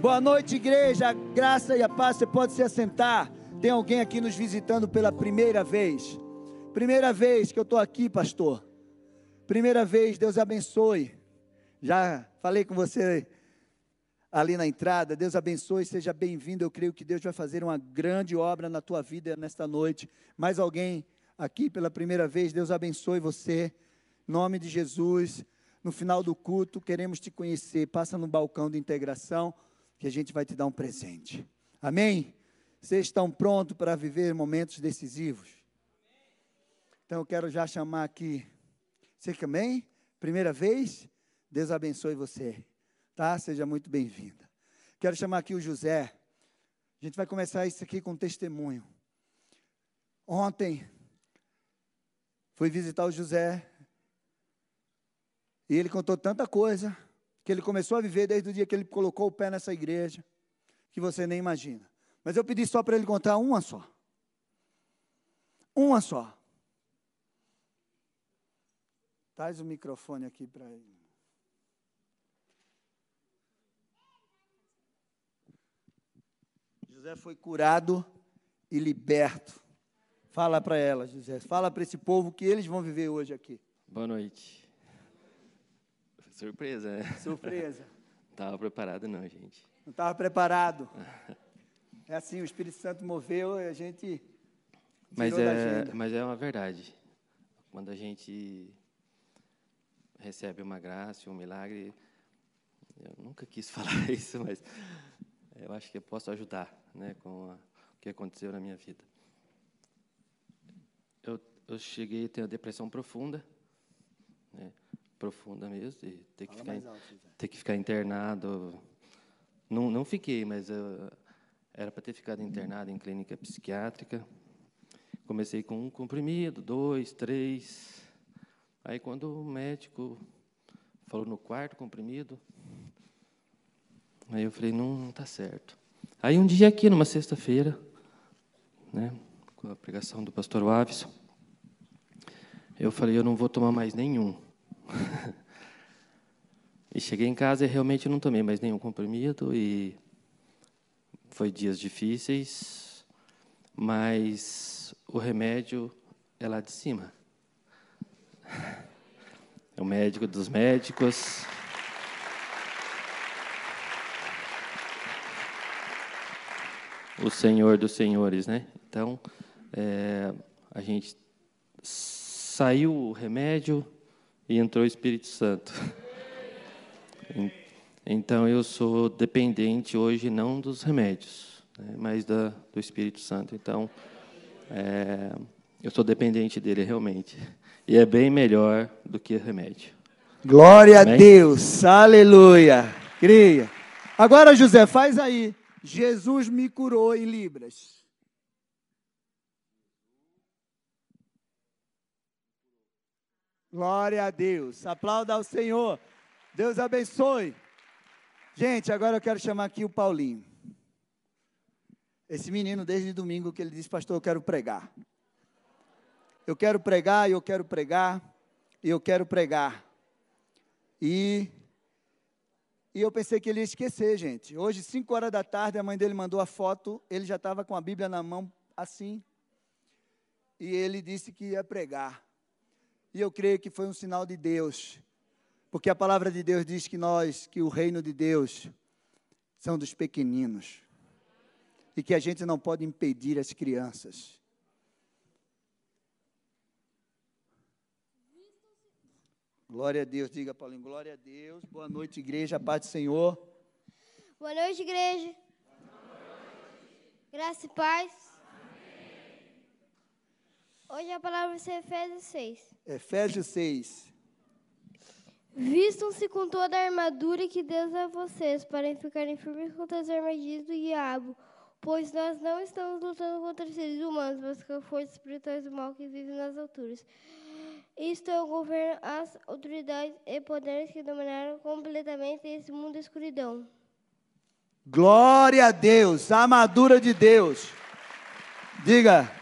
Boa noite, igreja. Graça e a paz. Você pode se assentar. Tem alguém aqui nos visitando pela primeira vez. Primeira vez que eu estou aqui, pastor. Primeira vez, Deus abençoe. Já falei com você ali na entrada. Deus abençoe, seja bem-vindo. Eu creio que Deus vai fazer uma grande obra na tua vida nesta noite. Mais alguém aqui pela primeira vez, Deus abençoe você. Em nome de Jesus. No final do culto, queremos te conhecer. Passa no balcão de integração que a gente vai te dar um presente. Amém? Vocês estão prontos para viver momentos decisivos? Então eu quero já chamar aqui. Você também? Primeira vez? Deus abençoe você. Tá? Seja muito bem-vinda. Quero chamar aqui o José. A gente vai começar isso aqui com um testemunho. Ontem fui visitar o José. E ele contou tanta coisa que ele começou a viver desde o dia que ele colocou o pé nessa igreja, que você nem imagina. Mas eu pedi só para ele contar uma só. Uma só. Traz o microfone aqui para ele. José foi curado e liberto. Fala para ela, José. Fala para esse povo que eles vão viver hoje aqui. Boa noite. Surpresa, né? Surpresa. Não estava preparado não, gente. Não estava preparado. É assim, o Espírito Santo moveu e a gente. Mas é, mas é uma verdade. Quando a gente recebe uma graça, um milagre, eu nunca quis falar isso, mas eu acho que eu posso ajudar, né, com a, o que aconteceu na minha vida. Eu, eu cheguei a ter uma depressão profunda, né, profunda mesmo, e ter que ficar, alto, ter que ficar internado. Não, não fiquei, mas eu, era para ter ficado internado em clínica psiquiátrica. Comecei com um comprimido, dois, três. Aí, quando o médico falou no quarto comprimido, aí eu falei: não está certo. Aí, um dia aqui, numa sexta-feira, né, com a pregação do pastor Waves, eu falei: eu não vou tomar mais nenhum. e cheguei em casa e realmente não tomei mais nenhum comprimido e foi dias difíceis, mas o remédio é lá de cima. É o médico dos médicos. O Senhor dos senhores, né? Então, é, a gente saiu o remédio e entrou o Espírito Santo. Então eu sou dependente hoje não dos remédios, né, mas da, do Espírito Santo. Então é, eu sou dependente dele realmente. E é bem melhor do que remédio. Glória Amém? a Deus, aleluia. Cria. Agora, José, faz aí. Jesus me curou em Libras. Glória a Deus. Aplauda ao Senhor. Deus abençoe. Gente, agora eu quero chamar aqui o Paulinho. Esse menino, desde domingo, que ele disse, pastor, eu quero pregar. Eu quero pregar, eu quero pregar, e eu quero pregar. E, e eu pensei que ele ia esquecer, gente. Hoje, 5 horas da tarde, a mãe dele mandou a foto, ele já estava com a Bíblia na mão, assim. E ele disse que ia pregar. E eu creio que foi um sinal de Deus porque a palavra de Deus diz que nós, que o reino de Deus são dos pequeninos. E que a gente não pode impedir as crianças. Glória a Deus, diga Paulinho, glória a Deus. Boa noite, igreja, paz do Senhor. Boa noite, igreja. Boa noite. Graça e paz. Hoje a palavra ser Efésios 6. Efésios 6. Vistam-se com toda a armadura que Deus dá a vocês, para ficarem firmes contra as armadilhas do diabo. Pois nós não estamos lutando contra seres humanos, mas com forças espirituais do mal que vivem nas alturas. Isto é o governo, as autoridades e poderes que dominaram completamente esse mundo de escuridão. Glória a Deus, a armadura de Deus. Diga,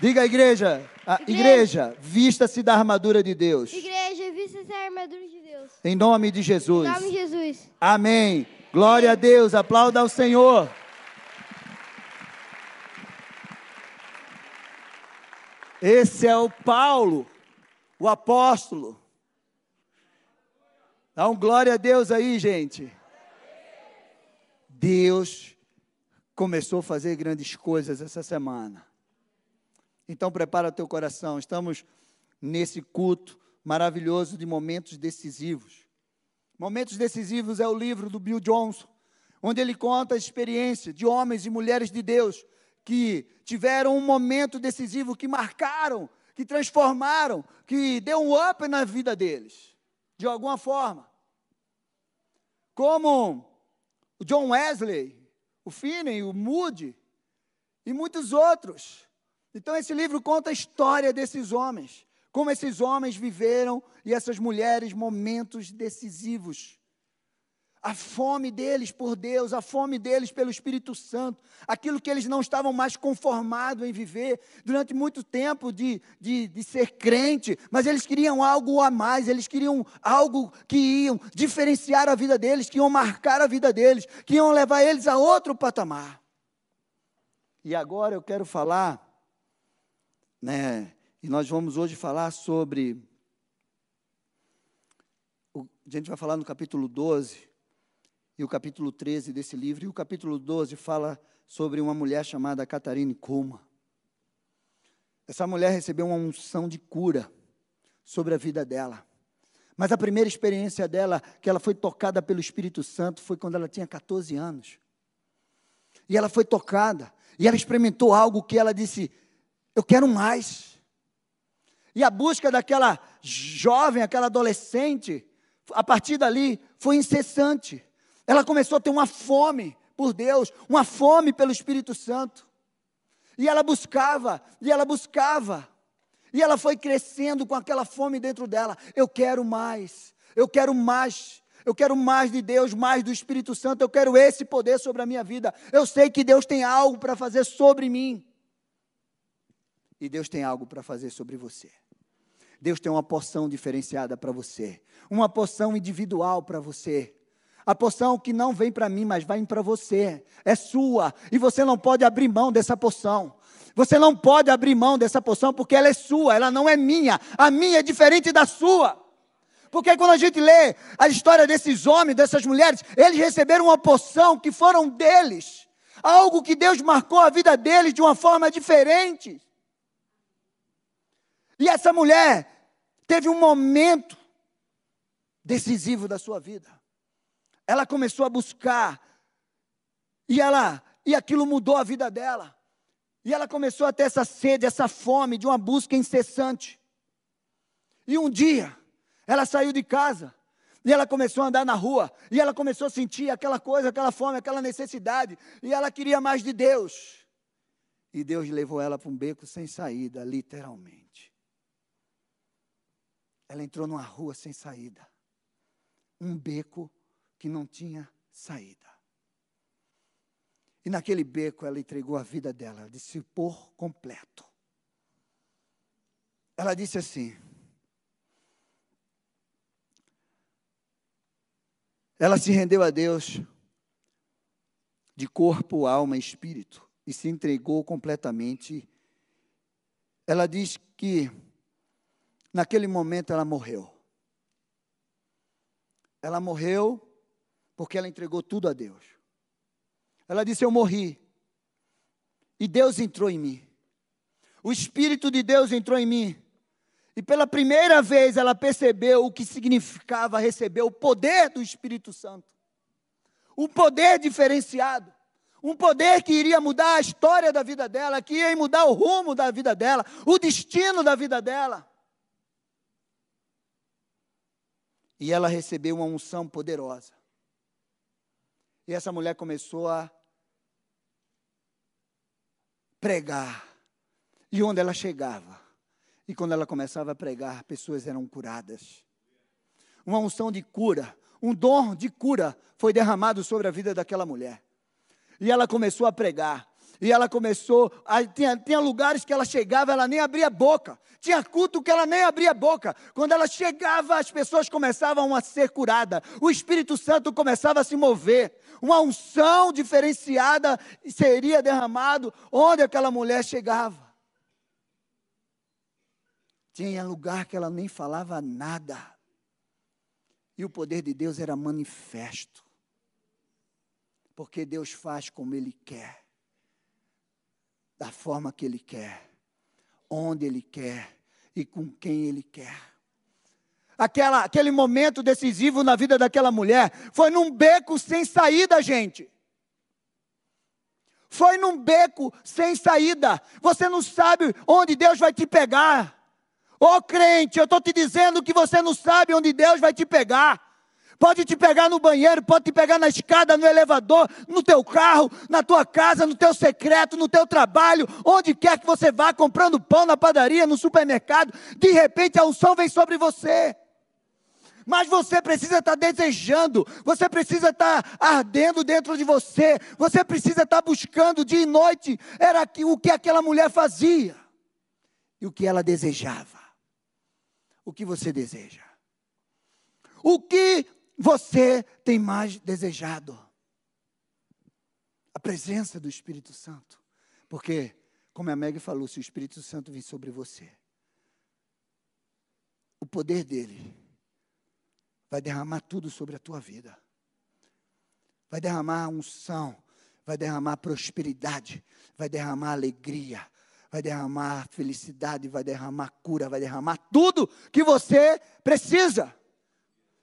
diga igreja, a igreja, igreja vista-se da armadura de Deus. Igreja, vista-se da armadura de Deus. Em nome de Jesus. Em nome de Jesus. Amém. Glória a Deus, aplauda ao Senhor. Esse é o Paulo, o apóstolo. Dá um glória a Deus aí, gente. Deus começou a fazer grandes coisas essa semana. Então prepara teu coração. Estamos nesse culto maravilhoso de momentos decisivos. Momentos decisivos é o livro do Bill Johnson, onde ele conta a experiência de homens e mulheres de Deus que tiveram um momento decisivo, que marcaram, que transformaram, que deu um up na vida deles, de alguma forma. Como o John Wesley, o Finney, o Moody e muitos outros. Então, esse livro conta a história desses homens, como esses homens viveram e essas mulheres momentos decisivos. A fome deles por Deus, a fome deles pelo Espírito Santo, aquilo que eles não estavam mais conformados em viver durante muito tempo de, de, de ser crente, mas eles queriam algo a mais, eles queriam algo que iam diferenciar a vida deles, que iam marcar a vida deles, que iam levar eles a outro patamar. E agora eu quero falar né? E nós vamos hoje falar sobre. O, a gente vai falar no capítulo 12 e o capítulo 13 desse livro. E o capítulo 12 fala sobre uma mulher chamada Catarine Kuma. Essa mulher recebeu uma unção de cura sobre a vida dela. Mas a primeira experiência dela, que ela foi tocada pelo Espírito Santo, foi quando ela tinha 14 anos. E ela foi tocada, e ela experimentou algo que ela disse: eu quero mais. E a busca daquela jovem, aquela adolescente, a partir dali, foi incessante. Ela começou a ter uma fome por Deus, uma fome pelo Espírito Santo. E ela buscava, e ela buscava. E ela foi crescendo com aquela fome dentro dela. Eu quero mais, eu quero mais. Eu quero mais de Deus, mais do Espírito Santo. Eu quero esse poder sobre a minha vida. Eu sei que Deus tem algo para fazer sobre mim. E Deus tem algo para fazer sobre você. Deus tem uma porção diferenciada para você, uma porção individual para você. A porção que não vem para mim, mas vai para você, é sua, e você não pode abrir mão dessa porção. Você não pode abrir mão dessa porção porque ela é sua, ela não é minha. A minha é diferente da sua. Porque quando a gente lê a história desses homens, dessas mulheres, eles receberam uma porção que foram deles. Algo que Deus marcou a vida deles de uma forma diferente. E essa mulher teve um momento decisivo da sua vida. Ela começou a buscar e ela e aquilo mudou a vida dela. E ela começou a ter essa sede, essa fome de uma busca incessante. E um dia, ela saiu de casa e ela começou a andar na rua, e ela começou a sentir aquela coisa, aquela fome, aquela necessidade, e ela queria mais de Deus. E Deus levou ela para um beco sem saída, literalmente. Ela entrou numa rua sem saída. Um beco que não tinha saída. E naquele beco ela entregou a vida dela, disse por completo. Ela disse assim: Ela se rendeu a Deus de corpo, alma e espírito e se entregou completamente. Ela diz que Naquele momento ela morreu. Ela morreu porque ela entregou tudo a Deus. Ela disse: Eu morri. E Deus entrou em mim. O Espírito de Deus entrou em mim. E pela primeira vez ela percebeu o que significava receber o poder do Espírito Santo. Um poder diferenciado. Um poder que iria mudar a história da vida dela, que ia mudar o rumo da vida dela, o destino da vida dela. E ela recebeu uma unção poderosa. E essa mulher começou a pregar. E onde ela chegava, e quando ela começava a pregar, pessoas eram curadas. Uma unção de cura, um dom de cura foi derramado sobre a vida daquela mulher. E ela começou a pregar. E ela começou, a, tinha, tinha lugares que ela chegava, ela nem abria boca. Tinha culto que ela nem abria boca. Quando ela chegava, as pessoas começavam a ser curadas. O Espírito Santo começava a se mover. Uma unção diferenciada seria derramado onde aquela mulher chegava. Tinha lugar que ela nem falava nada. E o poder de Deus era manifesto. Porque Deus faz como Ele quer da forma que Ele quer, onde Ele quer e com quem Ele quer. Aquela, aquele momento decisivo na vida daquela mulher foi num beco sem saída, gente. Foi num beco sem saída. Você não sabe onde Deus vai te pegar. Ô oh, crente, eu estou te dizendo que você não sabe onde Deus vai te pegar. Pode te pegar no banheiro, pode te pegar na escada, no elevador, no teu carro, na tua casa, no teu secreto, no teu trabalho, onde quer que você vá, comprando pão na padaria, no supermercado, de repente a unção vem sobre você. Mas você precisa estar desejando, você precisa estar ardendo dentro de você, você precisa estar buscando dia e noite. Era o que aquela mulher fazia e o que ela desejava. O que você deseja? O que você tem mais desejado? A presença do Espírito Santo. Porque, como a Meg falou, se o Espírito Santo vir sobre você, o poder dele vai derramar tudo sobre a tua vida. Vai derramar unção, vai derramar prosperidade, vai derramar alegria, vai derramar felicidade, vai derramar cura, vai derramar tudo que você precisa.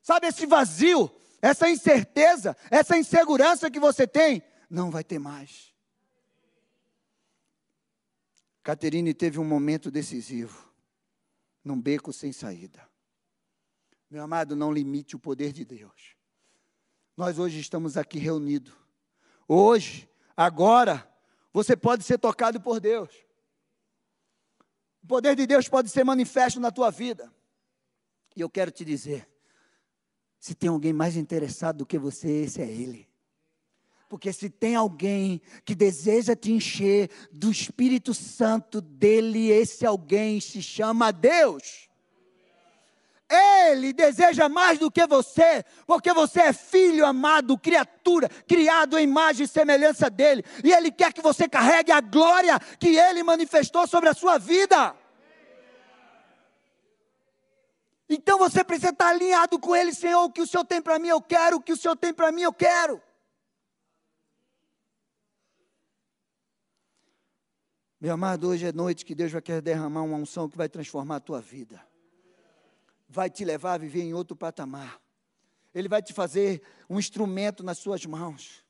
Sabe esse vazio, essa incerteza, essa insegurança que você tem, não vai ter mais. Caterine teve um momento decisivo, num beco sem saída. Meu amado, não limite o poder de Deus. Nós hoje estamos aqui reunidos. Hoje, agora, você pode ser tocado por Deus. O poder de Deus pode ser manifesto na tua vida. E eu quero te dizer, se tem alguém mais interessado do que você, esse é Ele. Porque se tem alguém que deseja te encher do Espírito Santo dele, esse alguém se chama Deus. Ele deseja mais do que você, porque você é filho amado, criatura, criado em imagem e semelhança dele, e ele quer que você carregue a glória que ele manifestou sobre a sua vida. Então você precisa estar alinhado com Ele, Senhor. O que o Senhor tem para mim, eu quero. O que o Senhor tem para mim, eu quero. Meu amado, hoje é noite que Deus vai querer derramar uma unção que vai transformar a tua vida. Vai te levar a viver em outro patamar. Ele vai te fazer um instrumento nas suas mãos.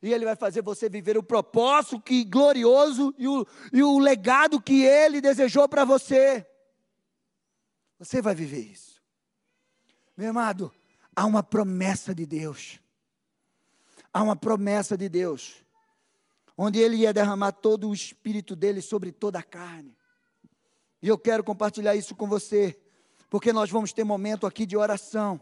E Ele vai fazer você viver o propósito que glorioso e o, e o legado que Ele desejou para você. Você vai viver isso. Meu amado, há uma promessa de Deus. Há uma promessa de Deus. Onde Ele ia derramar todo o espírito dele sobre toda a carne. E eu quero compartilhar isso com você. Porque nós vamos ter momento aqui de oração.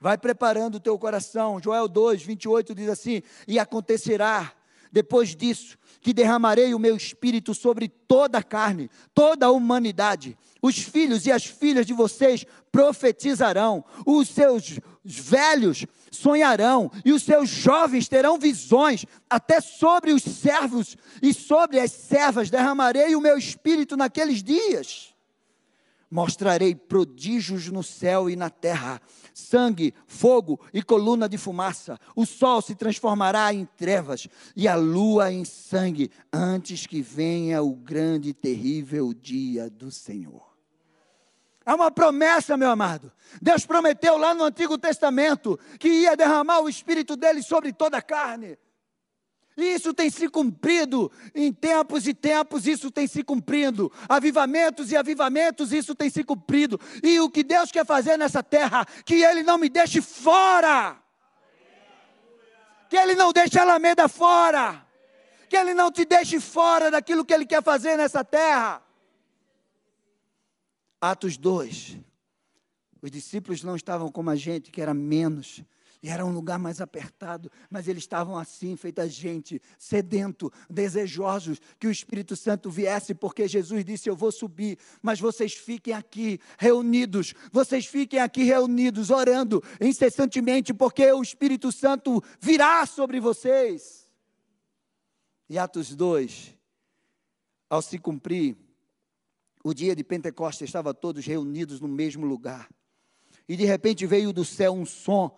Vai preparando o teu coração. Joel 2, 28 diz assim: E acontecerá depois disso, que derramarei o meu espírito sobre toda a carne, toda a humanidade. Os filhos e as filhas de vocês profetizarão, os seus velhos sonharão, e os seus jovens terão visões, até sobre os servos e sobre as servas derramarei o meu espírito naqueles dias. Mostrarei prodígios no céu e na terra, sangue, fogo e coluna de fumaça. O sol se transformará em trevas e a lua em sangue, antes que venha o grande e terrível dia do Senhor. Há uma promessa, meu amado. Deus prometeu lá no Antigo Testamento que ia derramar o Espírito dele sobre toda a carne. Isso tem se cumprido em tempos e tempos, isso tem se cumprido. Avivamentos e avivamentos, isso tem se cumprido. E o que Deus quer fazer nessa terra, que Ele não me deixe fora. Que Ele não deixe a Alameda fora. Que Ele não te deixe fora daquilo que Ele quer fazer nessa terra. Atos 2. Os discípulos não estavam como a gente, que era menos E era um lugar mais apertado, mas eles estavam assim, feita gente, sedento, desejosos que o Espírito Santo viesse, porque Jesus disse: Eu vou subir, mas vocês fiquem aqui reunidos, vocês fiquem aqui reunidos, orando incessantemente, porque o Espírito Santo virá sobre vocês. E Atos 2, ao se cumprir, o dia de Pentecostes, estavam todos reunidos no mesmo lugar. E de repente veio do céu um som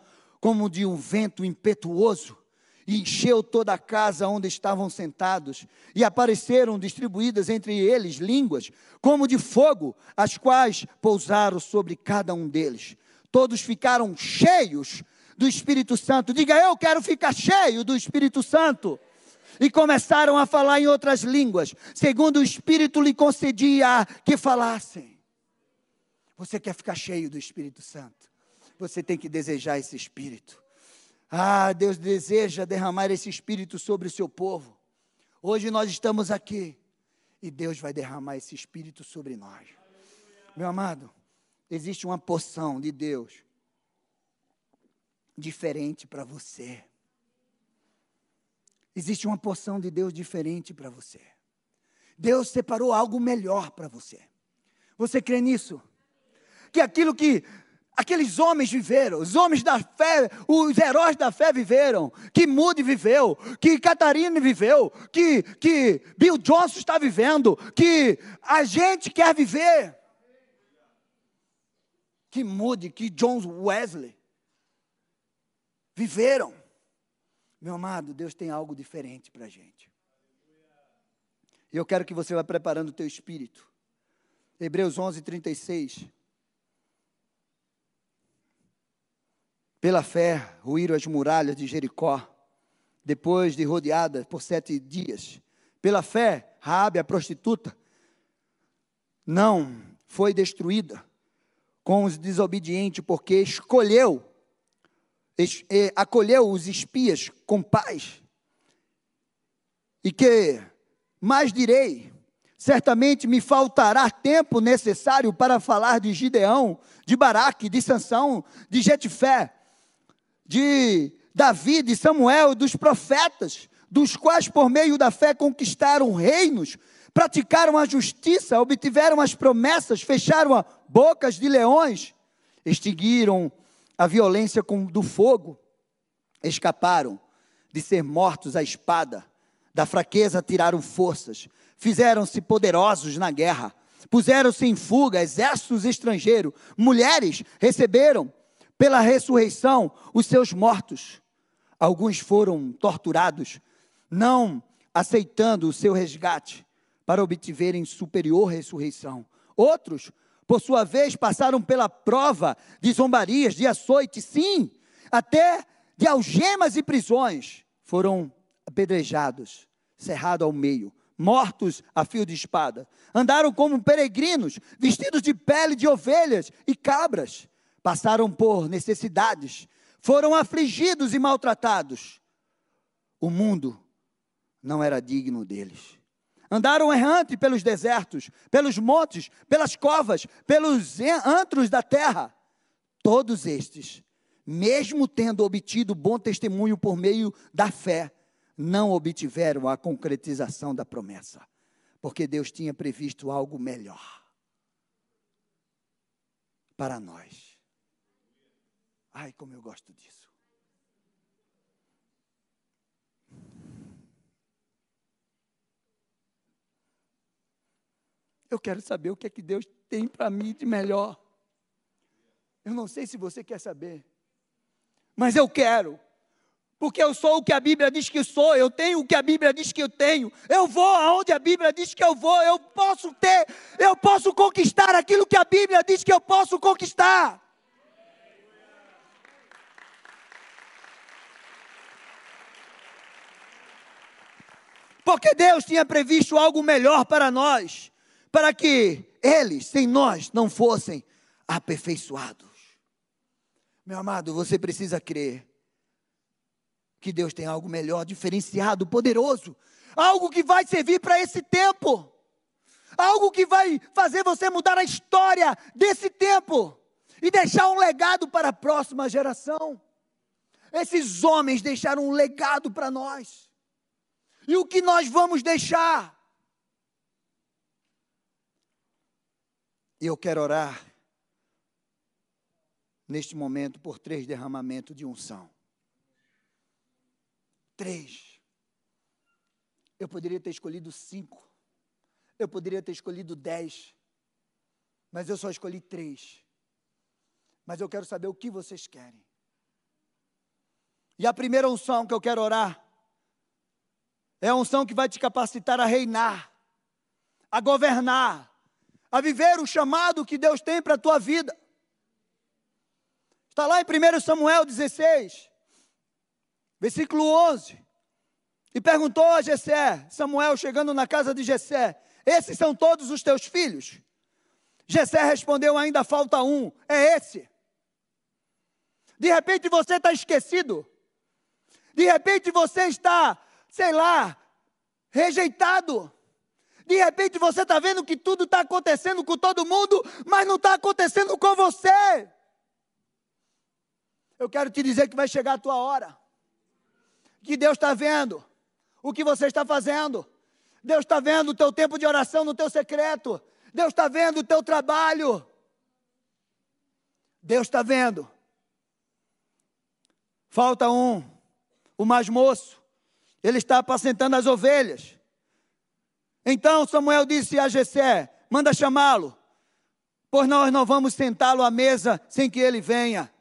como de um vento impetuoso, e encheu toda a casa onde estavam sentados, e apareceram distribuídas entre eles línguas, como de fogo, as quais pousaram sobre cada um deles. Todos ficaram cheios do Espírito Santo. Diga, eu quero ficar cheio do Espírito Santo. E começaram a falar em outras línguas, segundo o Espírito lhe concedia que falassem. Você quer ficar cheio do Espírito Santo? Você tem que desejar esse espírito. Ah, Deus deseja derramar esse espírito sobre o seu povo. Hoje nós estamos aqui e Deus vai derramar esse espírito sobre nós. Meu amado, existe uma porção de Deus diferente para você. Existe uma porção de Deus diferente para você. Deus separou algo melhor para você. Você crê nisso? Que aquilo que aqueles homens viveram, os homens da fé, os heróis da fé viveram, que Moody viveu, que Catarina viveu, que, que Bill Johnson está vivendo, que a gente quer viver. Que Moody, que John Wesley viveram. Meu amado, Deus tem algo diferente para a gente. E eu quero que você vá preparando o teu espírito. Hebreus 11, 36. Pela fé, ruíram as muralhas de Jericó, depois de rodeada por sete dias. Pela fé, Raabe, a prostituta, não foi destruída com os desobedientes, porque escolheu, es, acolheu os espias com paz. E que mais direi, certamente me faltará tempo necessário para falar de Gideão, de Baraque, de Sansão, de Jetifé, de Davi, de Samuel, dos profetas, dos quais por meio da fé conquistaram reinos, praticaram a justiça, obtiveram as promessas, fecharam bocas de leões, extinguiram a violência com, do fogo, escaparam de ser mortos à espada, da fraqueza tiraram forças, fizeram-se poderosos na guerra, puseram-se em fuga exércitos estrangeiros, mulheres receberam pela ressurreição os seus mortos. Alguns foram torturados, não aceitando o seu resgate, para obtiverem superior ressurreição. Outros, por sua vez, passaram pela prova de zombarias, de açoite, sim, até de algemas e prisões. Foram apedrejados, cerrados ao meio, mortos a fio de espada. Andaram como peregrinos, vestidos de pele de ovelhas e cabras passaram por necessidades, foram afligidos e maltratados. O mundo não era digno deles. Andaram errante pelos desertos, pelos montes, pelas covas, pelos antros da terra. Todos estes, mesmo tendo obtido bom testemunho por meio da fé, não obtiveram a concretização da promessa, porque Deus tinha previsto algo melhor para nós. Ai, como eu gosto disso. Eu quero saber o que é que Deus tem para mim de melhor. Eu não sei se você quer saber, mas eu quero. Porque eu sou o que a Bíblia diz que sou, eu tenho o que a Bíblia diz que eu tenho. Eu vou aonde a Bíblia diz que eu vou, eu posso ter, eu posso conquistar aquilo que a Bíblia diz que eu posso conquistar. Porque Deus tinha previsto algo melhor para nós, para que eles, sem nós, não fossem aperfeiçoados. Meu amado, você precisa crer que Deus tem algo melhor, diferenciado, poderoso, algo que vai servir para esse tempo, algo que vai fazer você mudar a história desse tempo e deixar um legado para a próxima geração. Esses homens deixaram um legado para nós. E o que nós vamos deixar? E eu quero orar neste momento por três derramamentos de unção. Três. Eu poderia ter escolhido cinco. Eu poderia ter escolhido dez. Mas eu só escolhi três. Mas eu quero saber o que vocês querem. E a primeira unção que eu quero orar é a unção que vai te capacitar a reinar, a governar, a viver o chamado que Deus tem para a tua vida. Está lá em 1 Samuel 16, versículo 11. E perguntou a Jessé, Samuel chegando na casa de Jessé, esses são todos os teus filhos? Jessé respondeu, ainda falta um, é esse. De repente você está esquecido. De repente você está, sei lá, rejeitado. De repente você está vendo que tudo está acontecendo com todo mundo, mas não está acontecendo com você. Eu quero te dizer que vai chegar a tua hora. Que Deus está vendo o que você está fazendo. Deus está vendo o teu tempo de oração no teu secreto. Deus está vendo o teu trabalho. Deus está vendo. Falta um, o mais moço. Ele está apacentando as ovelhas. Então Samuel disse a Jessé: manda chamá-lo, pois nós não vamos sentá-lo à mesa sem que ele venha.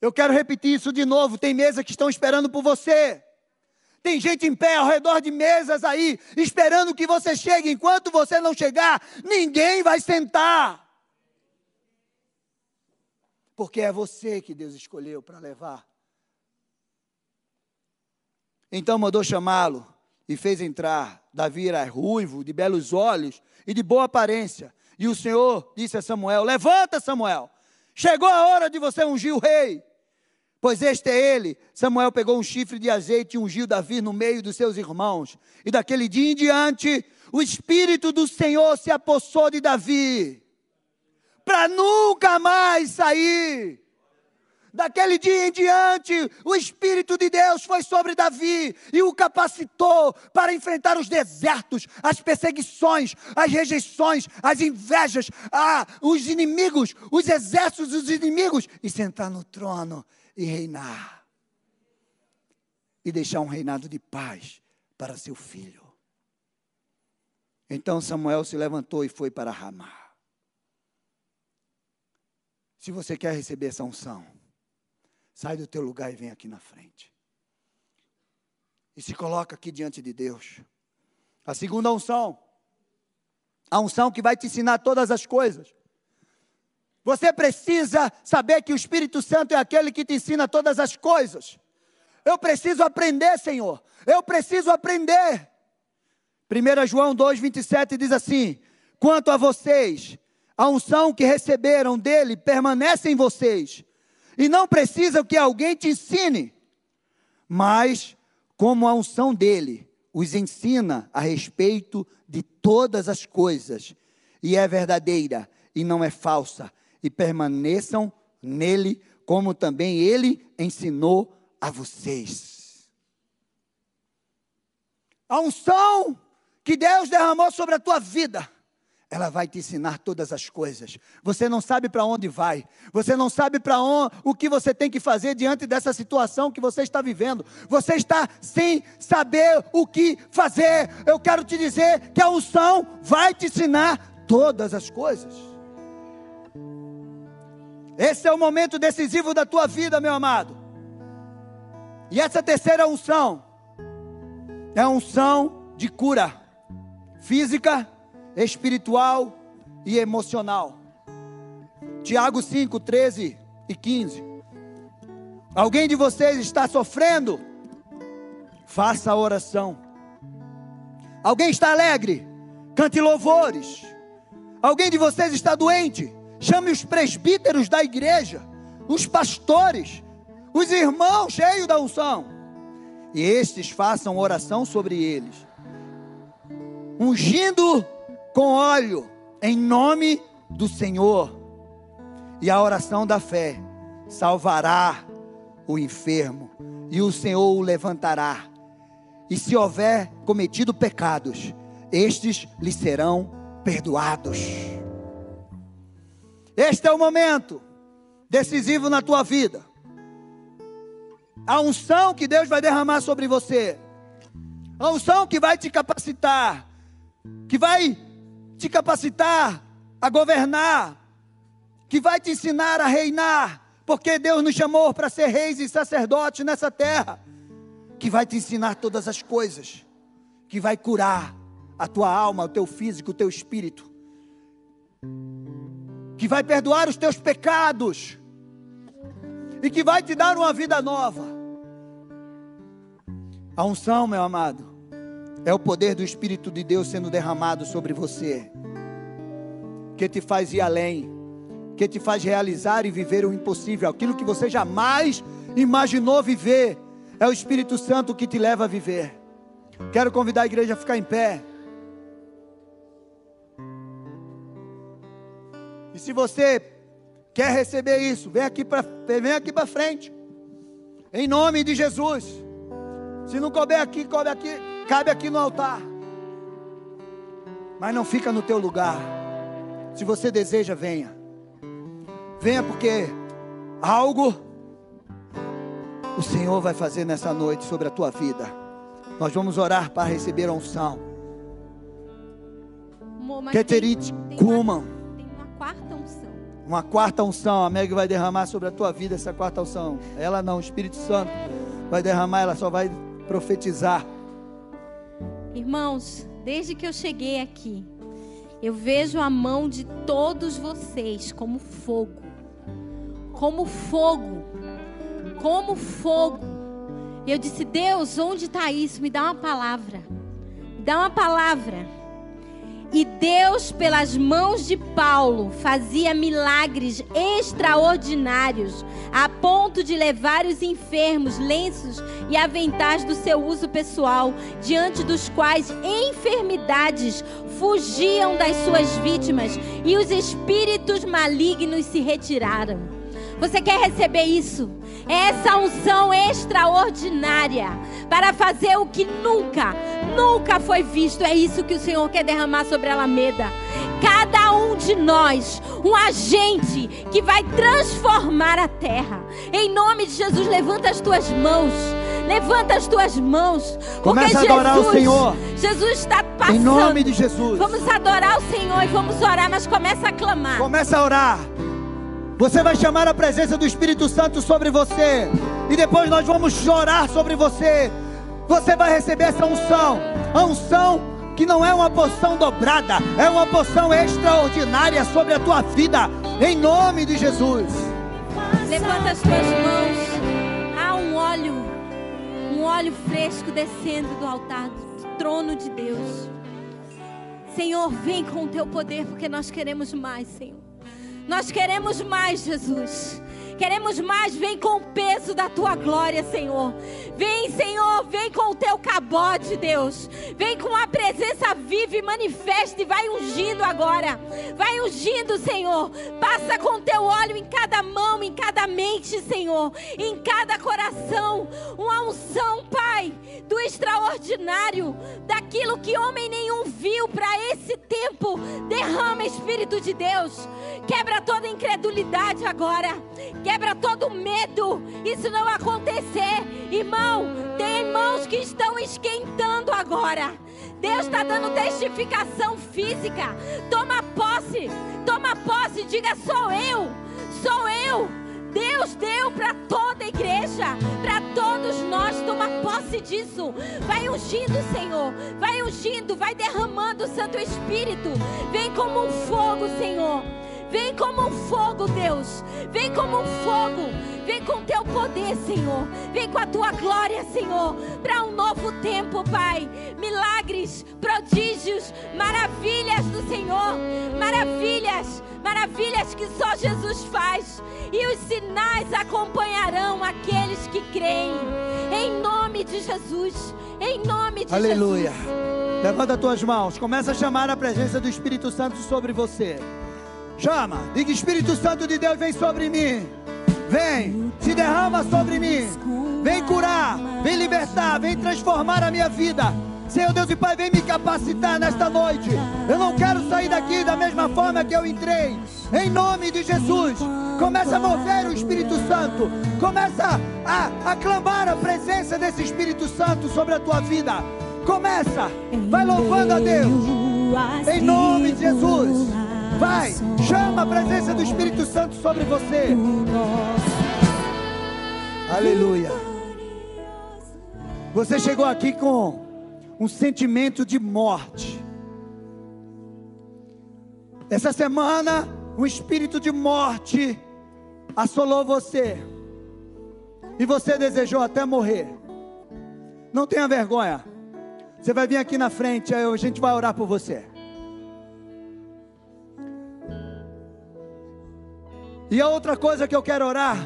Eu quero repetir isso de novo. Tem mesas que estão esperando por você. Tem gente em pé ao redor de mesas aí, esperando que você chegue. Enquanto você não chegar, ninguém vai sentar. Porque é você que Deus escolheu para levar. Então mandou chamá-lo e fez entrar. Davi era ruivo, de belos olhos e de boa aparência. E o Senhor disse a Samuel: Levanta, Samuel. Chegou a hora de você ungir o rei pois este é ele. Samuel pegou um chifre de azeite e ungiu Davi no meio dos seus irmãos. E daquele dia em diante, o Espírito do Senhor se apossou de Davi, para nunca mais sair. Daquele dia em diante, o Espírito de Deus foi sobre Davi e o capacitou para enfrentar os desertos, as perseguições, as rejeições, as invejas, ah, os inimigos, os exércitos dos inimigos e sentar no trono e reinar. E deixar um reinado de paz para seu filho. Então Samuel se levantou e foi para Ramá. Se você quer receber essa unção, sai do teu lugar e vem aqui na frente. E se coloca aqui diante de Deus. A segunda unção, a unção que vai te ensinar todas as coisas. Você precisa saber que o Espírito Santo é aquele que te ensina todas as coisas. Eu preciso aprender, Senhor. Eu preciso aprender. 1 João 2,27 diz assim: Quanto a vocês, a unção que receberam dele permanece em vocês, e não precisa que alguém te ensine, mas como a unção dele os ensina a respeito de todas as coisas, e é verdadeira e não é falsa, e permaneçam nele, como também ele ensinou a vocês. A unção que Deus derramou sobre a tua vida, ela vai te ensinar todas as coisas. Você não sabe para onde vai, você não sabe para onde, o que você tem que fazer diante dessa situação que você está vivendo. Você está sem saber o que fazer. Eu quero te dizer que a unção vai te ensinar todas as coisas. Esse é o momento decisivo da tua vida, meu amado. E essa terceira unção é a unção de cura física, espiritual e emocional. Tiago 5, 13 e 15. Alguém de vocês está sofrendo? Faça a oração. Alguém está alegre? Cante louvores. Alguém de vocês está doente? Chame os presbíteros da igreja, os pastores, os irmãos cheios da unção, e estes façam oração sobre eles, ungindo com óleo em nome do Senhor. E a oração da fé salvará o enfermo, e o Senhor o levantará. E se houver cometido pecados, estes lhe serão perdoados. Este é o momento decisivo na tua vida. A unção que Deus vai derramar sobre você. A unção que vai te capacitar, que vai te capacitar a governar, que vai te ensinar a reinar, porque Deus nos chamou para ser reis e sacerdotes nessa terra, que vai te ensinar todas as coisas, que vai curar a tua alma, o teu físico, o teu espírito, que vai perdoar os teus pecados e que vai te dar uma vida nova. A unção, meu amado, é o poder do Espírito de Deus sendo derramado sobre você, que te faz ir além, que te faz realizar e viver o impossível, aquilo que você jamais imaginou viver, é o Espírito Santo que te leva a viver. Quero convidar a igreja a ficar em pé. E se você quer receber isso, vem aqui para vem aqui para frente. Em nome de Jesus. Se não couber aqui, cabe aqui, cabe aqui no altar. Mas não fica no teu lugar. Se você deseja, venha. Venha porque algo o Senhor vai fazer nessa noite sobre a tua vida. Nós vamos orar para receber a unção. Keterit Kuman. Tem uma quarta unção. Uma quarta unção. A Meg vai derramar sobre a tua vida essa quarta unção. Ela não, o Espírito Santo vai derramar, ela só vai profetizar. Irmãos, desde que eu cheguei aqui, eu vejo a mão de todos vocês como fogo. Como fogo. Como fogo. E eu disse: Deus, onde está isso? Me dá uma palavra. Me dá uma palavra. E Deus, pelas mãos de Paulo, fazia milagres extraordinários, a ponto de levar os enfermos, lenços e aventais do seu uso pessoal, diante dos quais enfermidades fugiam das suas vítimas e os espíritos malignos se retiraram. Você quer receber isso? Essa unção extraordinária para fazer o que nunca, nunca foi visto. É isso que o Senhor quer derramar sobre a Alameda. Cada um de nós, um agente que vai transformar a terra. Em nome de Jesus, levanta as tuas mãos. Levanta as tuas mãos. Começa a adorar Jesus, o Senhor. Jesus está passando. Em nome de Jesus. Vamos adorar o Senhor e vamos orar, mas começa a clamar. Começa a orar. Você vai chamar a presença do Espírito Santo sobre você. E depois nós vamos chorar sobre você. Você vai receber essa unção. A unção que não é uma porção dobrada, é uma porção extraordinária sobre a tua vida. Em nome de Jesus. Levanta as tuas mãos. Há um óleo, um óleo fresco descendo do altar, do trono de Deus. Senhor, vem com o teu poder, porque nós queremos mais, Senhor. Nós queremos mais, Jesus. Queremos mais, vem com o peso da tua glória, Senhor. Vem, Senhor, vem com o teu cabote, Deus. Vem com a presença viva e manifesta e vai ungindo agora. Vai ungindo, Senhor. Passa com o teu óleo em cada mão, em cada mente, Senhor. Em cada coração. Uma unção, Pai, do extraordinário, daquilo que homem nenhum viu para esse tempo. Derrama, Espírito de Deus. Quebra toda incredulidade agora. Quebra todo medo. Isso não acontecer. Irmão, tem irmãos que estão esquentando agora. Deus está dando testificação física. Toma posse. Toma posse. Diga: sou eu. Sou eu. Deus deu para toda a igreja, para todos nós. Toma posse disso. Vai ungindo, Senhor. Vai ungindo, vai derramando o Santo Espírito. Vem como um fogo, Senhor. Vem como um fogo, Deus. Vem como um fogo. Vem com teu poder, Senhor. Vem com a tua glória, Senhor. Para um novo tempo, Pai. Milagres, prodígios, maravilhas do Senhor. Maravilhas, maravilhas que só Jesus faz. E os sinais acompanharão aqueles que creem. Em nome de Jesus. Em nome de Aleluia. Jesus. Levanta as tuas mãos. Começa a chamar a presença do Espírito Santo sobre você. Chama. Diga: Espírito Santo de Deus, vem sobre mim. Vem, se derrama sobre mim. Vem curar, vem libertar, vem transformar a minha vida. Senhor Deus e Pai, vem me capacitar nesta noite. Eu não quero sair daqui da mesma forma que eu entrei. Em nome de Jesus. Começa a mover o Espírito Santo. Começa a, a clamar a presença desse Espírito Santo sobre a tua vida. Começa. Vai louvando a Deus. Em nome de Jesus. Vai. Chama a presença do Espírito Santo sobre você. Aleluia. Você chegou aqui com um sentimento de morte. Essa semana, um espírito de morte assolou você. E você desejou até morrer. Não tenha vergonha. Você vai vir aqui na frente, a gente vai orar por você. E a outra coisa que eu quero orar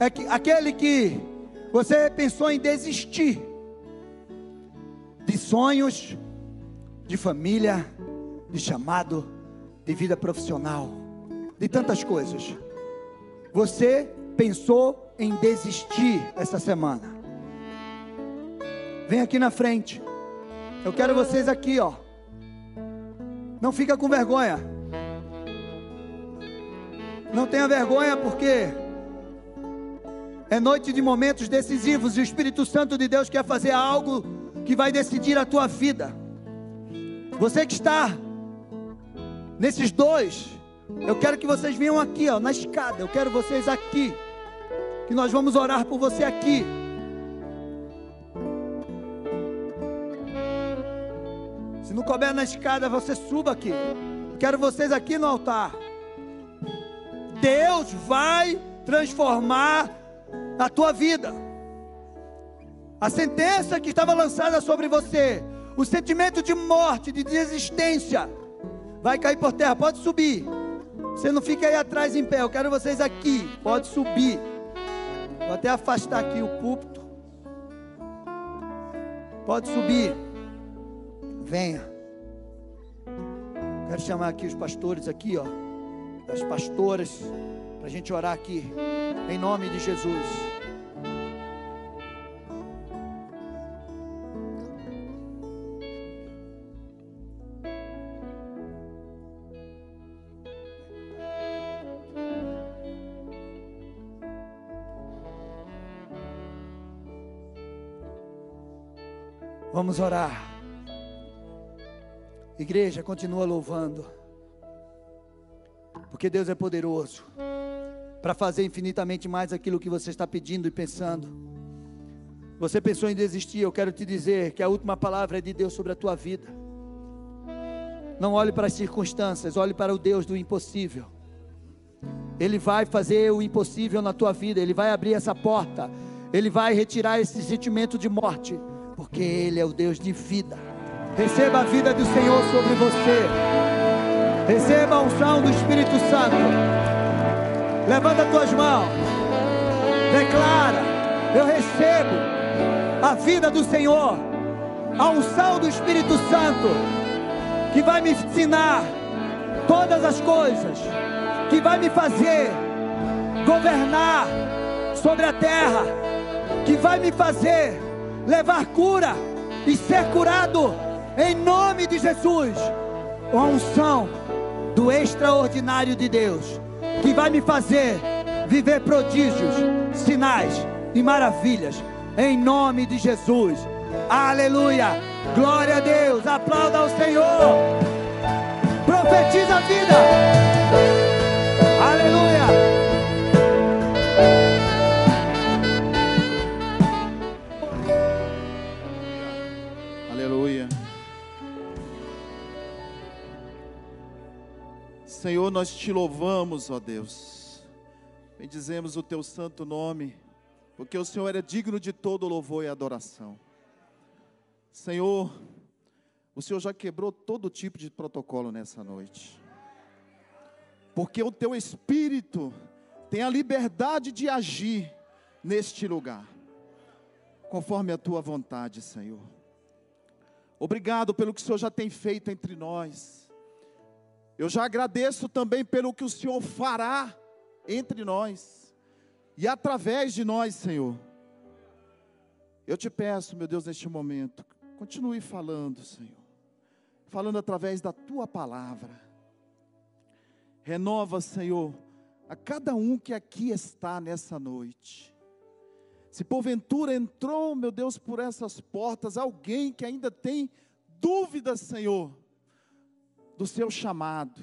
é que aquele que você pensou em desistir de sonhos, de família, de chamado, de vida profissional, de tantas coisas. Você pensou em desistir essa semana. Vem aqui na frente. Eu quero vocês aqui, ó. Não fica com vergonha. Não tenha vergonha porque é noite de momentos decisivos e o Espírito Santo de Deus quer fazer algo que vai decidir a tua vida. Você que está nesses dois, eu quero que vocês venham aqui, ó, na escada. Eu quero vocês aqui. Que nós vamos orar por você aqui. Se não couber na escada, você suba aqui. Quero vocês aqui no altar. Deus vai transformar a tua vida. A sentença que estava lançada sobre você, o sentimento de morte, de desistência, vai cair por terra. Pode subir. Você não fica aí atrás em pé. Eu quero vocês aqui. Pode subir. Vou até afastar aqui o púlpito. Pode subir. Venha. Quero chamar aqui os pastores aqui, ó. As pastoras. Para a gente orar aqui. Em nome de Jesus. Vamos orar. Igreja, continua louvando. Porque Deus é poderoso para fazer infinitamente mais aquilo que você está pedindo e pensando. Você pensou em desistir, eu quero te dizer que a última palavra é de Deus sobre a tua vida. Não olhe para as circunstâncias, olhe para o Deus do impossível. Ele vai fazer o impossível na tua vida, ele vai abrir essa porta, ele vai retirar esse sentimento de morte porque Ele é o Deus de vida. Receba a vida do Senhor sobre você. Receba a unção do Espírito Santo. Levanta as tuas mãos. Declara: Eu recebo a vida do Senhor, a unção do Espírito Santo, que vai me ensinar todas as coisas, que vai me fazer governar sobre a terra, que vai me fazer levar cura e ser curado em nome de Jesus. A unção do extraordinário de Deus que vai me fazer viver prodígios, sinais e maravilhas em nome de Jesus. Aleluia! Glória a Deus! Aplauda ao Senhor! Profetiza a vida! Senhor, nós te louvamos, ó Deus. Bendizemos o teu santo nome, porque o Senhor é digno de todo louvor e adoração. Senhor, o Senhor já quebrou todo tipo de protocolo nessa noite. Porque o teu espírito tem a liberdade de agir neste lugar, conforme a tua vontade, Senhor. Obrigado pelo que o Senhor já tem feito entre nós. Eu já agradeço também pelo que o Senhor fará entre nós. e através de nós, Senhor. Eu te peço, meu Deus, neste momento, continue falando, Senhor, falando através da tua palavra. Renova, Senhor, a cada um que aqui está nessa noite. Se porventura entrou, meu Deus, por essas portas, alguém que ainda tem dúvidas, Senhor, do seu chamado,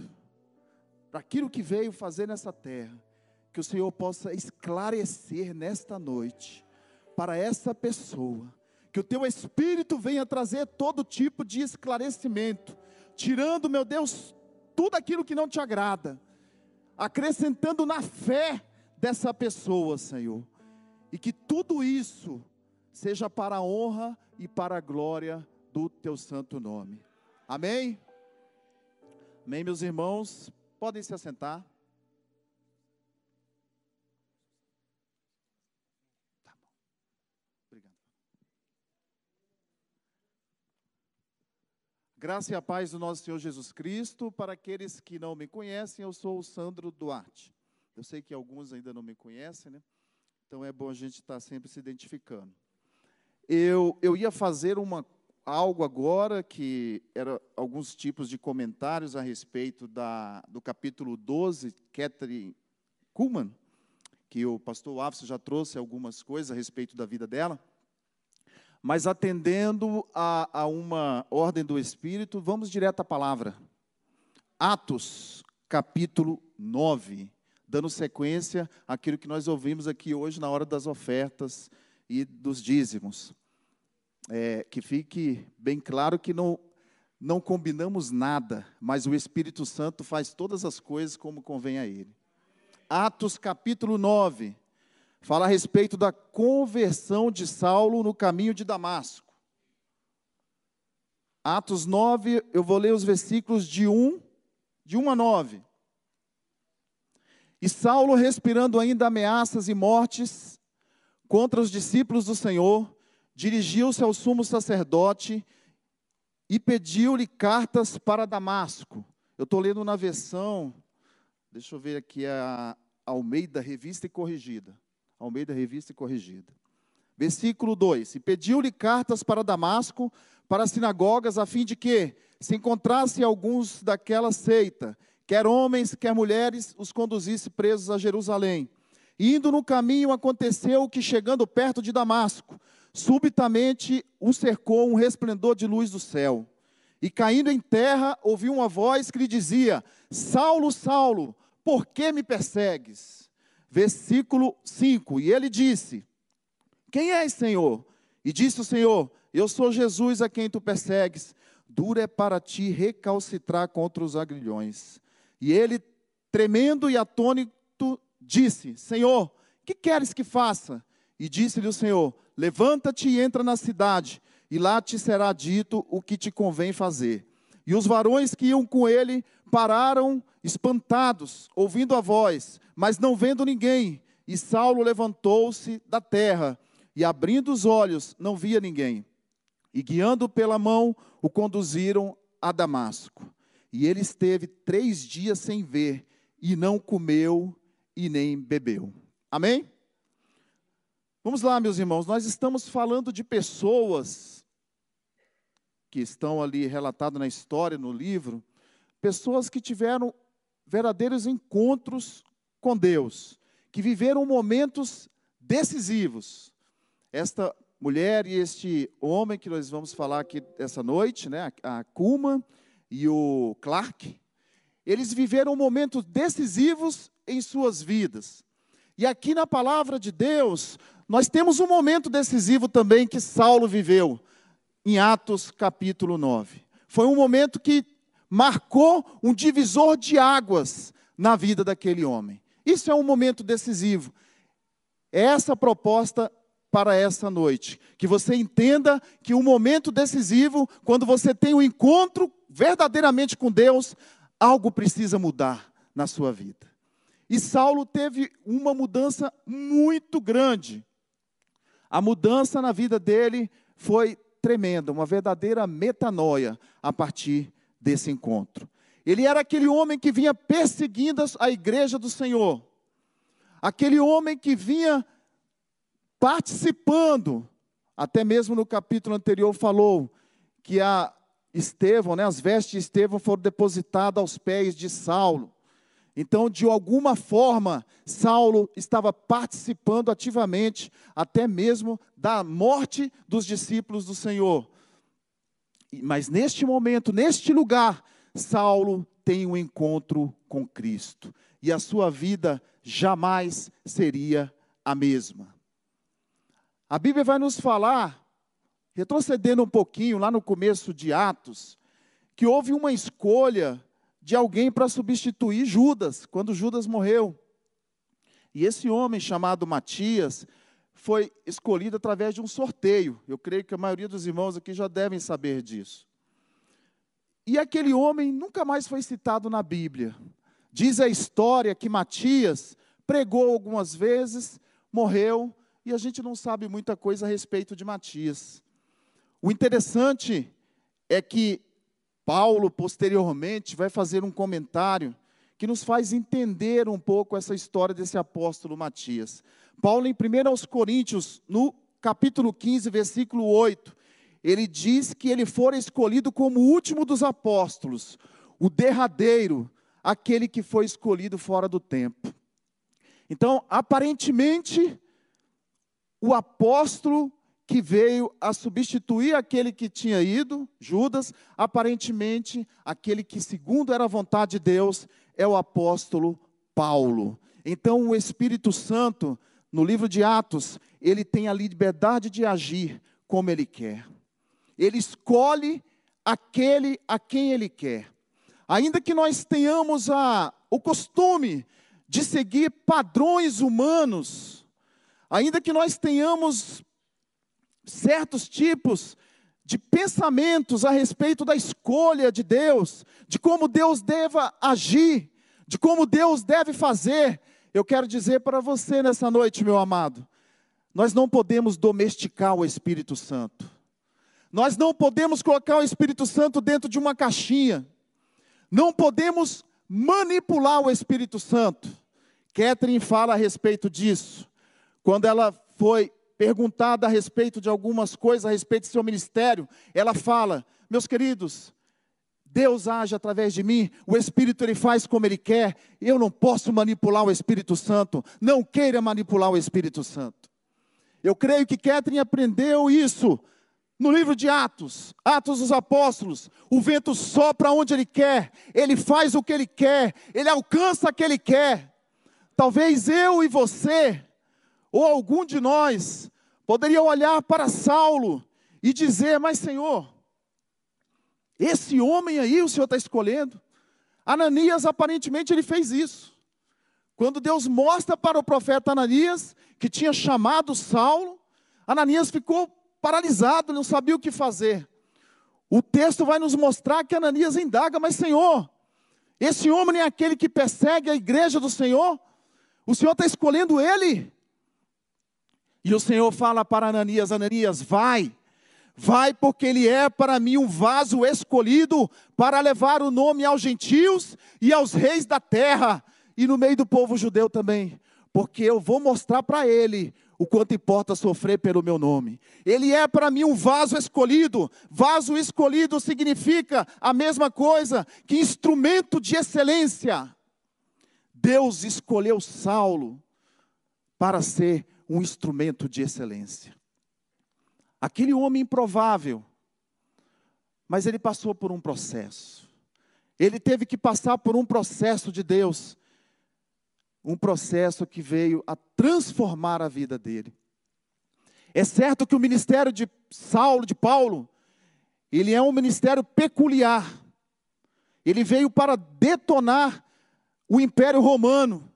daquilo que veio fazer nessa terra, que o Senhor possa esclarecer nesta noite para essa pessoa, que o teu Espírito venha trazer todo tipo de esclarecimento, tirando, meu Deus, tudo aquilo que não te agrada, acrescentando na fé dessa pessoa, Senhor, e que tudo isso seja para a honra e para a glória do teu santo nome. Amém? Amém, meus irmãos, podem se assentar. Graça e a paz do nosso Senhor Jesus Cristo. Para aqueles que não me conhecem, eu sou o Sandro Duarte. Eu sei que alguns ainda não me conhecem, né? Então é bom a gente estar sempre se identificando. Eu, eu ia fazer uma, algo agora que era alguns tipos de comentários a respeito da, do capítulo 12, Catherine Kuhlman, que o pastor Afso já trouxe algumas coisas a respeito da vida dela. Mas atendendo a, a uma ordem do Espírito, vamos direto à palavra. Atos, capítulo 9, dando sequência àquilo que nós ouvimos aqui hoje na hora das ofertas e dos dízimos. É, que fique bem claro que não, não combinamos nada, mas o Espírito Santo faz todas as coisas como convém a Ele. Atos capítulo 9 fala a respeito da conversão de Saulo no caminho de Damasco. Atos 9, eu vou ler os versículos de 1, de 1 a 9. E Saulo, respirando ainda ameaças e mortes contra os discípulos do Senhor, dirigiu-se ao sumo sacerdote e pediu-lhe cartas para Damasco. Eu estou lendo na versão, deixa eu ver aqui, a Almeida, revista e corrigida. Almeida Revista e Corrigida. Versículo 2: E pediu-lhe cartas para Damasco, para as sinagogas, a fim de que, se encontrasse alguns daquela seita, quer homens, quer mulheres, os conduzisse presos a Jerusalém. Indo no caminho, aconteceu que, chegando perto de Damasco, subitamente o cercou um resplendor de luz do céu. E caindo em terra, ouviu uma voz que lhe dizia: Saulo, Saulo, por que me persegues? versículo 5. E ele disse: Quem és, Senhor? E disse o Senhor: Eu sou Jesus a quem tu persegues. Dura é para ti recalcitrar contra os agrilhões. E ele, tremendo e atônito, disse: Senhor, que queres que faça? E disse-lhe o Senhor: Levanta-te e entra na cidade, e lá te será dito o que te convém fazer. E os varões que iam com ele pararam espantados, ouvindo a voz, mas não vendo ninguém. E Saulo levantou-se da terra e, abrindo os olhos, não via ninguém. E guiando pela mão, o conduziram a Damasco. E ele esteve três dias sem ver, e não comeu e nem bebeu. Amém? Vamos lá, meus irmãos, nós estamos falando de pessoas que estão ali relatadas na história, no livro, pessoas que tiveram verdadeiros encontros com Deus, que viveram momentos decisivos. Esta mulher e este homem que nós vamos falar aqui essa noite, né, a Kuma e o Clark, eles viveram momentos decisivos em suas vidas. E aqui na palavra de Deus, nós temos um momento decisivo também que Saulo viveu, em Atos capítulo 9. Foi um momento que marcou um divisor de águas na vida daquele homem. Isso é um momento decisivo. É essa proposta para essa noite. Que você entenda que um momento decisivo, quando você tem um encontro verdadeiramente com Deus, algo precisa mudar na sua vida. E Saulo teve uma mudança muito grande. A mudança na vida dele foi tremenda, uma verdadeira metanoia a partir desse encontro. Ele era aquele homem que vinha perseguindo a igreja do Senhor. aquele homem que vinha participando, até mesmo no capítulo anterior falou que a Estevão, né, as vestes de Estevão foram depositadas aos pés de Saulo. Então, de alguma forma, Saulo estava participando ativamente, até mesmo da morte dos discípulos do Senhor. Mas neste momento, neste lugar, Saulo tem um encontro com Cristo. E a sua vida jamais seria a mesma. A Bíblia vai nos falar, retrocedendo um pouquinho, lá no começo de Atos, que houve uma escolha de alguém para substituir Judas, quando Judas morreu. E esse homem chamado Matias foi escolhido através de um sorteio. Eu creio que a maioria dos irmãos aqui já devem saber disso. E aquele homem nunca mais foi citado na Bíblia. Diz a história que Matias pregou algumas vezes, morreu, e a gente não sabe muita coisa a respeito de Matias. O interessante é que Paulo, posteriormente, vai fazer um comentário que nos faz entender um pouco essa história desse apóstolo Matias. Paulo, em 1 Coríntios, no capítulo 15, versículo 8, ele diz que ele fora escolhido como o último dos apóstolos, o derradeiro, aquele que foi escolhido fora do tempo. Então, aparentemente, o apóstolo que veio a substituir aquele que tinha ido, Judas, aparentemente, aquele que, segundo era a vontade de Deus, é o apóstolo Paulo. Então, o Espírito Santo, no livro de Atos, ele tem a liberdade de agir como ele quer. Ele escolhe aquele a quem ele quer. Ainda que nós tenhamos a, o costume de seguir padrões humanos, ainda que nós tenhamos certos tipos de pensamentos a respeito da escolha de Deus, de como Deus deva agir, de como Deus deve fazer. Eu quero dizer para você nessa noite, meu amado, nós não podemos domesticar o Espírito Santo. Nós não podemos colocar o Espírito Santo dentro de uma caixinha. Não podemos manipular o Espírito Santo. Catherine fala a respeito disso. Quando ela foi perguntada a respeito de algumas coisas, a respeito do seu ministério, ela fala: Meus queridos, Deus age através de mim, o Espírito ele faz como ele quer, eu não posso manipular o Espírito Santo, não queira manipular o Espírito Santo. Eu creio que Catherine aprendeu isso no livro de Atos, Atos dos Apóstolos. O vento sopra onde ele quer, ele faz o que ele quer, ele alcança o que ele quer. Talvez eu e você ou algum de nós poderia olhar para Saulo e dizer: Mas Senhor, esse homem aí o Senhor está escolhendo. Ananias aparentemente ele fez isso. Quando Deus mostra para o profeta Ananias que tinha chamado Saulo, Ananias ficou paralisado, não sabia o que fazer. O texto vai nos mostrar que Ananias indaga, mas Senhor, esse homem é aquele que persegue a igreja do Senhor? O Senhor está escolhendo ele? E o Senhor fala para Ananias: Ananias, vai, vai, porque ele é para mim um vaso escolhido para levar o nome aos gentios e aos reis da terra, e no meio do povo judeu também, porque eu vou mostrar para ele o quanto importa sofrer pelo meu nome. Ele é para mim um vaso escolhido. Vaso escolhido significa a mesma coisa que instrumento de excelência. Deus escolheu Saulo para ser um instrumento de excelência. Aquele homem improvável, mas ele passou por um processo. Ele teve que passar por um processo de Deus, um processo que veio a transformar a vida dele. É certo que o ministério de Saulo, de Paulo, ele é um ministério peculiar. Ele veio para detonar o Império Romano.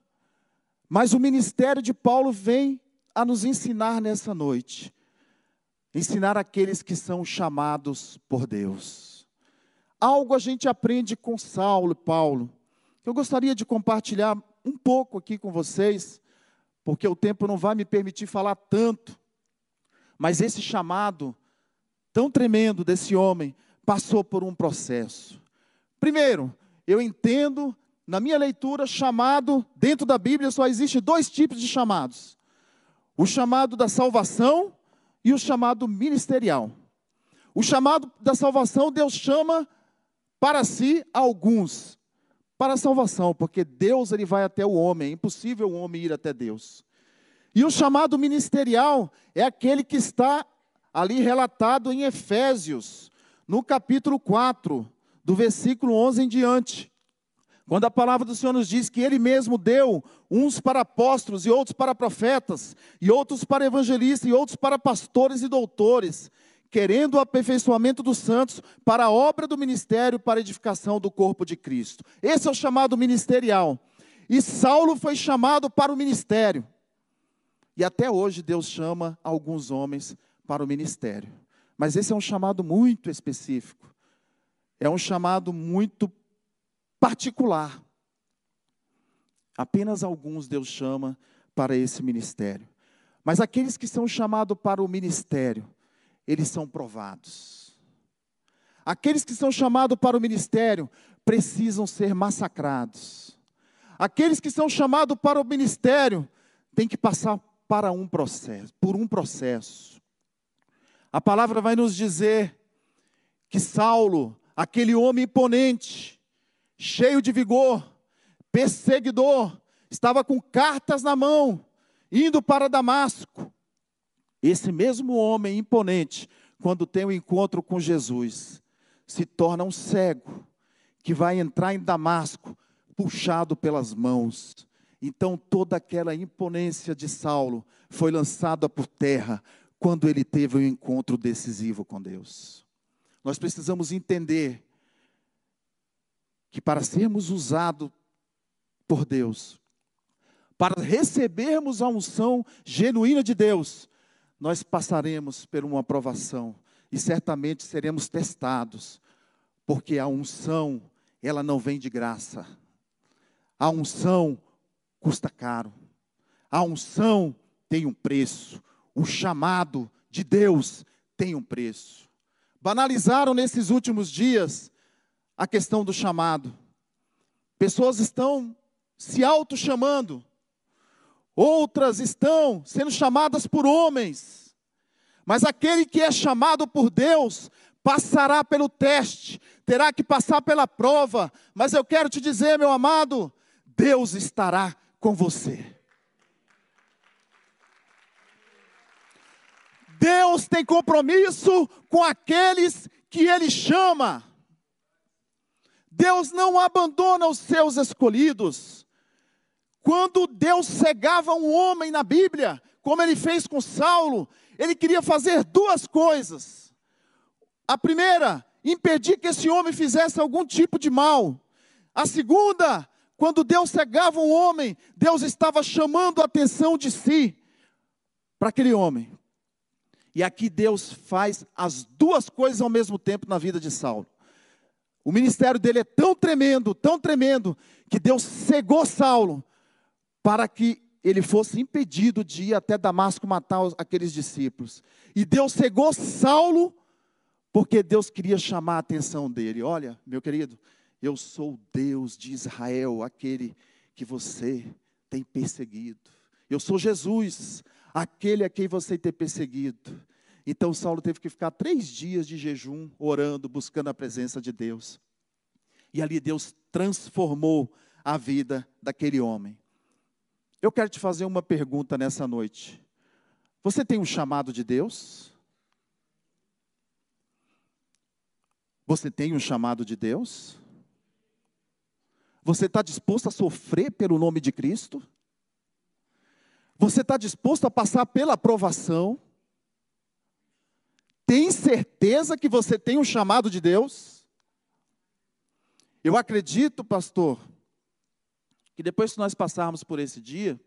Mas o ministério de Paulo vem a nos ensinar nessa noite. Ensinar aqueles que são chamados por Deus. Algo a gente aprende com Saulo e Paulo, eu gostaria de compartilhar um pouco aqui com vocês, porque o tempo não vai me permitir falar tanto. Mas esse chamado tão tremendo desse homem passou por um processo. Primeiro, eu entendo na minha leitura, chamado, dentro da Bíblia só existe dois tipos de chamados: o chamado da salvação e o chamado ministerial. O chamado da salvação, Deus chama para si alguns para a salvação, porque Deus ele vai até o homem, é impossível o homem ir até Deus. E o chamado ministerial é aquele que está ali relatado em Efésios, no capítulo 4, do versículo 11 em diante. Quando a palavra do Senhor nos diz que Ele mesmo deu uns para apóstolos e outros para profetas, e outros para evangelistas e outros para pastores e doutores, querendo o aperfeiçoamento dos santos para a obra do ministério, para a edificação do corpo de Cristo. Esse é o chamado ministerial. E Saulo foi chamado para o ministério. E até hoje Deus chama alguns homens para o ministério. Mas esse é um chamado muito específico. É um chamado muito particular. Apenas alguns Deus chama para esse ministério. Mas aqueles que são chamados para o ministério, eles são provados. Aqueles que são chamados para o ministério precisam ser massacrados. Aqueles que são chamados para o ministério têm que passar para um processo, por um processo. A palavra vai nos dizer que Saulo, aquele homem imponente, cheio de vigor, perseguidor, estava com cartas na mão, indo para Damasco. Esse mesmo homem imponente, quando tem o um encontro com Jesus, se torna um cego, que vai entrar em Damasco, puxado pelas mãos. Então toda aquela imponência de Saulo foi lançada por terra quando ele teve um encontro decisivo com Deus. Nós precisamos entender que para sermos usados por Deus, para recebermos a unção genuína de Deus, nós passaremos por uma aprovação e certamente seremos testados, porque a unção, ela não vem de graça. A unção custa caro. A unção tem um preço. O chamado de Deus tem um preço. Banalizaram nesses últimos dias a questão do chamado. Pessoas estão se auto-chamando, outras estão sendo chamadas por homens, mas aquele que é chamado por Deus passará pelo teste, terá que passar pela prova, mas eu quero te dizer, meu amado, Deus estará com você. Deus tem compromisso com aqueles que Ele chama. Deus não abandona os seus escolhidos. Quando Deus cegava um homem na Bíblia, como ele fez com Saulo, ele queria fazer duas coisas. A primeira, impedir que esse homem fizesse algum tipo de mal. A segunda, quando Deus cegava um homem, Deus estava chamando a atenção de si para aquele homem. E aqui Deus faz as duas coisas ao mesmo tempo na vida de Saulo. O ministério dele é tão tremendo, tão tremendo, que Deus cegou Saulo para que ele fosse impedido de ir até Damasco matar aqueles discípulos. E Deus cegou Saulo porque Deus queria chamar a atenção dele. Olha, meu querido, eu sou o Deus de Israel, aquele que você tem perseguido. Eu sou Jesus, aquele a quem você tem perseguido. Então Saulo teve que ficar três dias de jejum, orando, buscando a presença de Deus. E ali Deus transformou a vida daquele homem. Eu quero te fazer uma pergunta nessa noite. Você tem um chamado de Deus? Você tem um chamado de Deus? Você está disposto a sofrer pelo nome de Cristo? Você está disposto a passar pela aprovação? Tem certeza que você tem um chamado de Deus? Eu acredito, pastor, que depois que nós passarmos por esse dia,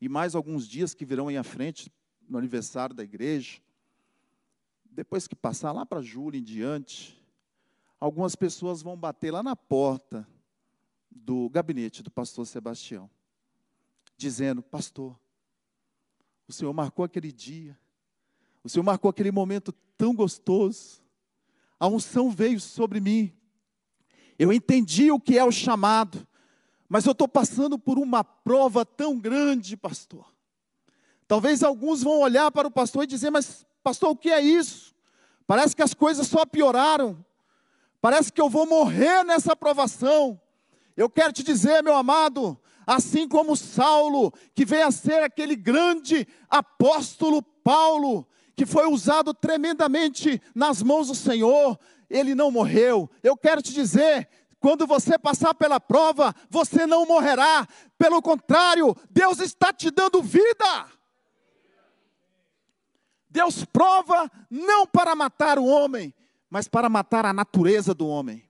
e mais alguns dias que virão aí à frente, no aniversário da igreja, depois que passar lá para julho em diante, algumas pessoas vão bater lá na porta do gabinete do pastor Sebastião, dizendo: Pastor, o senhor marcou aquele dia, o Senhor marcou aquele momento tão gostoso. A unção veio sobre mim. Eu entendi o que é o chamado, mas eu estou passando por uma prova tão grande, pastor. Talvez alguns vão olhar para o pastor e dizer: Mas, pastor, o que é isso? Parece que as coisas só pioraram. Parece que eu vou morrer nessa provação. Eu quero te dizer, meu amado, assim como Saulo, que veio a ser aquele grande apóstolo Paulo, que foi usado tremendamente nas mãos do Senhor, ele não morreu. Eu quero te dizer, quando você passar pela prova, você não morrerá. Pelo contrário, Deus está te dando vida. Deus prova não para matar o homem, mas para matar a natureza do homem.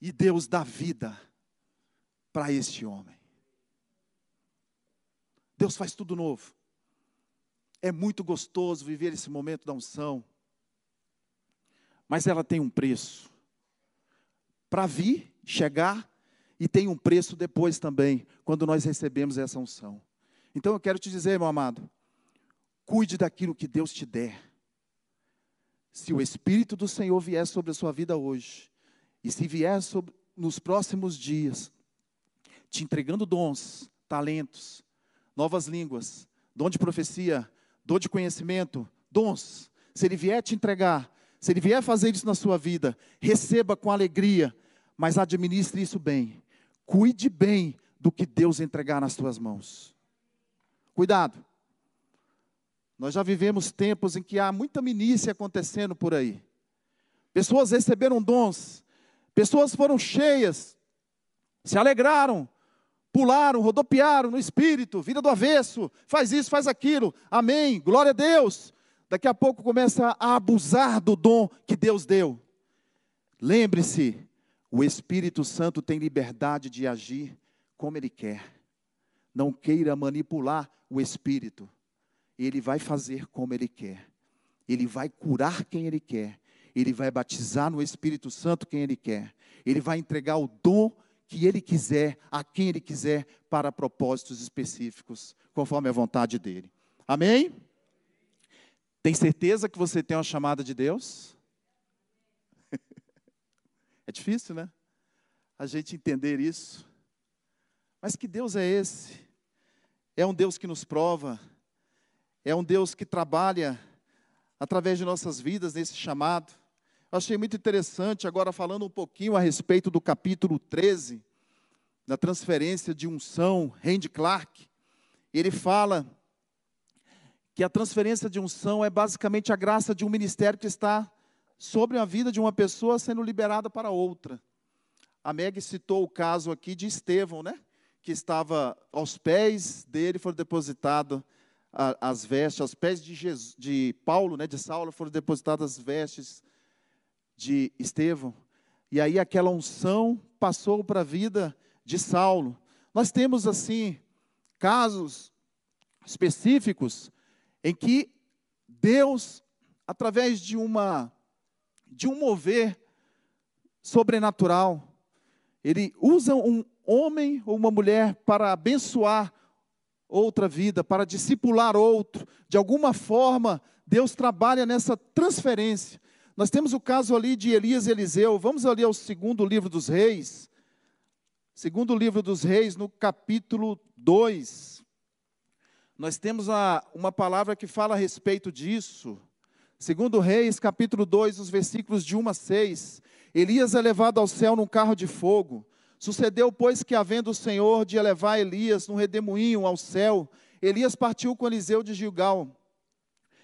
E Deus dá vida para este homem. Deus faz tudo novo. É muito gostoso viver esse momento da unção. Mas ela tem um preço. Para vir, chegar, e tem um preço depois também, quando nós recebemos essa unção. Então eu quero te dizer, meu amado, cuide daquilo que Deus te der. Se o Espírito do Senhor vier sobre a sua vida hoje, e se vier sobre, nos próximos dias, te entregando dons, talentos, novas línguas, dom de profecia, dom de conhecimento, dons, se Ele vier te entregar, se Ele vier fazer isso na sua vida, receba com alegria, mas administre isso bem. Cuide bem do que Deus entregar nas tuas mãos. Cuidado. Nós já vivemos tempos em que há muita minícia acontecendo por aí. Pessoas receberam dons, pessoas foram cheias, se alegraram, pularam, rodopiaram no espírito, vida do avesso, faz isso, faz aquilo, amém, glória a Deus. Daqui a pouco começa a abusar do dom que Deus deu. Lembre-se, o Espírito Santo tem liberdade de agir como Ele quer. Não queira manipular o Espírito. Ele vai fazer como Ele quer. Ele vai curar quem Ele quer. Ele vai batizar no Espírito Santo quem Ele quer. Ele vai entregar o dom que Ele quiser, a quem Ele quiser, para propósitos específicos, conforme a vontade dEle. Amém? Tem certeza que você tem uma chamada de Deus? é difícil, né? A gente entender isso. Mas que Deus é esse? É um Deus que nos prova, é um Deus que trabalha através de nossas vidas nesse chamado. Achei muito interessante, agora falando um pouquinho a respeito do capítulo 13, da transferência de unção, Randy Clark. Ele fala que a transferência de unção é basicamente a graça de um ministério que está sobre a vida de uma pessoa sendo liberada para outra. A Meg citou o caso aqui de Estevão, né? que estava aos pés dele foram depositadas as vestes, aos pés de, Jesus, de Paulo, né, de Saulo, foram depositadas as vestes de Estevão. E aí aquela unção passou para a vida de Saulo. Nós temos assim casos específicos em que Deus, através de uma de um mover sobrenatural, ele usa um, homem ou uma mulher para abençoar outra vida, para discipular outro. De alguma forma, Deus trabalha nessa transferência. Nós temos o caso ali de Elias e Eliseu. Vamos ali ao segundo livro dos reis. Segundo livro dos reis, no capítulo 2. Nós temos a, uma palavra que fala a respeito disso. Segundo Reis, capítulo 2, os versículos de 1 a 6. Elias é levado ao céu num carro de fogo. Sucedeu, pois, que, havendo o Senhor de elevar Elias no redemoinho ao céu, Elias partiu com Eliseu de Gilgal.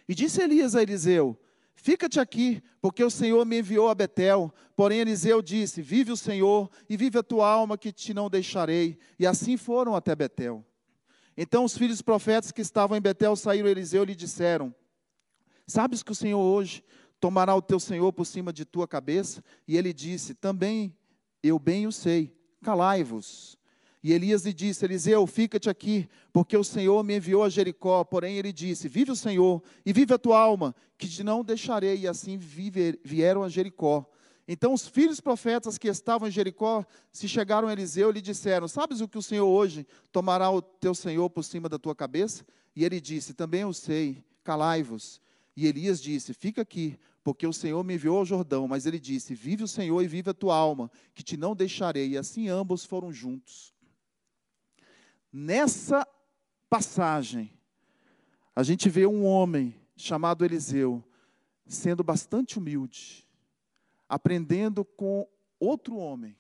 E disse Elias a Eliseu: Fica-te aqui, porque o Senhor me enviou a Betel. Porém, Eliseu disse: Vive o Senhor, e vive a tua alma, que te não deixarei. E assim foram até Betel. Então os filhos profetas que estavam em Betel saíram a Eliseu e lhe disseram: Sabes que o Senhor hoje tomará o teu Senhor por cima de tua cabeça? E ele disse: Também eu bem o sei calai-vos. E Elias lhe disse: Eliseu, fica-te aqui, porque o Senhor me enviou a Jericó. Porém, ele disse: Vive o Senhor e vive a tua alma, que te não deixarei. E assim viver, vieram a Jericó. Então, os filhos profetas que estavam em Jericó se chegaram a Eliseu e lhe disseram: Sabes o que o Senhor hoje tomará o teu Senhor por cima da tua cabeça? E ele disse: Também eu sei, calai-vos. E Elias disse: Fica aqui, porque o Senhor me enviou ao Jordão, mas ele disse: Vive o Senhor e vive a tua alma, que te não deixarei. E assim ambos foram juntos. Nessa passagem, a gente vê um homem chamado Eliseu sendo bastante humilde, aprendendo com outro homem,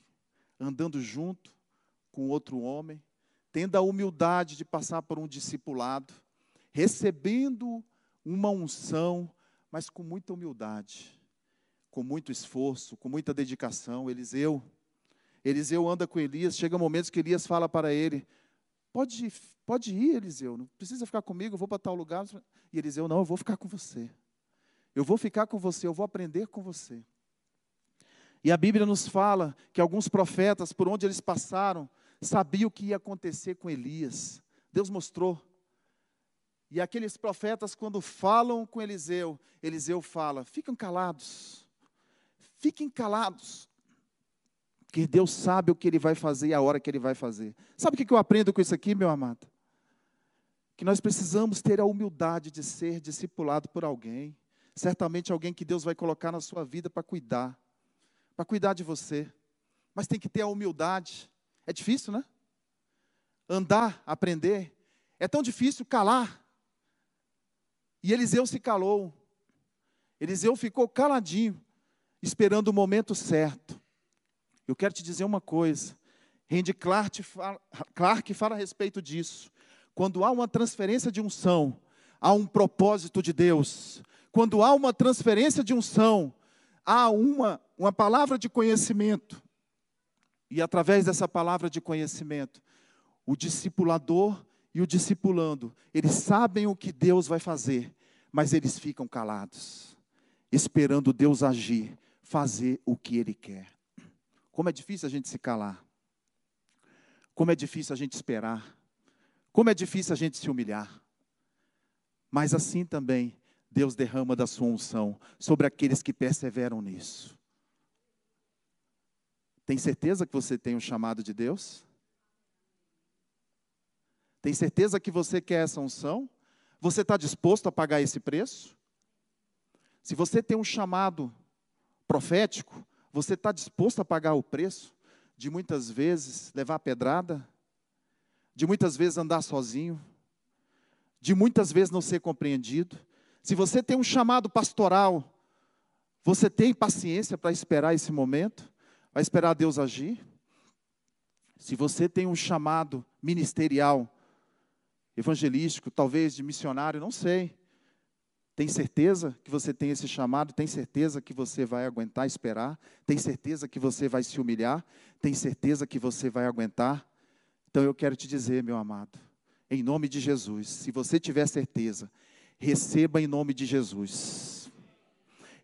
andando junto com outro homem, tendo a humildade de passar por um discipulado, recebendo uma unção, mas com muita humildade, com muito esforço, com muita dedicação. Eliseu, Eliseu anda com Elias, chega momentos que Elias fala para ele: Pode, pode ir, Eliseu, não precisa ficar comigo, eu vou para tal lugar. E Eliseu, não, eu vou ficar com você. Eu vou ficar com você, eu vou aprender com você. E a Bíblia nos fala que alguns profetas, por onde eles passaram, sabiam o que ia acontecer com Elias. Deus mostrou. E aqueles profetas, quando falam com Eliseu, Eliseu fala: fiquem calados, fiquem calados, porque Deus sabe o que Ele vai fazer e a hora que Ele vai fazer. Sabe o que eu aprendo com isso aqui, meu amado? Que nós precisamos ter a humildade de ser discipulado por alguém, certamente alguém que Deus vai colocar na sua vida para cuidar, para cuidar de você, mas tem que ter a humildade. É difícil, né? Andar, aprender, é tão difícil calar. E Eliseu se calou. Eliseu ficou caladinho, esperando o momento certo. Eu quero te dizer uma coisa. Randy Clark fala, Clark fala a respeito disso. Quando há uma transferência de unção, há um propósito de Deus. Quando há uma transferência de unção, há uma, uma palavra de conhecimento. E através dessa palavra de conhecimento, o discipulador e o discipulando, eles sabem o que Deus vai fazer, mas eles ficam calados, esperando Deus agir, fazer o que Ele quer. Como é difícil a gente se calar, como é difícil a gente esperar, como é difícil a gente se humilhar, mas assim também Deus derrama da sua unção sobre aqueles que perseveram nisso. Tem certeza que você tem um chamado de Deus? Tem certeza que você quer essa unção? Você está disposto a pagar esse preço? Se você tem um chamado profético, você está disposto a pagar o preço de muitas vezes levar pedrada, de muitas vezes andar sozinho, de muitas vezes não ser compreendido? Se você tem um chamado pastoral, você tem paciência para esperar esse momento? Vai esperar Deus agir? Se você tem um chamado ministerial, evangelístico, talvez de missionário, não sei. Tem certeza que você tem esse chamado? Tem certeza que você vai aguentar esperar? Tem certeza que você vai se humilhar? Tem certeza que você vai aguentar? Então eu quero te dizer, meu amado, em nome de Jesus, se você tiver certeza, receba em nome de Jesus.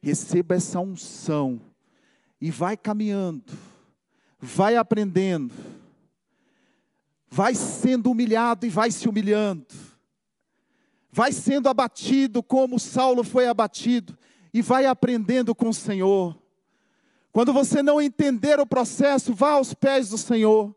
Receba essa unção e vai caminhando, vai aprendendo vai sendo humilhado e vai se humilhando, vai sendo abatido como Saulo foi abatido, e vai aprendendo com o Senhor. Quando você não entender o processo, vá aos pés do Senhor.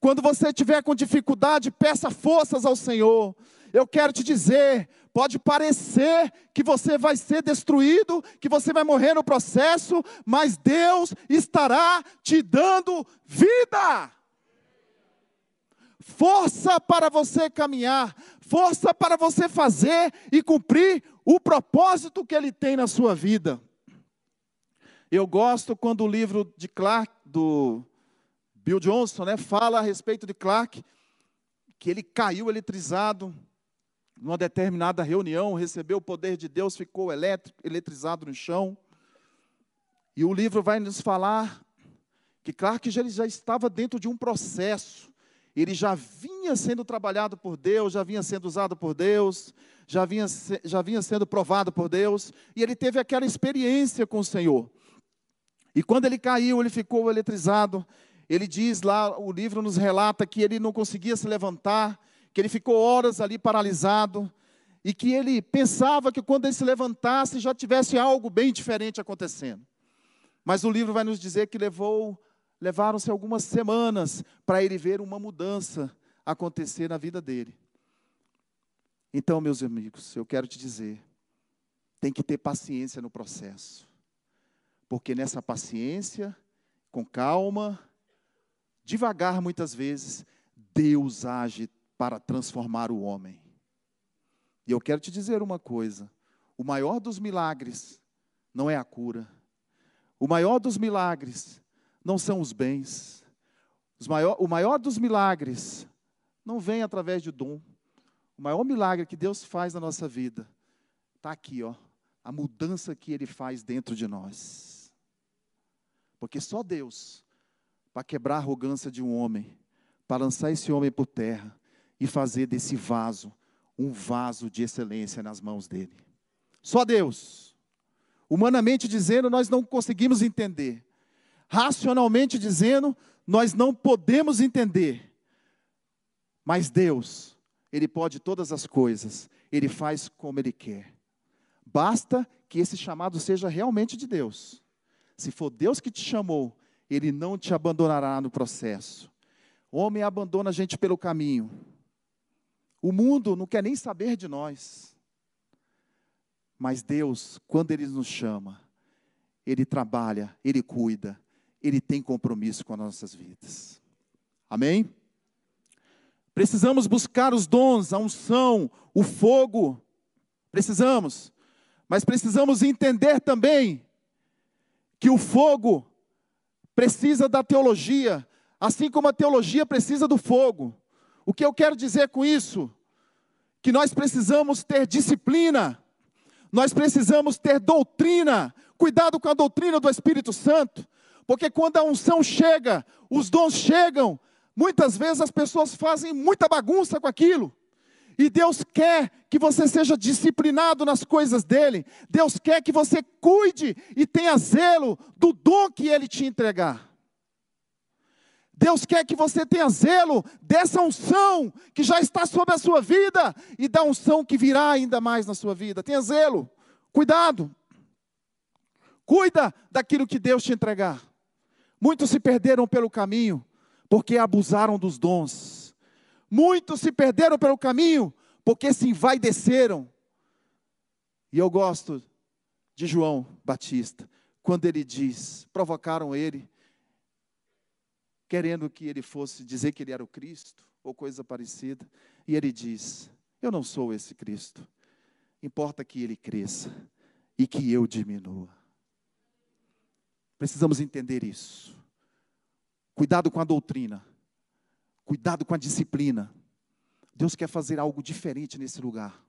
Quando você tiver com dificuldade, peça forças ao Senhor. Eu quero te dizer, pode parecer que você vai ser destruído, que você vai morrer no processo, mas Deus estará te dando vida força para você caminhar, força para você fazer e cumprir o propósito que Ele tem na sua vida. Eu gosto quando o livro de Clark, do Bill Johnson, né, fala a respeito de Clark, que ele caiu eletrizado numa determinada reunião, recebeu o poder de Deus, ficou elétrico, eletrizado no chão. E o livro vai nos falar que Clark já, já estava dentro de um processo ele já vinha sendo trabalhado por Deus, já vinha sendo usado por Deus, já vinha, já vinha sendo provado por Deus, e ele teve aquela experiência com o Senhor. E quando ele caiu, ele ficou eletrizado. Ele diz lá, o livro nos relata que ele não conseguia se levantar, que ele ficou horas ali paralisado, e que ele pensava que quando ele se levantasse já tivesse algo bem diferente acontecendo. Mas o livro vai nos dizer que levou levaram-se algumas semanas para ele ver uma mudança acontecer na vida dele. Então, meus amigos, eu quero te dizer: tem que ter paciência no processo. Porque nessa paciência, com calma, devagar muitas vezes, Deus age para transformar o homem. E eu quero te dizer uma coisa: o maior dos milagres não é a cura, o maior dos milagres não são os bens, maior, o maior dos milagres não vem através de dom. O maior milagre que Deus faz na nossa vida está aqui, ó, a mudança que Ele faz dentro de nós. Porque só Deus, para quebrar a arrogância de um homem, para lançar esse homem por terra e fazer desse vaso um vaso de excelência nas mãos dele. Só Deus. Humanamente dizendo, nós não conseguimos entender. Racionalmente dizendo, nós não podemos entender. Mas Deus, Ele pode todas as coisas, Ele faz como Ele quer. Basta que esse chamado seja realmente de Deus. Se for Deus que te chamou, Ele não te abandonará no processo. Homem abandona a gente pelo caminho. O mundo não quer nem saber de nós. Mas Deus, quando Ele nos chama, Ele trabalha, Ele cuida, Ele tem compromisso com as nossas vidas. Amém? Precisamos buscar os dons, a unção, o fogo. Precisamos. Mas precisamos entender também que o fogo precisa da teologia, assim como a teologia precisa do fogo. O que eu quero dizer com isso? Que nós precisamos ter disciplina, nós precisamos ter doutrina, cuidado com a doutrina do Espírito Santo, porque quando a unção chega, os dons chegam, Muitas vezes as pessoas fazem muita bagunça com aquilo. E Deus quer que você seja disciplinado nas coisas dele. Deus quer que você cuide e tenha zelo do dom que ele te entregar. Deus quer que você tenha zelo dessa unção que já está sobre a sua vida e da unção que virá ainda mais na sua vida. Tenha zelo, cuidado. Cuida daquilo que Deus te entregar. Muitos se perderam pelo caminho porque abusaram dos dons. Muitos se perderam pelo caminho, porque se envaideceram. E eu gosto de João Batista, quando ele diz: provocaram ele, querendo que ele fosse dizer que ele era o Cristo, ou coisa parecida. E ele diz: Eu não sou esse Cristo. Importa que ele cresça e que eu diminua. Precisamos entender isso. Cuidado com a doutrina. Cuidado com a disciplina. Deus quer fazer algo diferente nesse lugar.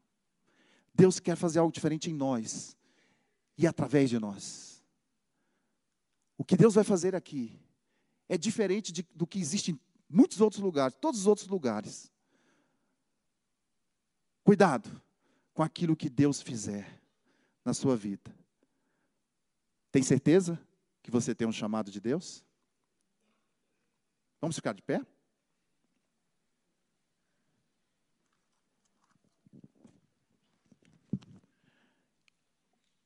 Deus quer fazer algo diferente em nós e através de nós. O que Deus vai fazer aqui é diferente de, do que existe em muitos outros lugares, todos os outros lugares. Cuidado com aquilo que Deus fizer na sua vida. Tem certeza que você tem um chamado de Deus? Vamos ficar de pé?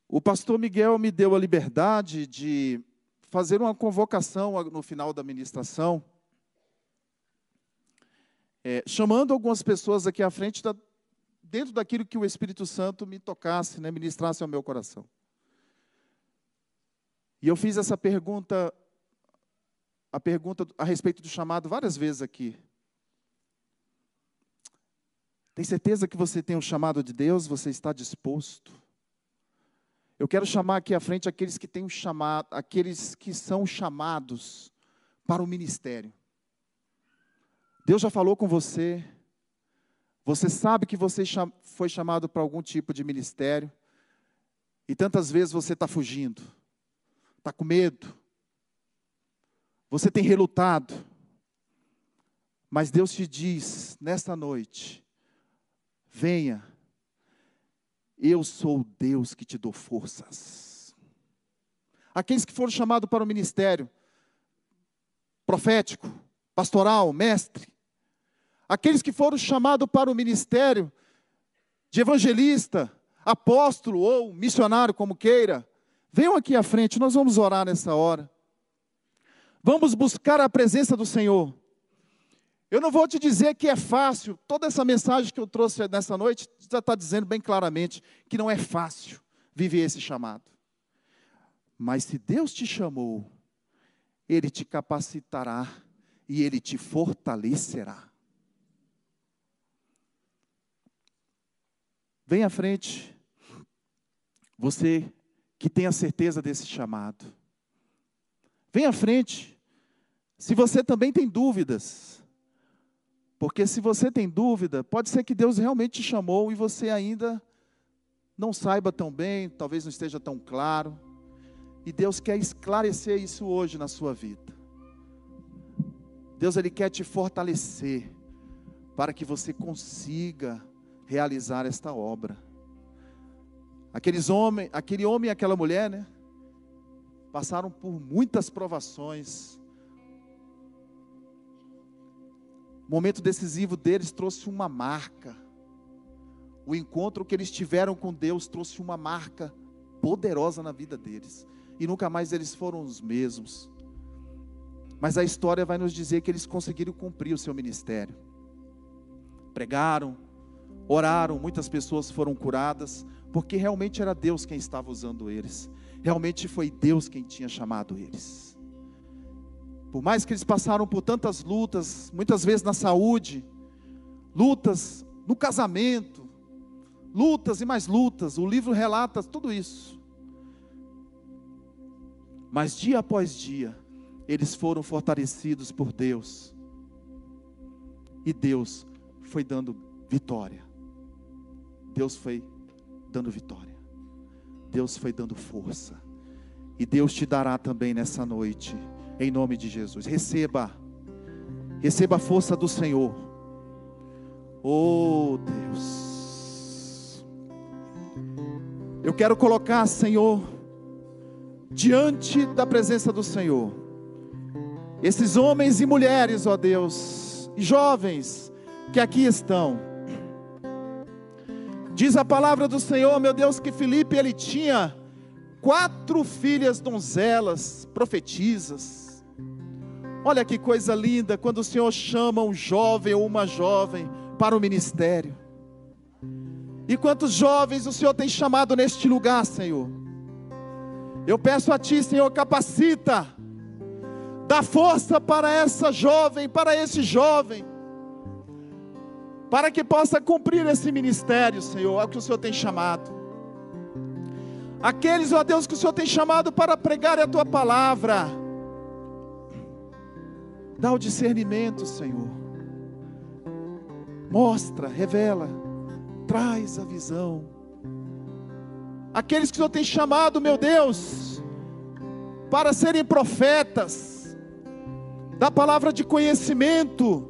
O pastor Miguel me deu a liberdade de fazer uma convocação no final da ministração, é, chamando algumas pessoas aqui à frente, da, dentro daquilo que o Espírito Santo me tocasse, né, ministrasse ao meu coração. E eu fiz essa pergunta a pergunta a respeito do chamado várias vezes aqui. Tem certeza que você tem um chamado de Deus? Você está disposto? Eu quero chamar aqui à frente aqueles que têm um chamado, aqueles que são chamados para o ministério. Deus já falou com você. Você sabe que você foi chamado para algum tipo de ministério. E tantas vezes você está fugindo, está com medo, você tem relutado. Mas Deus te diz nesta noite: venha, eu sou o Deus que te dou forças. Aqueles que foram chamados para o ministério profético, pastoral, mestre, aqueles que foram chamados para o ministério de evangelista, apóstolo ou missionário, como queira, venham aqui à frente, nós vamos orar nessa hora. Vamos buscar a presença do Senhor. Eu não vou te dizer que é fácil, toda essa mensagem que eu trouxe nessa noite já está dizendo bem claramente que não é fácil viver esse chamado. Mas se Deus te chamou, Ele te capacitará e Ele te fortalecerá. Vem à frente, você que tem a certeza desse chamado. Vem à frente, se você também tem dúvidas. Porque se você tem dúvida, pode ser que Deus realmente te chamou e você ainda não saiba tão bem, talvez não esteja tão claro. E Deus quer esclarecer isso hoje na sua vida. Deus ele quer te fortalecer para que você consiga realizar esta obra. Aqueles homens, aquele homem e aquela mulher, né? Passaram por muitas provações. O momento decisivo deles trouxe uma marca. O encontro que eles tiveram com Deus trouxe uma marca poderosa na vida deles e nunca mais eles foram os mesmos. Mas a história vai nos dizer que eles conseguiram cumprir o seu ministério. Pregaram, oraram, muitas pessoas foram curadas, porque realmente era Deus quem estava usando eles. Realmente foi Deus quem tinha chamado eles. Por mais que eles passaram por tantas lutas, muitas vezes na saúde, lutas no casamento, lutas e mais lutas, o livro relata tudo isso. Mas dia após dia, eles foram fortalecidos por Deus. E Deus foi dando vitória. Deus foi dando vitória. Deus foi dando força. E Deus te dará também nessa noite, em nome de Jesus. Receba, receba a força do Senhor. Oh Deus, eu quero colocar, Senhor, diante da presença do Senhor. Esses homens e mulheres, ó Deus, jovens que aqui estão. Diz a palavra do Senhor, meu Deus, que Felipe ele tinha quatro filhas donzelas, profetisas. Olha que coisa linda quando o Senhor chama um jovem ou uma jovem para o ministério. E quantos jovens o Senhor tem chamado neste lugar, Senhor? Eu peço a Ti, Senhor, capacita, dá força para essa jovem, para esse jovem, para que possa cumprir esse ministério, Senhor, é o que o Senhor tem chamado. Aqueles, ó Deus, que o Senhor tem chamado para pregar a Tua palavra, dá o discernimento, Senhor, mostra, revela, traz a visão. Aqueles que o Senhor tem chamado, meu Deus, para serem profetas, da palavra de conhecimento,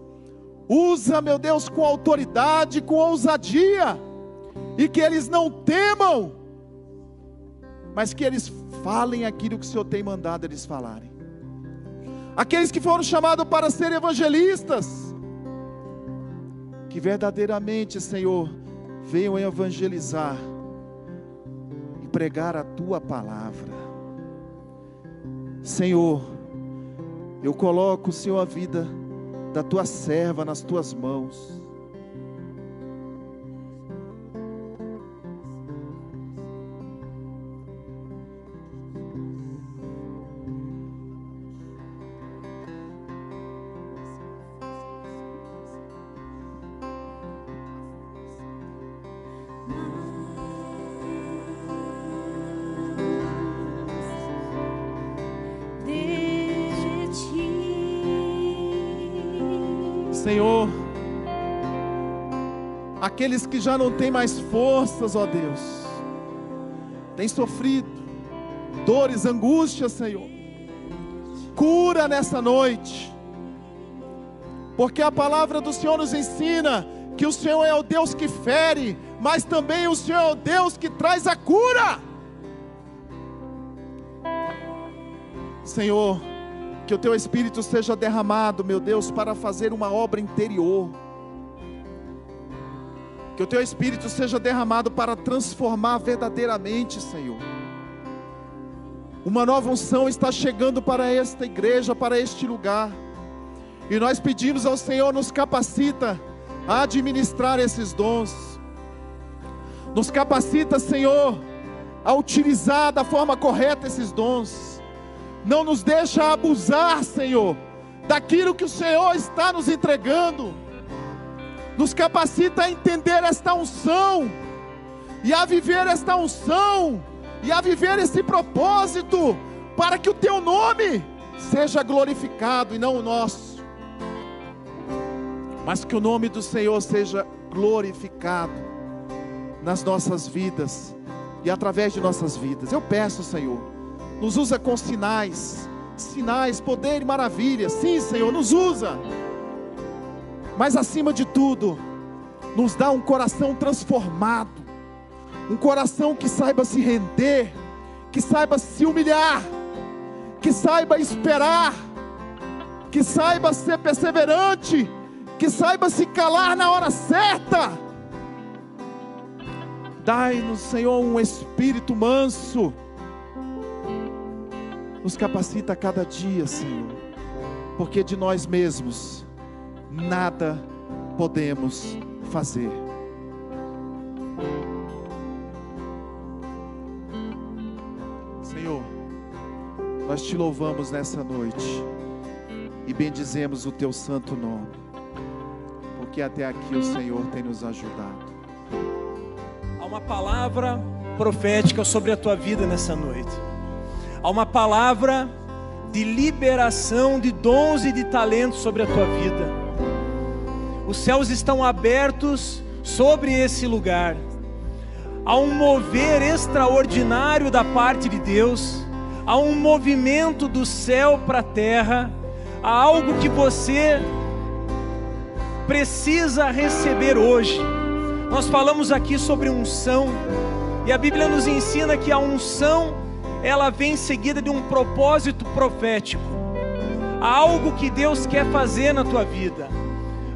usa, meu Deus, com autoridade, com ousadia, e que eles não temam, mas que eles falem aquilo que o Senhor tem mandado eles falarem. Aqueles que foram chamados para ser evangelistas, que verdadeiramente, Senhor, venham evangelizar pregar a tua palavra. Senhor, eu coloco, Senhor, a vida da tua serva nas tuas mãos. Aqueles que já não têm mais forças, ó Deus, têm sofrido dores, angústias, Senhor. Cura nessa noite, porque a palavra do Senhor nos ensina que o Senhor é o Deus que fere, mas também o Senhor é o Deus que traz a cura. Senhor, que o teu Espírito seja derramado, meu Deus, para fazer uma obra interior que o teu Espírito seja derramado para transformar verdadeiramente, Senhor. Uma nova unção está chegando para esta igreja, para este lugar. E nós pedimos ao Senhor, nos capacita a administrar esses dons. Nos capacita, Senhor, a utilizar da forma correta esses dons. Não nos deixa abusar, Senhor, daquilo que o Senhor está nos entregando. Nos capacita a entender esta unção e a viver esta unção e a viver esse propósito para que o teu nome seja glorificado e não o nosso. Mas que o nome do Senhor seja glorificado nas nossas vidas e através de nossas vidas. Eu peço, Senhor, nos usa com sinais, sinais, poder e maravilha. Sim, Senhor, nos usa. Mas acima de tudo, nos dá um coração transformado, um coração que saiba se render, que saiba se humilhar, que saiba esperar, que saiba ser perseverante, que saiba se calar na hora certa Dai-nos, Senhor, um espírito manso. Nos capacita a cada dia, Senhor, porque de nós mesmos nada podemos fazer. Senhor, nós te louvamos nessa noite e bendizemos o teu santo nome, porque até aqui o Senhor tem nos ajudado uma palavra profética sobre a tua vida nessa noite. Há uma palavra de liberação de dons e de talentos sobre a tua vida. Os céus estão abertos sobre esse lugar. Há um mover extraordinário da parte de Deus. Há um movimento do céu para a terra. Há algo que você precisa receber hoje. Nós falamos aqui sobre unção, e a Bíblia nos ensina que a unção, ela vem seguida de um propósito profético. Há algo que Deus quer fazer na tua vida,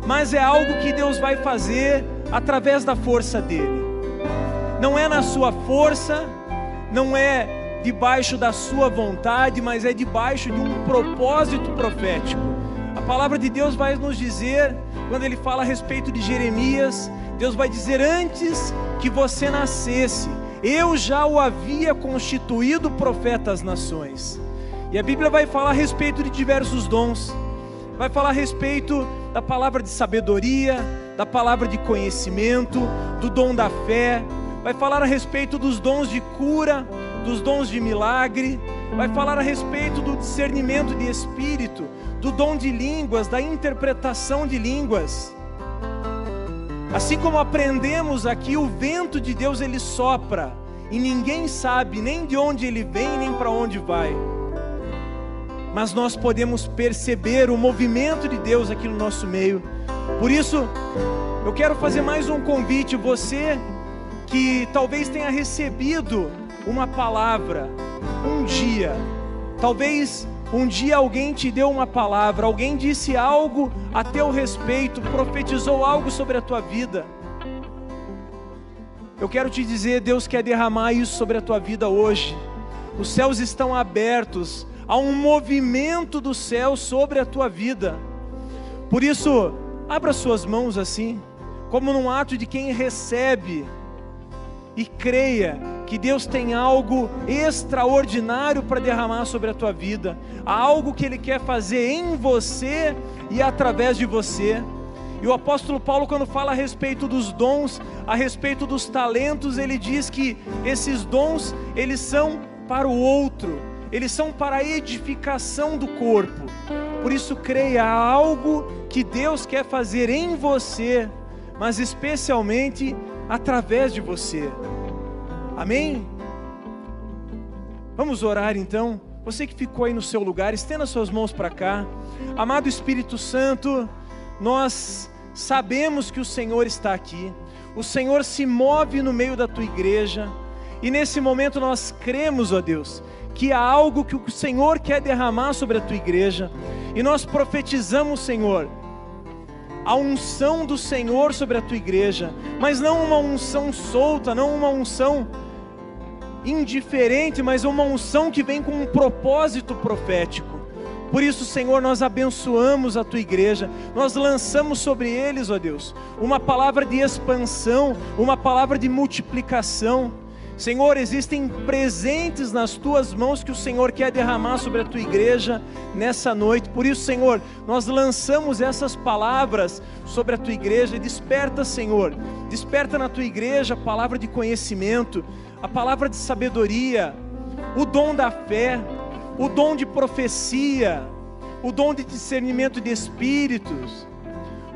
mas é algo que Deus vai fazer através da força dele. Não é na sua força, não é debaixo da sua vontade, mas é debaixo de um propósito profético. A palavra de Deus vai nos dizer, quando ele fala a respeito de Jeremias, Deus vai dizer: Antes que você nascesse, eu já o havia constituído profeta às nações. E a Bíblia vai falar a respeito de diversos dons, vai falar a respeito da palavra de sabedoria, da palavra de conhecimento, do dom da fé, vai falar a respeito dos dons de cura, dos dons de milagre, vai falar a respeito do discernimento de espírito, do dom de línguas, da interpretação de línguas. Assim como aprendemos aqui, o vento de Deus ele sopra e ninguém sabe nem de onde ele vem nem para onde vai. Mas nós podemos perceber o movimento de Deus aqui no nosso meio. Por isso, eu quero fazer mais um convite você que talvez tenha recebido uma palavra um dia, talvez um dia alguém te deu uma palavra, alguém disse algo a teu respeito, profetizou algo sobre a tua vida. Eu quero te dizer, Deus quer derramar isso sobre a tua vida hoje. Os céus estão abertos, há um movimento do céu sobre a tua vida. Por isso, abra suas mãos assim, como num ato de quem recebe e creia que Deus tem algo extraordinário para derramar sobre a tua vida, algo que Ele quer fazer em você e através de você. E o apóstolo Paulo, quando fala a respeito dos dons, a respeito dos talentos, ele diz que esses dons, eles são para o outro, eles são para a edificação do corpo. Por isso, creia, algo que Deus quer fazer em você, mas especialmente através de você. Amém? Vamos orar então. Você que ficou aí no seu lugar, estenda suas mãos para cá. Amado Espírito Santo, nós sabemos que o Senhor está aqui. O Senhor se move no meio da tua igreja. E nesse momento nós cremos, ó Deus, que há algo que o Senhor quer derramar sobre a tua igreja. E nós profetizamos, Senhor, a unção do Senhor sobre a tua igreja, mas não uma unção solta, não uma unção indiferente, mas uma unção que vem com um propósito profético. Por isso, Senhor, nós abençoamos a tua igreja, nós lançamos sobre eles, ó Deus, uma palavra de expansão, uma palavra de multiplicação. Senhor, existem presentes nas tuas mãos que o Senhor quer derramar sobre a tua igreja nessa noite. Por isso, Senhor, nós lançamos essas palavras sobre a tua igreja. Desperta, Senhor, desperta na tua igreja a palavra de conhecimento, a palavra de sabedoria, o dom da fé, o dom de profecia, o dom de discernimento de espíritos,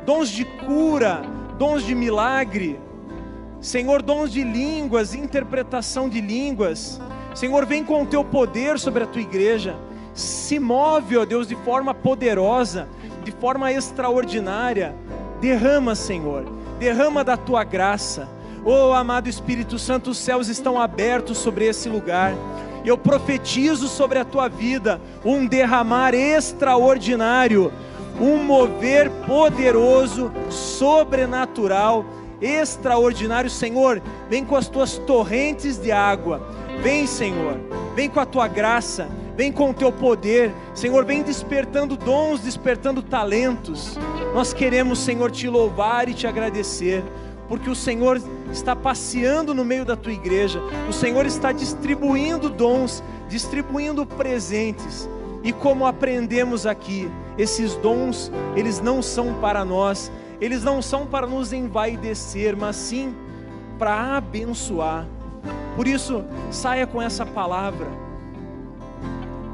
dons de cura, dons de milagre Senhor, dons de línguas, interpretação de línguas. Senhor, vem com o teu poder sobre a tua igreja. Se move, ó Deus, de forma poderosa, de forma extraordinária. Derrama, Senhor, derrama da tua graça. Oh, amado Espírito Santo, os céus estão abertos sobre esse lugar. Eu profetizo sobre a tua vida um derramar extraordinário, um mover poderoso, sobrenatural extraordinário, Senhor. Vem com as tuas torrentes de água. Vem, Senhor. Vem com a tua graça. Vem com o teu poder. Senhor, vem despertando dons, despertando talentos. Nós queremos, Senhor, te louvar e te agradecer, porque o Senhor está passeando no meio da tua igreja. O Senhor está distribuindo dons, distribuindo presentes. E como aprendemos aqui, esses dons, eles não são para nós, eles não são para nos envaidecer, mas sim para abençoar. Por isso, saia com essa palavra,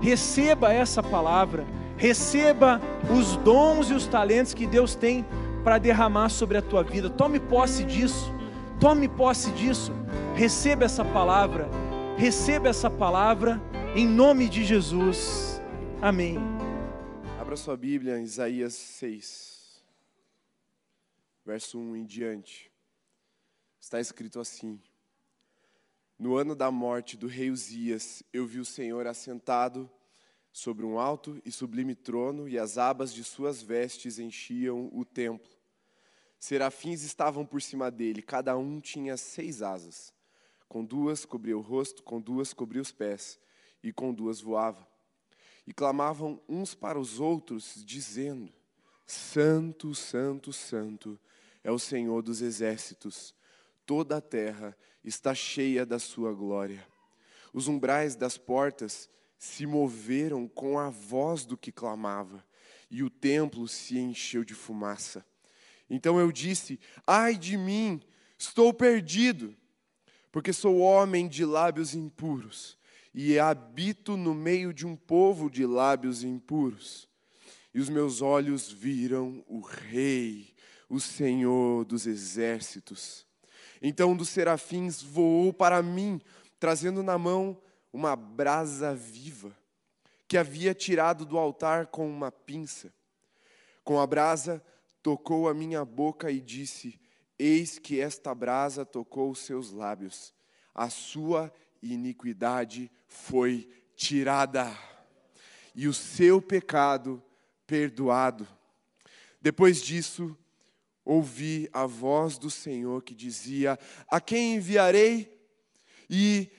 receba essa palavra, receba os dons e os talentos que Deus tem para derramar sobre a tua vida. Tome posse disso, tome posse disso, receba essa palavra, receba essa palavra em nome de Jesus. Amém. Abra sua Bíblia Isaías 6 verso 1 em diante, está escrito assim: No ano da morte do rei Uzias, eu vi o Senhor assentado sobre um alto e sublime trono, e as abas de suas vestes enchiam o templo. Serafins estavam por cima dele, cada um tinha seis asas. Com duas cobria o rosto, com duas cobria os pés, e com duas voava. E clamavam uns para os outros, dizendo: Santo, Santo, Santo é o Senhor dos exércitos. Toda a terra está cheia da sua glória. Os umbrais das portas se moveram com a voz do que clamava, e o templo se encheu de fumaça. Então eu disse: Ai de mim, estou perdido, porque sou homem de lábios impuros, e habito no meio de um povo de lábios impuros. E os meus olhos viram o Rei o Senhor dos exércitos. Então um dos serafins voou para mim, trazendo na mão uma brasa viva, que havia tirado do altar com uma pinça. Com a brasa, tocou a minha boca e disse: Eis que esta brasa tocou os seus lábios, a sua iniquidade foi tirada, e o seu pecado perdoado. Depois disso, ouvi a voz do Senhor que dizia: A quem enviarei? E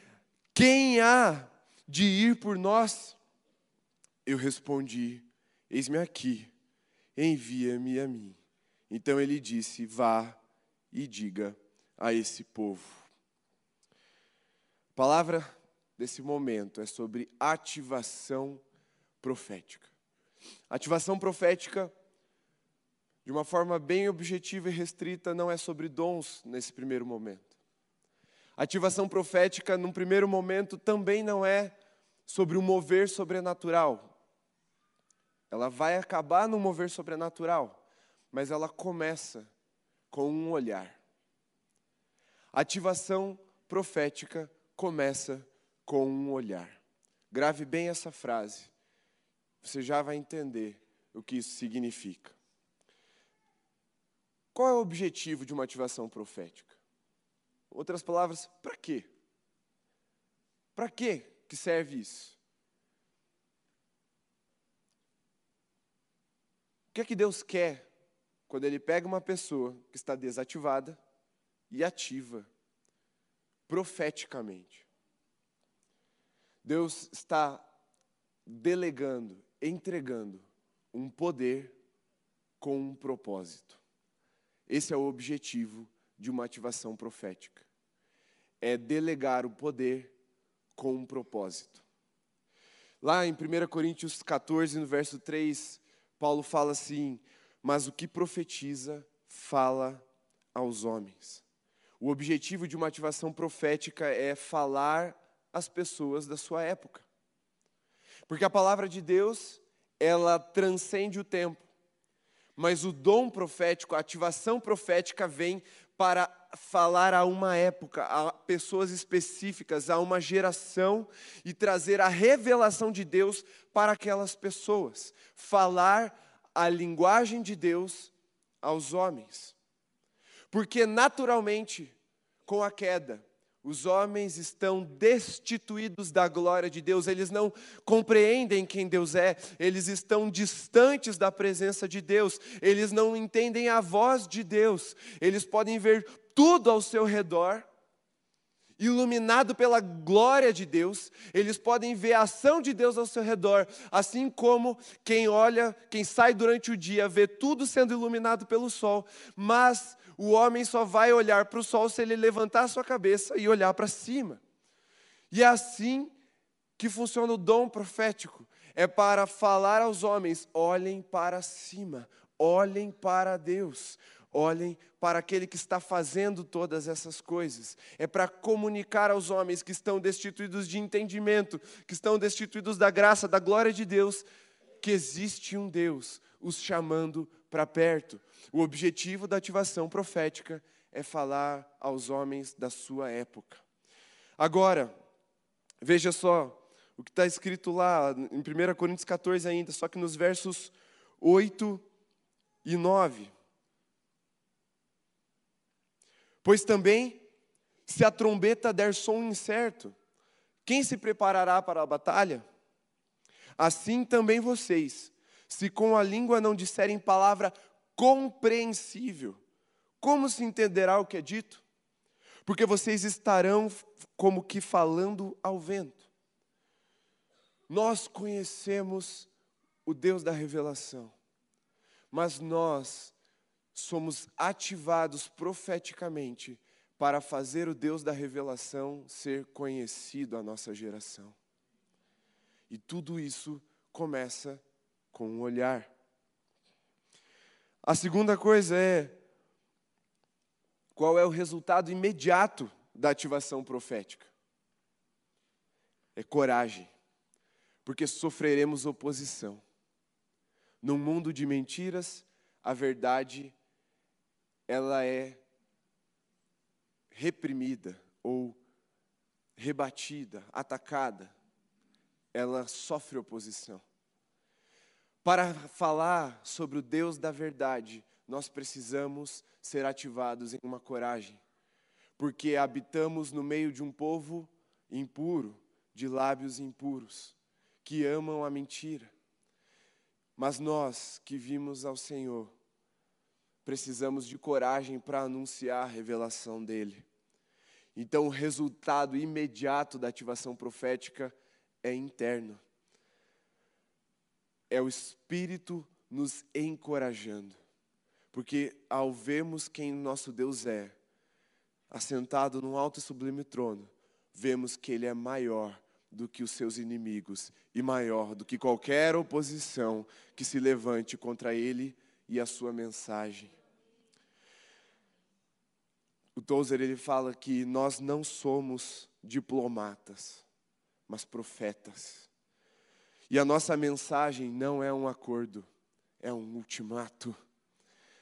quem há de ir por nós? Eu respondi: Eis-me aqui, envia-me a mim. Então ele disse: Vá e diga a esse povo. A palavra desse momento é sobre ativação profética. Ativação profética de uma forma bem objetiva e restrita, não é sobre dons nesse primeiro momento. ativação profética, num primeiro momento, também não é sobre um mover sobrenatural. Ela vai acabar no mover sobrenatural, mas ela começa com um olhar. ativação profética começa com um olhar. Grave bem essa frase, você já vai entender o que isso significa. Qual é o objetivo de uma ativação profética? Outras palavras, para quê? Para quê que serve isso? O que é que Deus quer quando Ele pega uma pessoa que está desativada e ativa profeticamente? Deus está delegando, entregando um poder com um propósito. Esse é o objetivo de uma ativação profética. é delegar o poder com um propósito. Lá em 1 Coríntios 14, no verso 3, Paulo fala assim: Mas o que profetiza, fala aos homens. O objetivo de uma ativação profética é falar às pessoas da sua época. Porque a palavra de Deus, ela transcende o tempo. Mas o dom profético, a ativação profética vem para falar a uma época, a pessoas específicas, a uma geração e trazer a revelação de Deus para aquelas pessoas. Falar a linguagem de Deus aos homens. Porque naturalmente, com a queda, os homens estão destituídos da glória de Deus, eles não compreendem quem Deus é, eles estão distantes da presença de Deus, eles não entendem a voz de Deus, eles podem ver tudo ao seu redor, iluminado pela glória de Deus, eles podem ver a ação de Deus ao seu redor, assim como quem olha, quem sai durante o dia, vê tudo sendo iluminado pelo sol, mas o homem só vai olhar para o sol se ele levantar a sua cabeça e olhar para cima. E é assim que funciona o dom profético. É para falar aos homens: olhem para cima, olhem para Deus, olhem para aquele que está fazendo todas essas coisas. É para comunicar aos homens que estão destituídos de entendimento, que estão destituídos da graça, da glória de Deus, que existe um Deus os chamando para perto. O objetivo da ativação profética é falar aos homens da sua época. Agora, veja só o que está escrito lá em 1 Coríntios 14 ainda, só que nos versos 8 e 9. Pois também, se a trombeta der som incerto, quem se preparará para a batalha? Assim também vocês, se com a língua não disserem palavra compreensível, como se entenderá o que é dito? Porque vocês estarão como que falando ao vento. Nós conhecemos o Deus da revelação, mas nós somos ativados profeticamente para fazer o Deus da revelação ser conhecido à nossa geração. E tudo isso começa com um olhar. A segunda coisa é qual é o resultado imediato da ativação profética? É coragem, porque sofreremos oposição. Num mundo de mentiras, a verdade ela é reprimida ou rebatida, atacada. Ela sofre oposição. Para falar sobre o Deus da verdade, nós precisamos ser ativados em uma coragem, porque habitamos no meio de um povo impuro, de lábios impuros, que amam a mentira. Mas nós que vimos ao Senhor, precisamos de coragem para anunciar a revelação dele. Então, o resultado imediato da ativação profética é interno é o Espírito nos encorajando. Porque ao vermos quem nosso Deus é, assentado num alto e sublime trono, vemos que Ele é maior do que os seus inimigos e maior do que qualquer oposição que se levante contra Ele e a sua mensagem. O Tozer ele fala que nós não somos diplomatas, mas profetas. E a nossa mensagem não é um acordo, é um ultimato.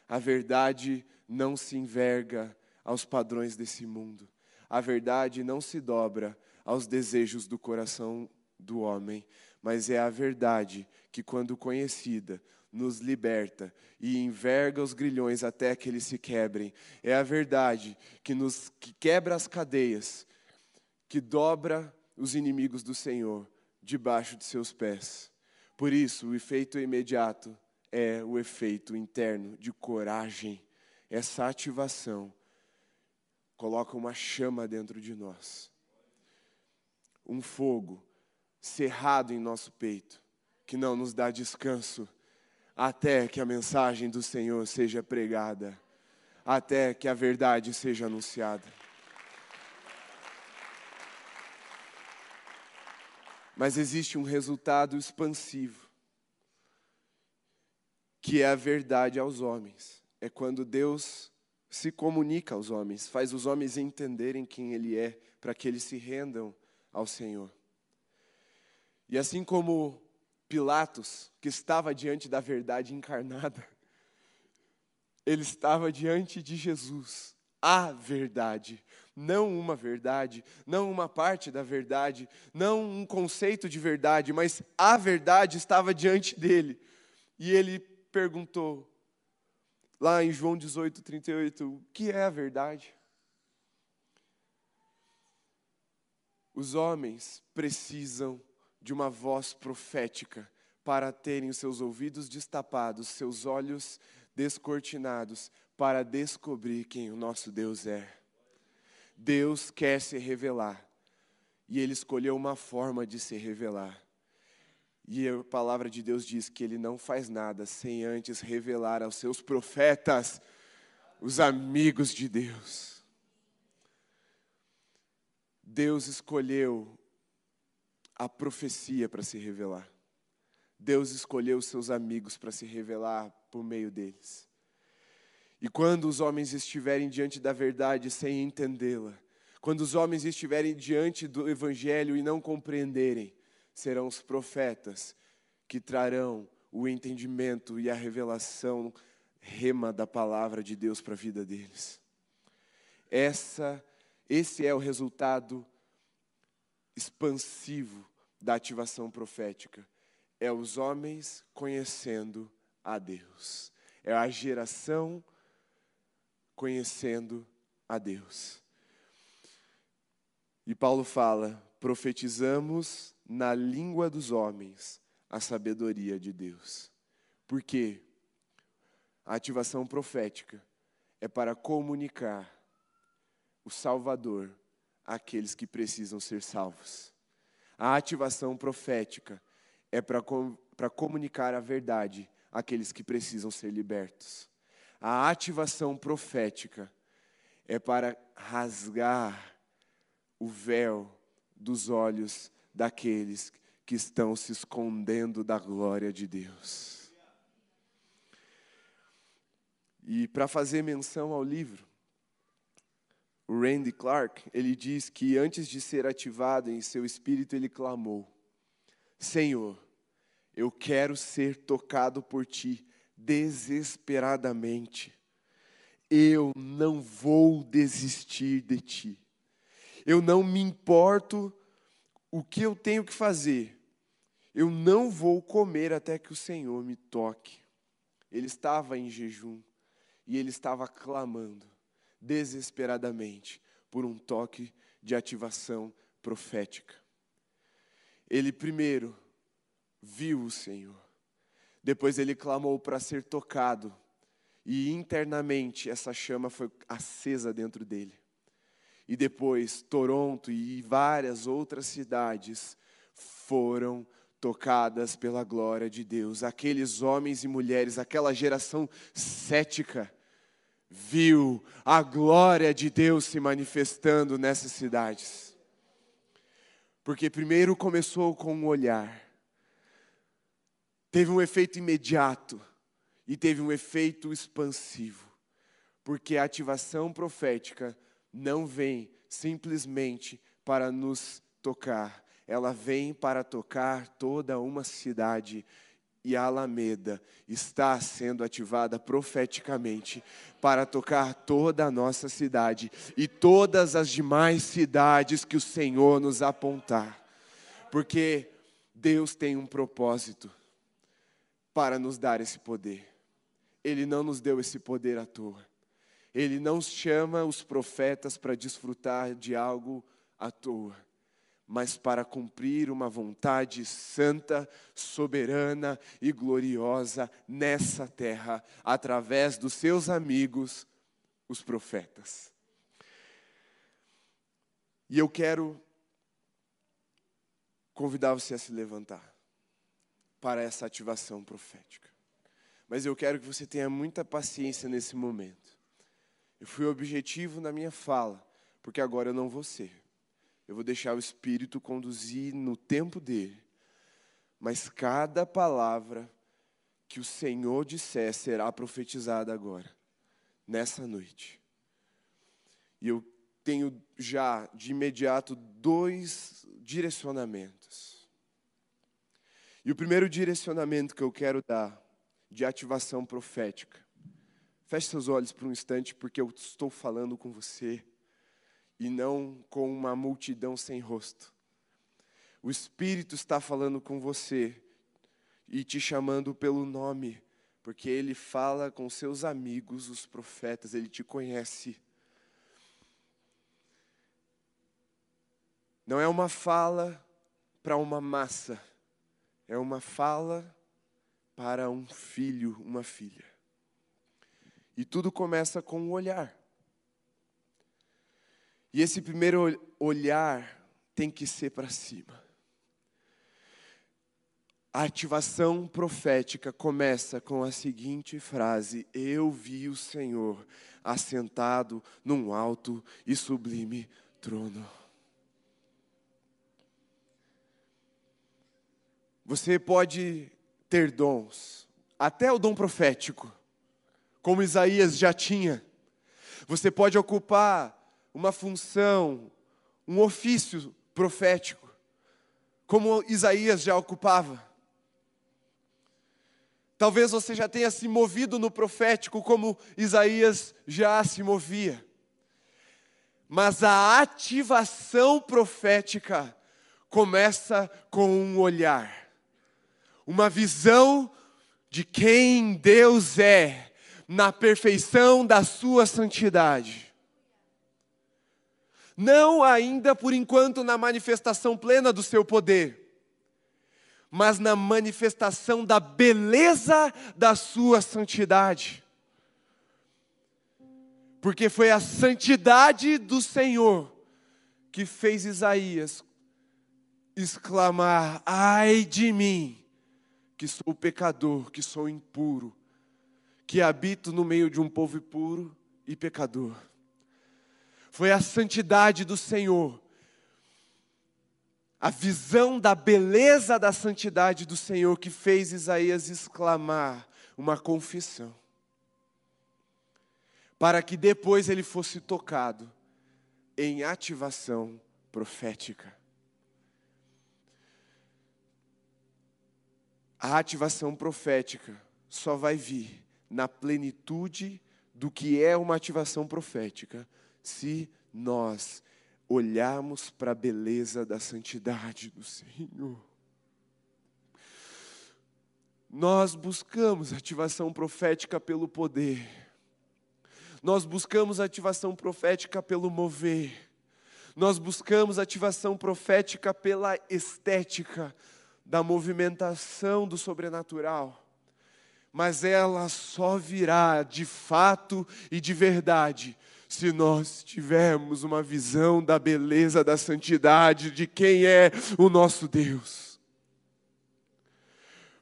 A verdade não se enverga aos padrões desse mundo. A verdade não se dobra aos desejos do coração do homem, mas é a verdade que, quando conhecida, nos liberta e enverga os grilhões até que eles se quebrem. É a verdade que nos que quebra as cadeias, que dobra os inimigos do Senhor debaixo de seus pés. Por isso, o efeito imediato é o efeito interno de coragem. Essa ativação coloca uma chama dentro de nós, um fogo cerrado em nosso peito, que não nos dá descanso até que a mensagem do Senhor seja pregada, até que a verdade seja anunciada. Mas existe um resultado expansivo, que é a verdade aos homens. É quando Deus se comunica aos homens, faz os homens entenderem quem Ele é, para que eles se rendam ao Senhor. E assim como Pilatos, que estava diante da verdade encarnada, ele estava diante de Jesus, a verdade, não uma verdade, não uma parte da verdade, não um conceito de verdade, mas a verdade estava diante dele. E ele perguntou, lá em João 18, 38, o que é a verdade? Os homens precisam de uma voz profética para terem os seus ouvidos destapados, seus olhos descortinados, para descobrir quem o nosso Deus é. Deus quer se revelar. E ele escolheu uma forma de se revelar. E a palavra de Deus diz que ele não faz nada sem antes revelar aos seus profetas, os amigos de Deus. Deus escolheu a profecia para se revelar. Deus escolheu os seus amigos para se revelar por meio deles. E quando os homens estiverem diante da verdade sem entendê-la, quando os homens estiverem diante do Evangelho e não compreenderem, serão os profetas que trarão o entendimento e a revelação rema da palavra de Deus para a vida deles. Essa, esse é o resultado expansivo da ativação profética. É os homens conhecendo a Deus. É a geração conhecendo a Deus. E Paulo fala: profetizamos na língua dos homens a sabedoria de Deus. Por quê? A ativação profética é para comunicar o Salvador àqueles que precisam ser salvos. A ativação profética é para, para comunicar a verdade àqueles que precisam ser libertos. A ativação profética é para rasgar o véu dos olhos daqueles que estão se escondendo da glória de Deus. E para fazer menção ao livro, o Randy Clark, ele diz que antes de ser ativado em seu espírito, ele clamou: Senhor, eu quero ser tocado por ti desesperadamente. Eu não vou desistir de ti. Eu não me importo o que eu tenho que fazer. Eu não vou comer até que o Senhor me toque. Ele estava em jejum e ele estava clamando desesperadamente por um toque de ativação profética. Ele primeiro viu o Senhor. Depois ele clamou para ser tocado. E internamente essa chama foi acesa dentro dele. E depois Toronto e várias outras cidades foram tocadas pela glória de Deus. Aqueles homens e mulheres, aquela geração cética, viu a glória de Deus se manifestando nessas cidades. Porque primeiro começou com um olhar, teve um efeito imediato e teve um efeito expansivo, porque a ativação profética não vem simplesmente para nos tocar, ela vem para tocar toda uma cidade. E a Alameda está sendo ativada profeticamente para tocar toda a nossa cidade e todas as demais cidades que o Senhor nos apontar. Porque Deus tem um propósito para nos dar esse poder. Ele não nos deu esse poder à toa. Ele não chama os profetas para desfrutar de algo à toa, mas para cumprir uma vontade santa, soberana e gloriosa nessa terra, através dos seus amigos, os profetas. E eu quero convidar você a se levantar para essa ativação profética. Mas eu quero que você tenha muita paciência nesse momento. Eu fui objetivo na minha fala, porque agora eu não vou ser. Eu vou deixar o Espírito conduzir no tempo dele. Mas cada palavra que o Senhor disser será profetizada agora, nessa noite. E eu tenho já de imediato dois direcionamentos. E o primeiro direcionamento que eu quero dar, de ativação profética. Feche seus olhos por um instante, porque eu estou falando com você e não com uma multidão sem rosto. O Espírito está falando com você e te chamando pelo nome, porque Ele fala com seus amigos, os profetas, Ele te conhece. Não é uma fala para uma massa, é uma fala para um filho, uma filha. E tudo começa com um olhar. E esse primeiro olhar tem que ser para cima. A ativação profética começa com a seguinte frase: Eu vi o Senhor assentado num alto e sublime trono. Você pode ter dons, até o dom profético, como Isaías já tinha. Você pode ocupar uma função, um ofício profético, como Isaías já ocupava. Talvez você já tenha se movido no profético como Isaías já se movia. Mas a ativação profética começa com um olhar uma visão de quem Deus é na perfeição da sua santidade. Não ainda por enquanto na manifestação plena do seu poder, mas na manifestação da beleza da sua santidade. Porque foi a santidade do Senhor que fez Isaías exclamar: ai de mim que sou pecador, que sou impuro, que habito no meio de um povo impuro e pecador. Foi a santidade do Senhor, a visão da beleza da santidade do Senhor que fez Isaías exclamar uma confissão, para que depois ele fosse tocado em ativação profética. A ativação profética só vai vir na plenitude do que é uma ativação profética, se nós olharmos para a beleza da santidade do Senhor. Nós buscamos ativação profética pelo poder, nós buscamos ativação profética pelo mover, nós buscamos ativação profética pela estética, da movimentação do sobrenatural, mas ela só virá de fato e de verdade se nós tivermos uma visão da beleza, da santidade, de quem é o nosso Deus.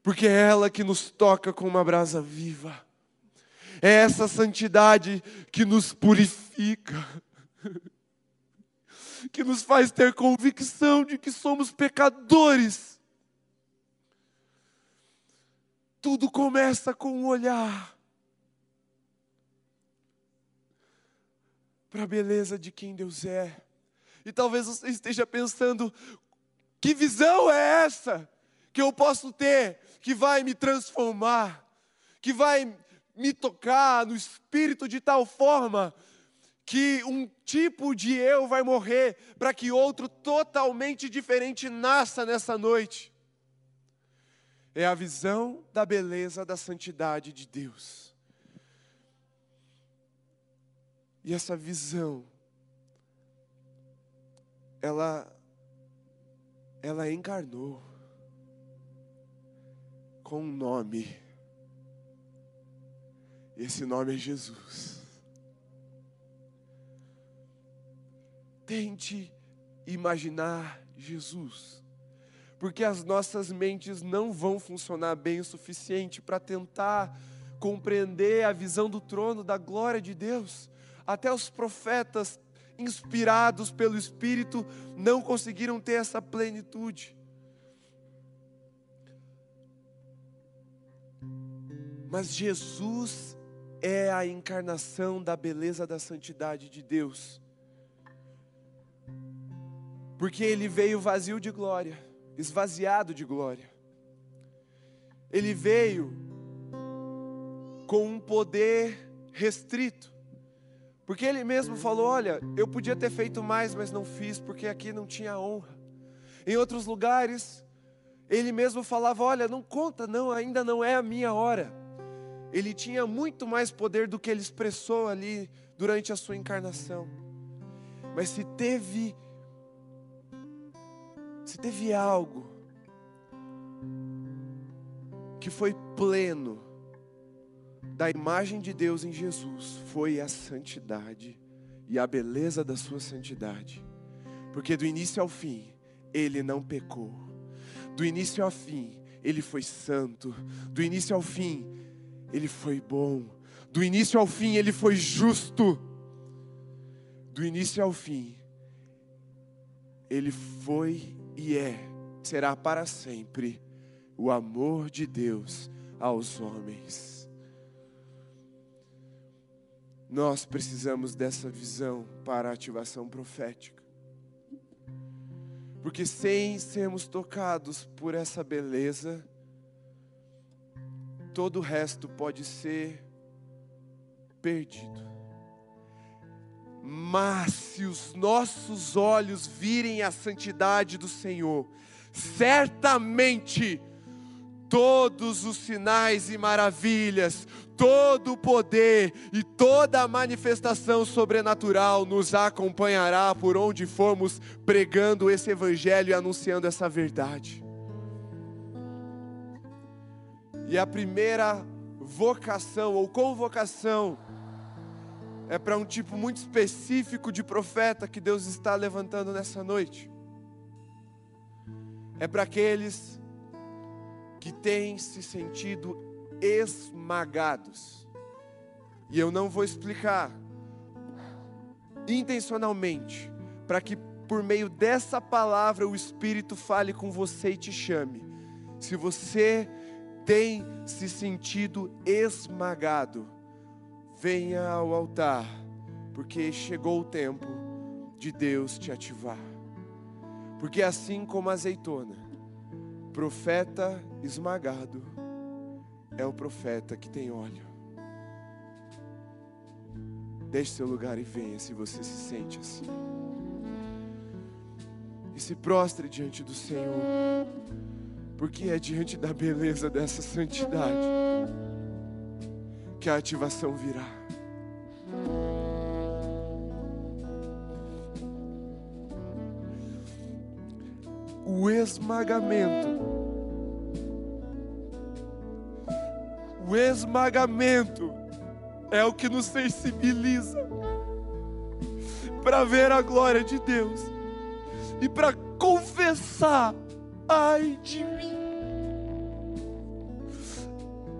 Porque é ela que nos toca com uma brasa viva, é essa santidade que nos purifica, que nos faz ter convicção de que somos pecadores. Tudo começa com um olhar para a beleza de quem Deus é. E talvez você esteja pensando: que visão é essa que eu posso ter que vai me transformar, que vai me tocar no espírito de tal forma que um tipo de eu vai morrer para que outro totalmente diferente nasça nessa noite é a visão da beleza da santidade de Deus. E essa visão, ela, ela encarnou com um nome. Esse nome é Jesus. Tente imaginar Jesus porque as nossas mentes não vão funcionar bem o suficiente para tentar compreender a visão do trono da glória de Deus. Até os profetas inspirados pelo Espírito, não conseguiram ter essa plenitude. Mas Jesus é a encarnação da beleza da santidade de Deus. Porque ele veio vazio de glória, esvaziado de glória. Ele veio com um poder restrito. Porque ele mesmo falou: Olha, eu podia ter feito mais, mas não fiz, porque aqui não tinha honra. Em outros lugares, ele mesmo falava: Olha, não conta, não, ainda não é a minha hora. Ele tinha muito mais poder do que ele expressou ali durante a sua encarnação. Mas se teve se teve algo que foi pleno da imagem de Deus em Jesus, foi a santidade e a beleza da sua santidade. Porque do início ao fim, ele não pecou. Do início ao fim, ele foi santo. Do início ao fim, ele foi bom. Do início ao fim, ele foi justo. Do início ao fim, ele foi e é, será para sempre, o amor de Deus aos homens. Nós precisamos dessa visão para a ativação profética. Porque sem sermos tocados por essa beleza, todo o resto pode ser perdido. Mas se os nossos olhos virem a santidade do Senhor, certamente todos os sinais e maravilhas, todo o poder e toda a manifestação sobrenatural nos acompanhará por onde formos pregando esse evangelho e anunciando essa verdade. E a primeira vocação ou convocação é para um tipo muito específico de profeta que Deus está levantando nessa noite. É para aqueles que têm se sentido esmagados. E eu não vou explicar intencionalmente, para que por meio dessa palavra o Espírito fale com você e te chame. Se você tem se sentido esmagado, venha ao altar, porque chegou o tempo de Deus te ativar. Porque assim como a azeitona, profeta esmagado é o profeta que tem óleo. Deixe seu lugar e venha se você se sente assim. E se prostre diante do Senhor, porque é diante da beleza dessa santidade que a ativação virá. O esmagamento. O esmagamento é o que nos sensibiliza para ver a glória de Deus e para confessar: ai de mim,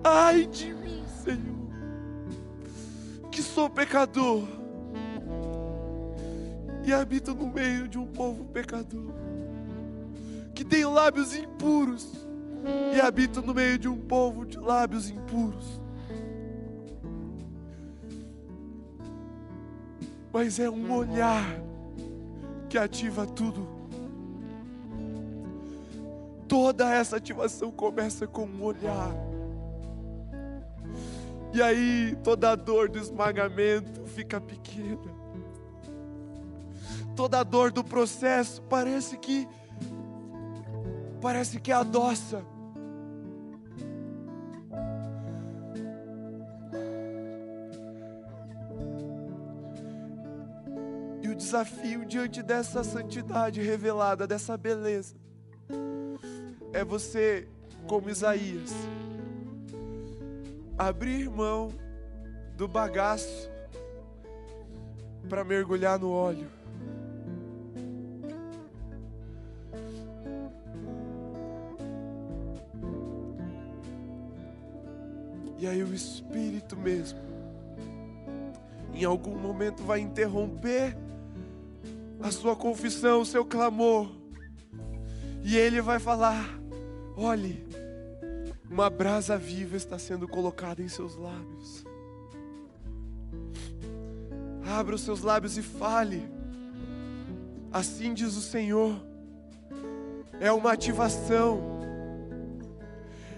ai de mim, Senhor que sou pecador e habito no meio de um povo pecador, que tem lábios impuros e habito no meio de um povo de lábios impuros. Mas é um olhar que ativa tudo. Toda essa ativação começa com um olhar. E aí toda a dor do esmagamento fica pequena. Toda a dor do processo parece que parece que adoça. E o desafio diante dessa santidade revelada, dessa beleza, é você, como Isaías, abrir mão do bagaço para mergulhar no óleo. E aí o Espírito mesmo, em algum momento vai interromper a sua confissão, o seu clamor. E Ele vai falar: olhe, uma brasa viva está sendo colocada em seus lábios. Abra os seus lábios e fale. Assim diz o Senhor. É uma ativação.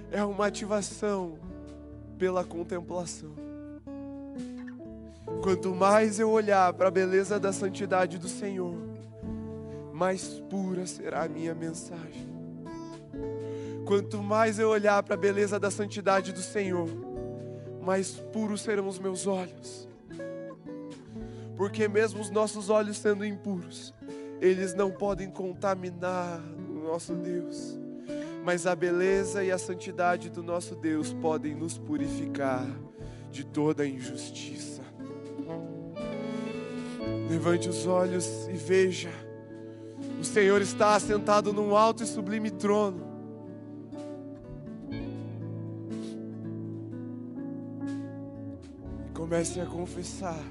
É uma ativação pela contemplação. Quanto mais eu olhar para a beleza da santidade do Senhor, mais pura será a minha mensagem. Quanto mais eu olhar para a beleza da santidade do Senhor, mais puros serão os meus olhos. Porque mesmo os nossos olhos sendo impuros, eles não podem contaminar o nosso Deus. Mas a beleza e a santidade do nosso Deus podem nos purificar de toda injustiça. Levante os olhos e veja. O Senhor está assentado num alto e sublime trono. Comece a confessar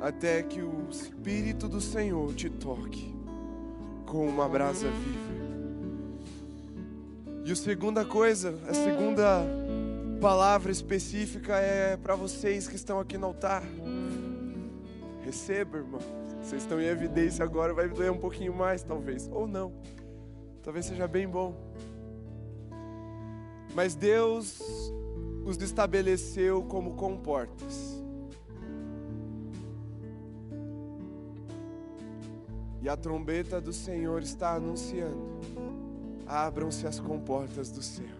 até que o Espírito do Senhor te toque com uma brasa viva. E a segunda coisa, a segunda palavra específica é para vocês que estão aqui no altar. Receba, irmão. Vocês estão em evidência agora, vai doer um pouquinho mais, talvez, ou não. Talvez seja bem bom. Mas Deus os estabeleceu como comportas. E a trombeta do Senhor está anunciando: abram-se as comportas do céu,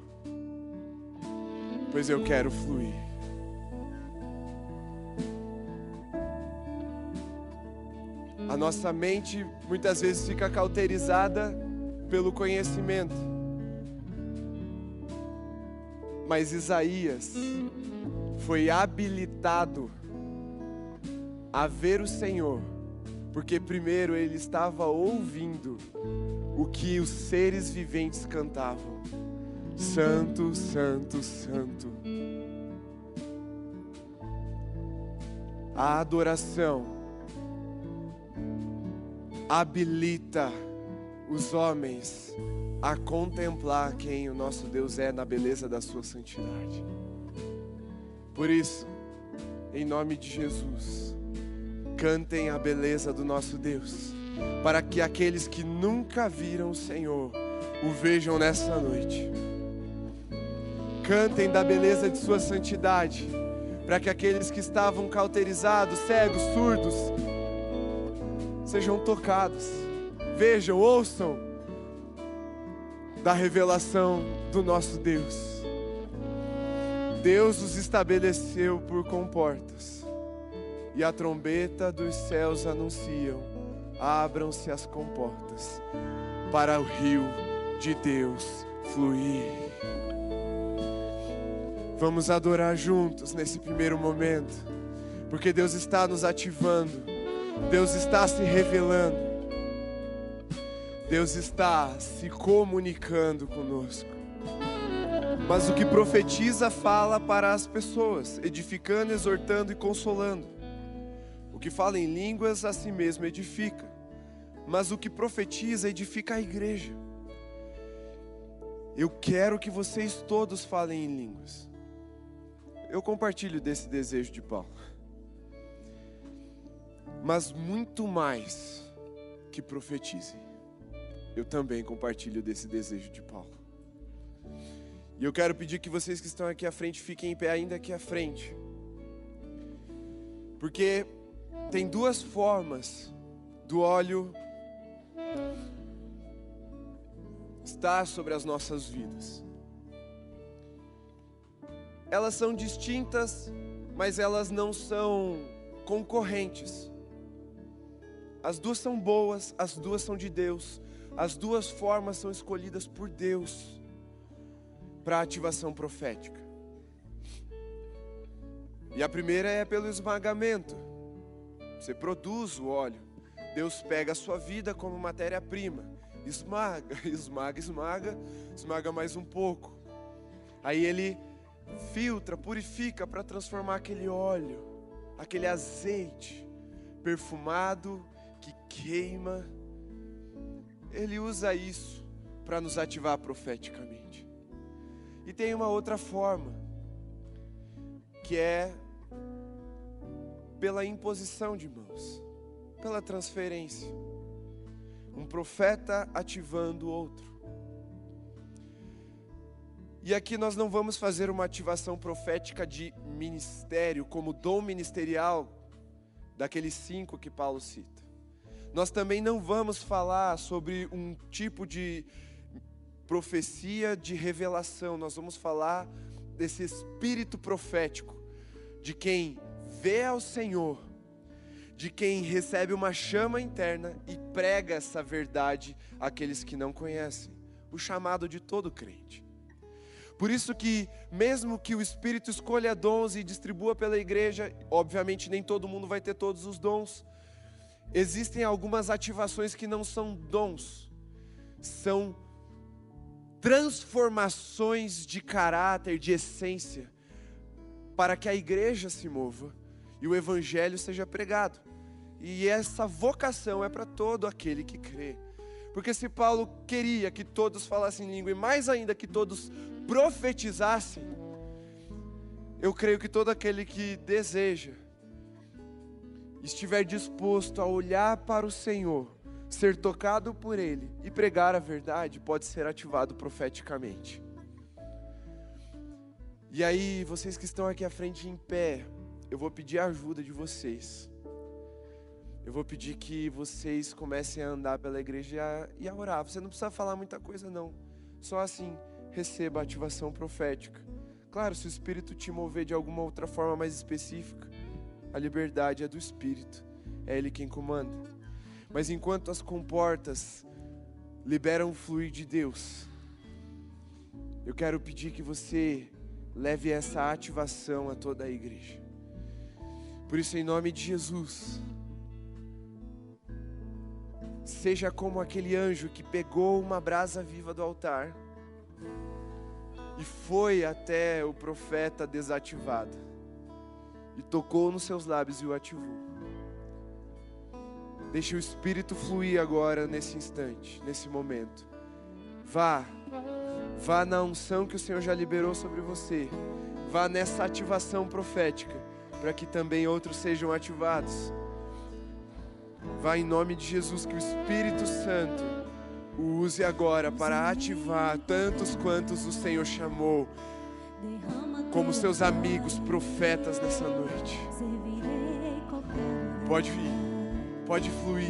pois eu quero fluir. A nossa mente muitas vezes fica cauterizada pelo conhecimento. Mas Isaías foi habilitado a ver o Senhor, porque primeiro ele estava ouvindo o que os seres viventes cantavam: Santo, Santo, Santo. A adoração habilita os homens a contemplar quem o nosso Deus é na beleza da sua santidade. Por isso, em nome de Jesus, cantem a beleza do nosso Deus, para que aqueles que nunca viram o Senhor o vejam nessa noite. Cantem da beleza de sua santidade, para que aqueles que estavam cauterizados, cegos, surdos, sejam tocados. Vejam, ouçam da revelação do nosso Deus. Deus os estabeleceu por comportas, e a trombeta dos céus anunciam: abram-se as comportas para o rio de Deus fluir. Vamos adorar juntos nesse primeiro momento, porque Deus está nos ativando Deus está se revelando. Deus está se comunicando conosco. Mas o que profetiza fala para as pessoas, edificando, exortando e consolando. Que fala em línguas a si mesmo edifica. Mas o que profetiza edifica a igreja. Eu quero que vocês todos falem em línguas. Eu compartilho desse desejo de Paulo mas muito mais que profetizem. Eu também compartilho desse desejo de Paulo. E eu quero pedir que vocês que estão aqui à frente fiquem em pé ainda aqui à frente. Porque tem duas formas do óleo estar sobre as nossas vidas. Elas são distintas, mas elas não são concorrentes. As duas são boas, as duas são de Deus. As duas formas são escolhidas por Deus para ativação profética. E a primeira é pelo esmagamento. Você produz o óleo. Deus pega a sua vida como matéria-prima, esmaga, esmaga, esmaga, esmaga mais um pouco. Aí ele filtra, purifica para transformar aquele óleo, aquele azeite perfumado que queima, ele usa isso para nos ativar profeticamente. E tem uma outra forma, que é pela imposição de mãos, pela transferência. Um profeta ativando o outro. E aqui nós não vamos fazer uma ativação profética de ministério, como dom ministerial, daqueles cinco que Paulo cita. Nós também não vamos falar sobre um tipo de profecia de revelação, nós vamos falar desse espírito profético, de quem vê ao Senhor, de quem recebe uma chama interna e prega essa verdade àqueles que não conhecem, o chamado de todo crente. Por isso que, mesmo que o Espírito escolha dons e distribua pela igreja, obviamente nem todo mundo vai ter todos os dons. Existem algumas ativações que não são dons, são transformações de caráter, de essência, para que a igreja se mova e o evangelho seja pregado. E essa vocação é para todo aquele que crê. Porque se Paulo queria que todos falassem língua e mais ainda que todos profetizassem, eu creio que todo aquele que deseja, estiver disposto a olhar para o Senhor, ser tocado por Ele e pregar a verdade, pode ser ativado profeticamente. E aí, vocês que estão aqui à frente em pé, eu vou pedir a ajuda de vocês. Eu vou pedir que vocês comecem a andar pela igreja e a, e a orar. Você não precisa falar muita coisa, não. Só assim receba a ativação profética. Claro, se o Espírito te mover de alguma outra forma mais específica, a liberdade é do Espírito, é Ele quem comanda. Mas enquanto as comportas liberam o fluir de Deus, eu quero pedir que você leve essa ativação a toda a igreja. Por isso, em nome de Jesus, seja como aquele anjo que pegou uma brasa viva do altar e foi até o profeta desativado e tocou nos seus lábios e o ativou. Deixe o Espírito fluir agora nesse instante, nesse momento. Vá, vá na unção que o Senhor já liberou sobre você. Vá nessa ativação profética, para que também outros sejam ativados. Vá em nome de Jesus, que o Espírito Santo o use agora para ativar tantos quantos o Senhor chamou como seus amigos profetas nessa noite. Pode vir, pode fluir,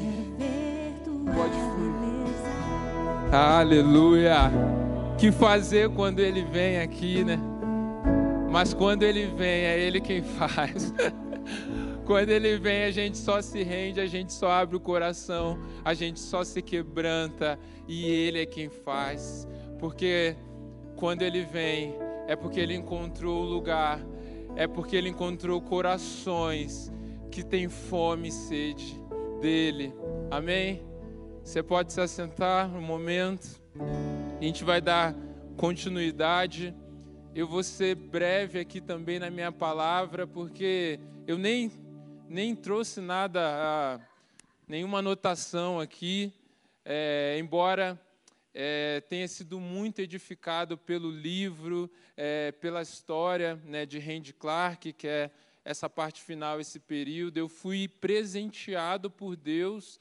pode fluir. Aleluia. Que fazer quando ele vem aqui, né? Mas quando ele vem, é ele quem faz. Quando ele vem, a gente só se rende, a gente só abre o coração, a gente só se quebranta e ele é quem faz. Porque quando ele vem, é porque ele encontrou o lugar, é porque ele encontrou corações que têm fome e sede dele. Amém? Você pode se assentar um momento. A gente vai dar continuidade. Eu vou ser breve aqui também na minha palavra, porque eu nem nem trouxe nada, nenhuma anotação aqui, é, embora é, tenha sido muito edificado pelo livro, é, pela história né, de Randy Clark, que é essa parte final, esse período. Eu fui presenteado por Deus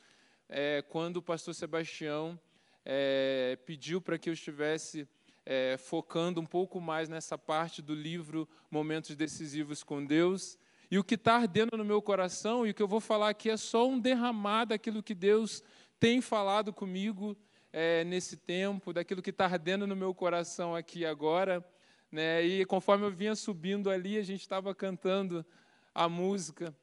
é, quando o pastor Sebastião é, pediu para que eu estivesse é, focando um pouco mais nessa parte do livro Momentos Decisivos com Deus. E o que está ardendo no meu coração, e o que eu vou falar aqui é só um derramar daquilo que Deus tem falado comigo é, nesse tempo, daquilo que está ardendo no meu coração aqui agora. Né? E conforme eu vinha subindo ali, a gente estava cantando a música.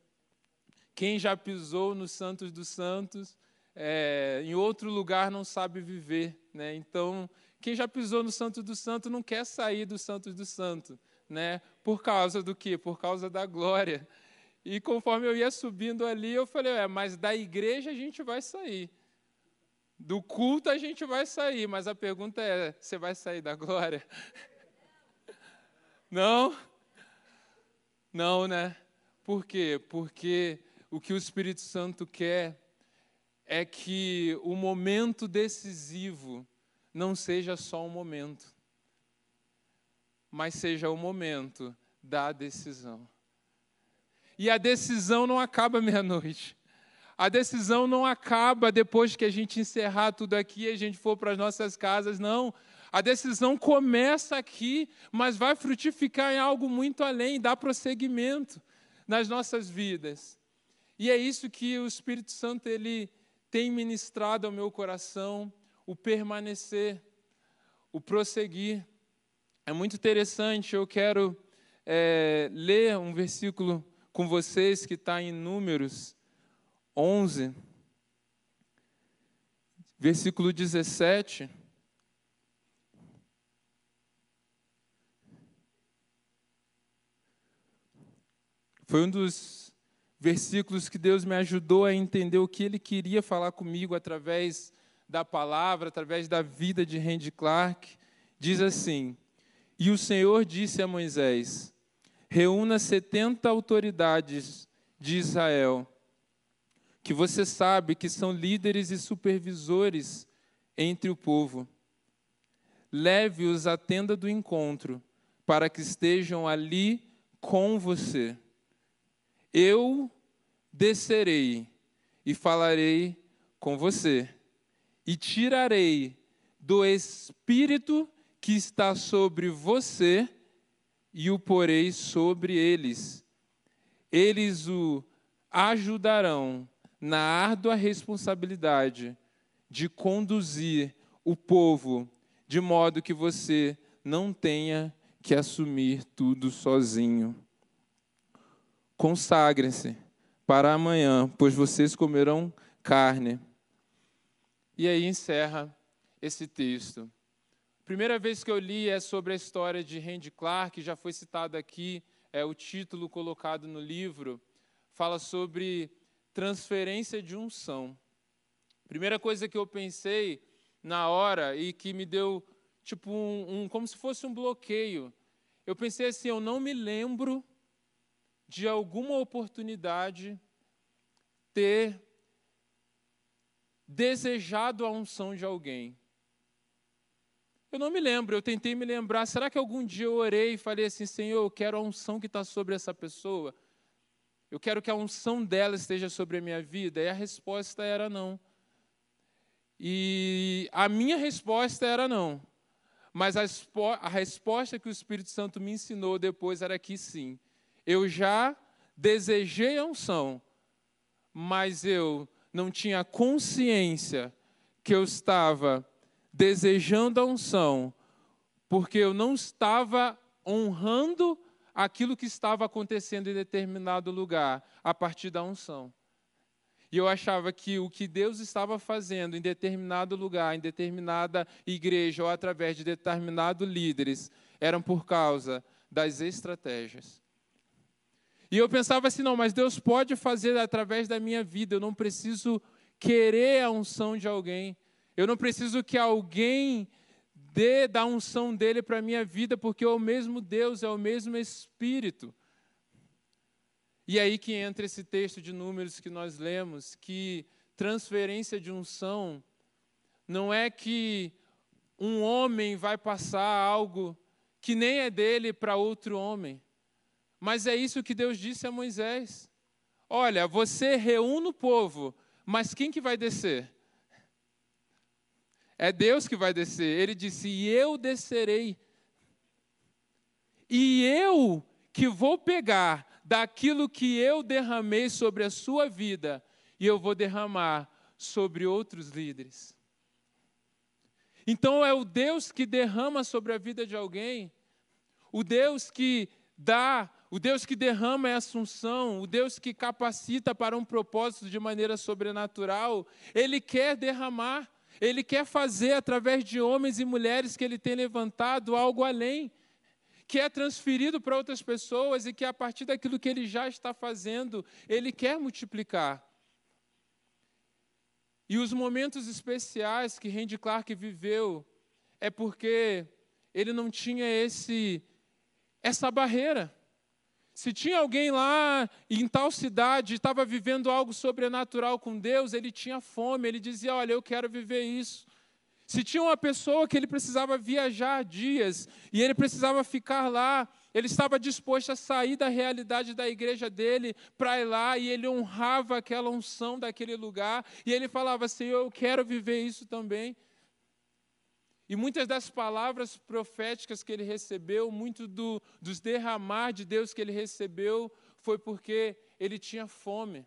Quem já pisou nos Santos dos Santos, é, em outro lugar não sabe viver. Né? Então, quem já pisou no Santo do Santo não quer sair do Santos do Santo né? Por causa do quê? Por causa da glória. E conforme eu ia subindo ali, eu falei, é, mas da igreja a gente vai sair. Do culto a gente vai sair, mas a pergunta é: você vai sair da glória? Não? Não, né? Por quê? Porque o que o Espírito Santo quer é que o momento decisivo não seja só um momento, mas seja o momento da decisão. E a decisão não acaba meia-noite. A decisão não acaba depois que a gente encerrar tudo aqui e a gente for para as nossas casas, não. A decisão começa aqui, mas vai frutificar em algo muito além, dá prosseguimento nas nossas vidas. E é isso que o Espírito Santo ele tem ministrado ao meu coração o permanecer, o prosseguir. É muito interessante, eu quero é, ler um versículo com vocês que está em Números 11, versículo 17. Foi um dos versículos que Deus me ajudou a entender o que Ele queria falar comigo através da palavra, através da vida de Randy Clark. Diz assim: E o Senhor disse a Moisés: Reúna setenta autoridades de Israel, que você sabe que são líderes e supervisores entre o povo. Leve-os à tenda do encontro, para que estejam ali com você. Eu descerei e falarei com você, e tirarei do espírito que está sobre você e o porei sobre eles. Eles o ajudarão na árdua responsabilidade de conduzir o povo de modo que você não tenha que assumir tudo sozinho. Consagrem-se para amanhã, pois vocês comerão carne. E aí encerra esse texto. Primeira vez que eu li é sobre a história de Randy Clark, já foi citado aqui, é o título colocado no livro, fala sobre transferência de unção. Primeira coisa que eu pensei na hora e que me deu tipo um, um como se fosse um bloqueio. Eu pensei assim, eu não me lembro de alguma oportunidade, ter desejado a unção de alguém. Eu não me lembro, eu tentei me lembrar. Será que algum dia eu orei e falei assim, Senhor, eu quero a unção que está sobre essa pessoa? Eu quero que a unção dela esteja sobre a minha vida? E a resposta era não. E a minha resposta era não. Mas a, a resposta que o Espírito Santo me ensinou depois era que sim. Eu já desejei a unção, mas eu não tinha consciência que eu estava desejando a unção, porque eu não estava honrando aquilo que estava acontecendo em determinado lugar a partir da unção. E eu achava que o que Deus estava fazendo em determinado lugar, em determinada igreja ou através de determinados líderes, eram por causa das estratégias. E eu pensava assim, não, mas Deus pode fazer através da minha vida, eu não preciso querer a unção de alguém, eu não preciso que alguém dê da unção dele para a minha vida, porque é o mesmo Deus, é o mesmo Espírito. E aí que entra esse texto de números que nós lemos, que transferência de unção não é que um homem vai passar algo que nem é dele para outro homem. Mas é isso que Deus disse a Moisés. Olha, você reúne o povo, mas quem que vai descer? É Deus que vai descer. Ele disse: E eu descerei. E eu que vou pegar daquilo que eu derramei sobre a sua vida, e eu vou derramar sobre outros líderes. Então é o Deus que derrama sobre a vida de alguém, o Deus que dá o Deus que derrama é assunção, o Deus que capacita para um propósito de maneira sobrenatural, Ele quer derramar, Ele quer fazer através de homens e mulheres que Ele tem levantado algo além, que é transferido para outras pessoas e que a partir daquilo que Ele já está fazendo, Ele quer multiplicar. E os momentos especiais que Randy Clark viveu é porque ele não tinha esse essa barreira. Se tinha alguém lá em tal cidade estava vivendo algo sobrenatural com Deus, ele tinha fome, ele dizia: Olha, eu quero viver isso. Se tinha uma pessoa que ele precisava viajar dias e ele precisava ficar lá, ele estava disposto a sair da realidade da igreja dele para ir lá e ele honrava aquela unção daquele lugar e ele falava: Senhor, eu quero viver isso também. E muitas das palavras proféticas que ele recebeu, muito do, dos derramar de Deus que ele recebeu, foi porque ele tinha fome.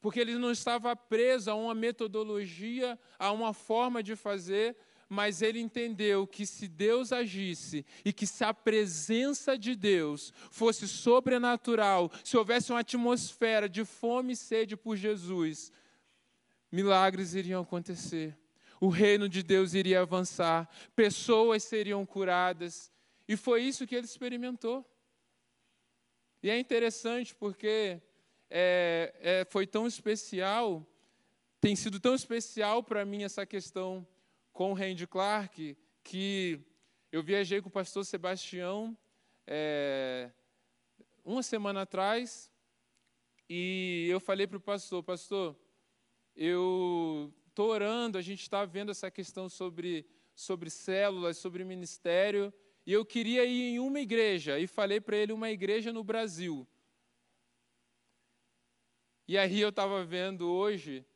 Porque ele não estava preso a uma metodologia, a uma forma de fazer, mas ele entendeu que se Deus agisse e que se a presença de Deus fosse sobrenatural, se houvesse uma atmosfera de fome e sede por Jesus, milagres iriam acontecer o reino de Deus iria avançar, pessoas seriam curadas. E foi isso que ele experimentou. E é interessante porque é, é, foi tão especial, tem sido tão especial para mim essa questão com o Randy Clark, que eu viajei com o pastor Sebastião é, uma semana atrás, e eu falei para o pastor, pastor, eu estou orando, a gente está vendo essa questão sobre, sobre células, sobre ministério, e eu queria ir em uma igreja, e falei para ele uma igreja no Brasil. E aí eu estava vendo hoje,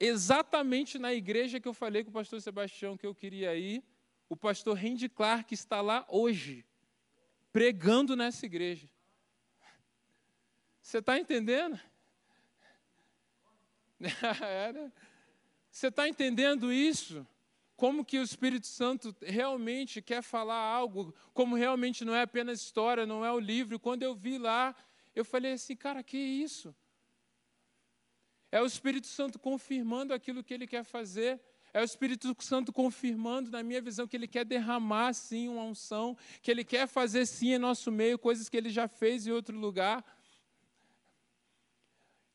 exatamente na igreja que eu falei com o pastor Sebastião que eu queria ir, o pastor Randy Clark está lá hoje, pregando nessa igreja. Você está entendendo? é, né? Você está entendendo isso? Como que o Espírito Santo realmente quer falar algo, como realmente não é apenas história, não é o livro. Quando eu vi lá, eu falei assim, cara, que isso? É o Espírito Santo confirmando aquilo que ele quer fazer. É o Espírito Santo confirmando, na minha visão, que ele quer derramar, sim, uma unção, que ele quer fazer, sim, em nosso meio, coisas que ele já fez em outro lugar.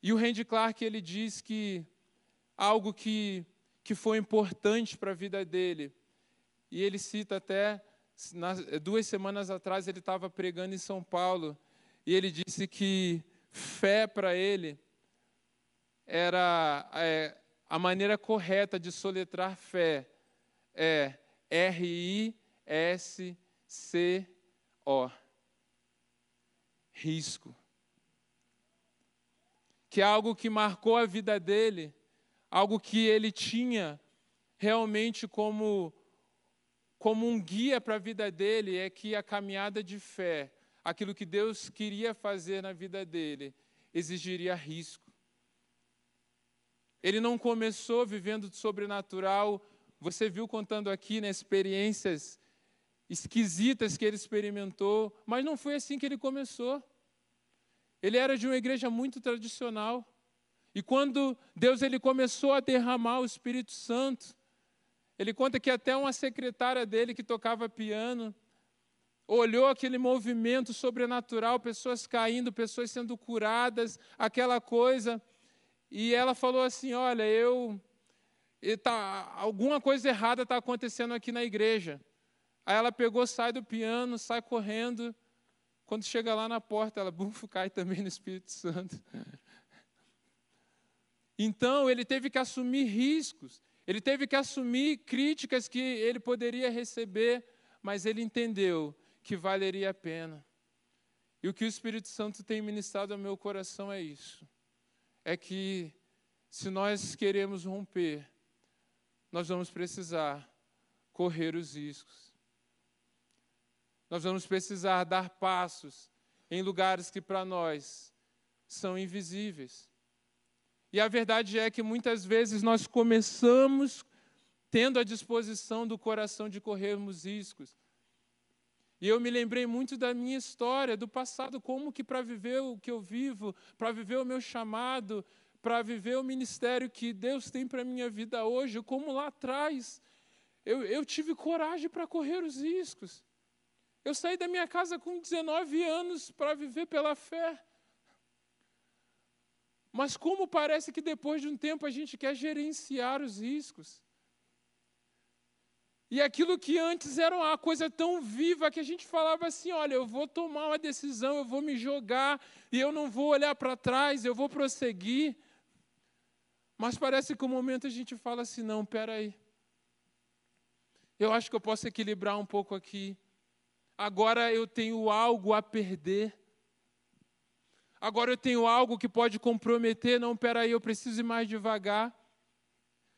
E o Randy Clark, ele diz que algo que, que foi importante para a vida dele. E ele cita até, nas, duas semanas atrás, ele estava pregando em São Paulo, e ele disse que fé para ele era é, a maneira correta de soletrar fé é R-I-S-C-O. Risco. Que é algo que marcou a vida dele algo que ele tinha realmente como, como um guia para a vida dele, é que a caminhada de fé, aquilo que Deus queria fazer na vida dele, exigiria risco. Ele não começou vivendo do sobrenatural, você viu contando aqui né, experiências esquisitas que ele experimentou, mas não foi assim que ele começou. Ele era de uma igreja muito tradicional. E quando Deus ele começou a derramar o Espírito Santo, ele conta que até uma secretária dele que tocava piano olhou aquele movimento sobrenatural, pessoas caindo, pessoas sendo curadas, aquela coisa, e ela falou assim: "Olha, eu tá, alguma coisa errada está acontecendo aqui na igreja". Aí ela pegou, sai do piano, sai correndo. Quando chega lá na porta, ela bufo, cai também no Espírito Santo. Então, ele teve que assumir riscos, ele teve que assumir críticas que ele poderia receber, mas ele entendeu que valeria a pena. E o que o Espírito Santo tem ministrado ao meu coração é isso: é que se nós queremos romper, nós vamos precisar correr os riscos. Nós vamos precisar dar passos em lugares que para nós são invisíveis. E a verdade é que muitas vezes nós começamos tendo a disposição do coração de corrermos riscos. E eu me lembrei muito da minha história, do passado, como que para viver o que eu vivo, para viver o meu chamado, para viver o ministério que Deus tem para a minha vida hoje, como lá atrás eu, eu tive coragem para correr os riscos. Eu saí da minha casa com 19 anos para viver pela fé. Mas como parece que depois de um tempo a gente quer gerenciar os riscos. E aquilo que antes era uma coisa tão viva que a gente falava assim: olha, eu vou tomar uma decisão, eu vou me jogar, e eu não vou olhar para trás, eu vou prosseguir. Mas parece que o um momento a gente fala assim: não, peraí. Eu acho que eu posso equilibrar um pouco aqui. Agora eu tenho algo a perder. Agora eu tenho algo que pode comprometer. Não, peraí, eu preciso ir mais devagar.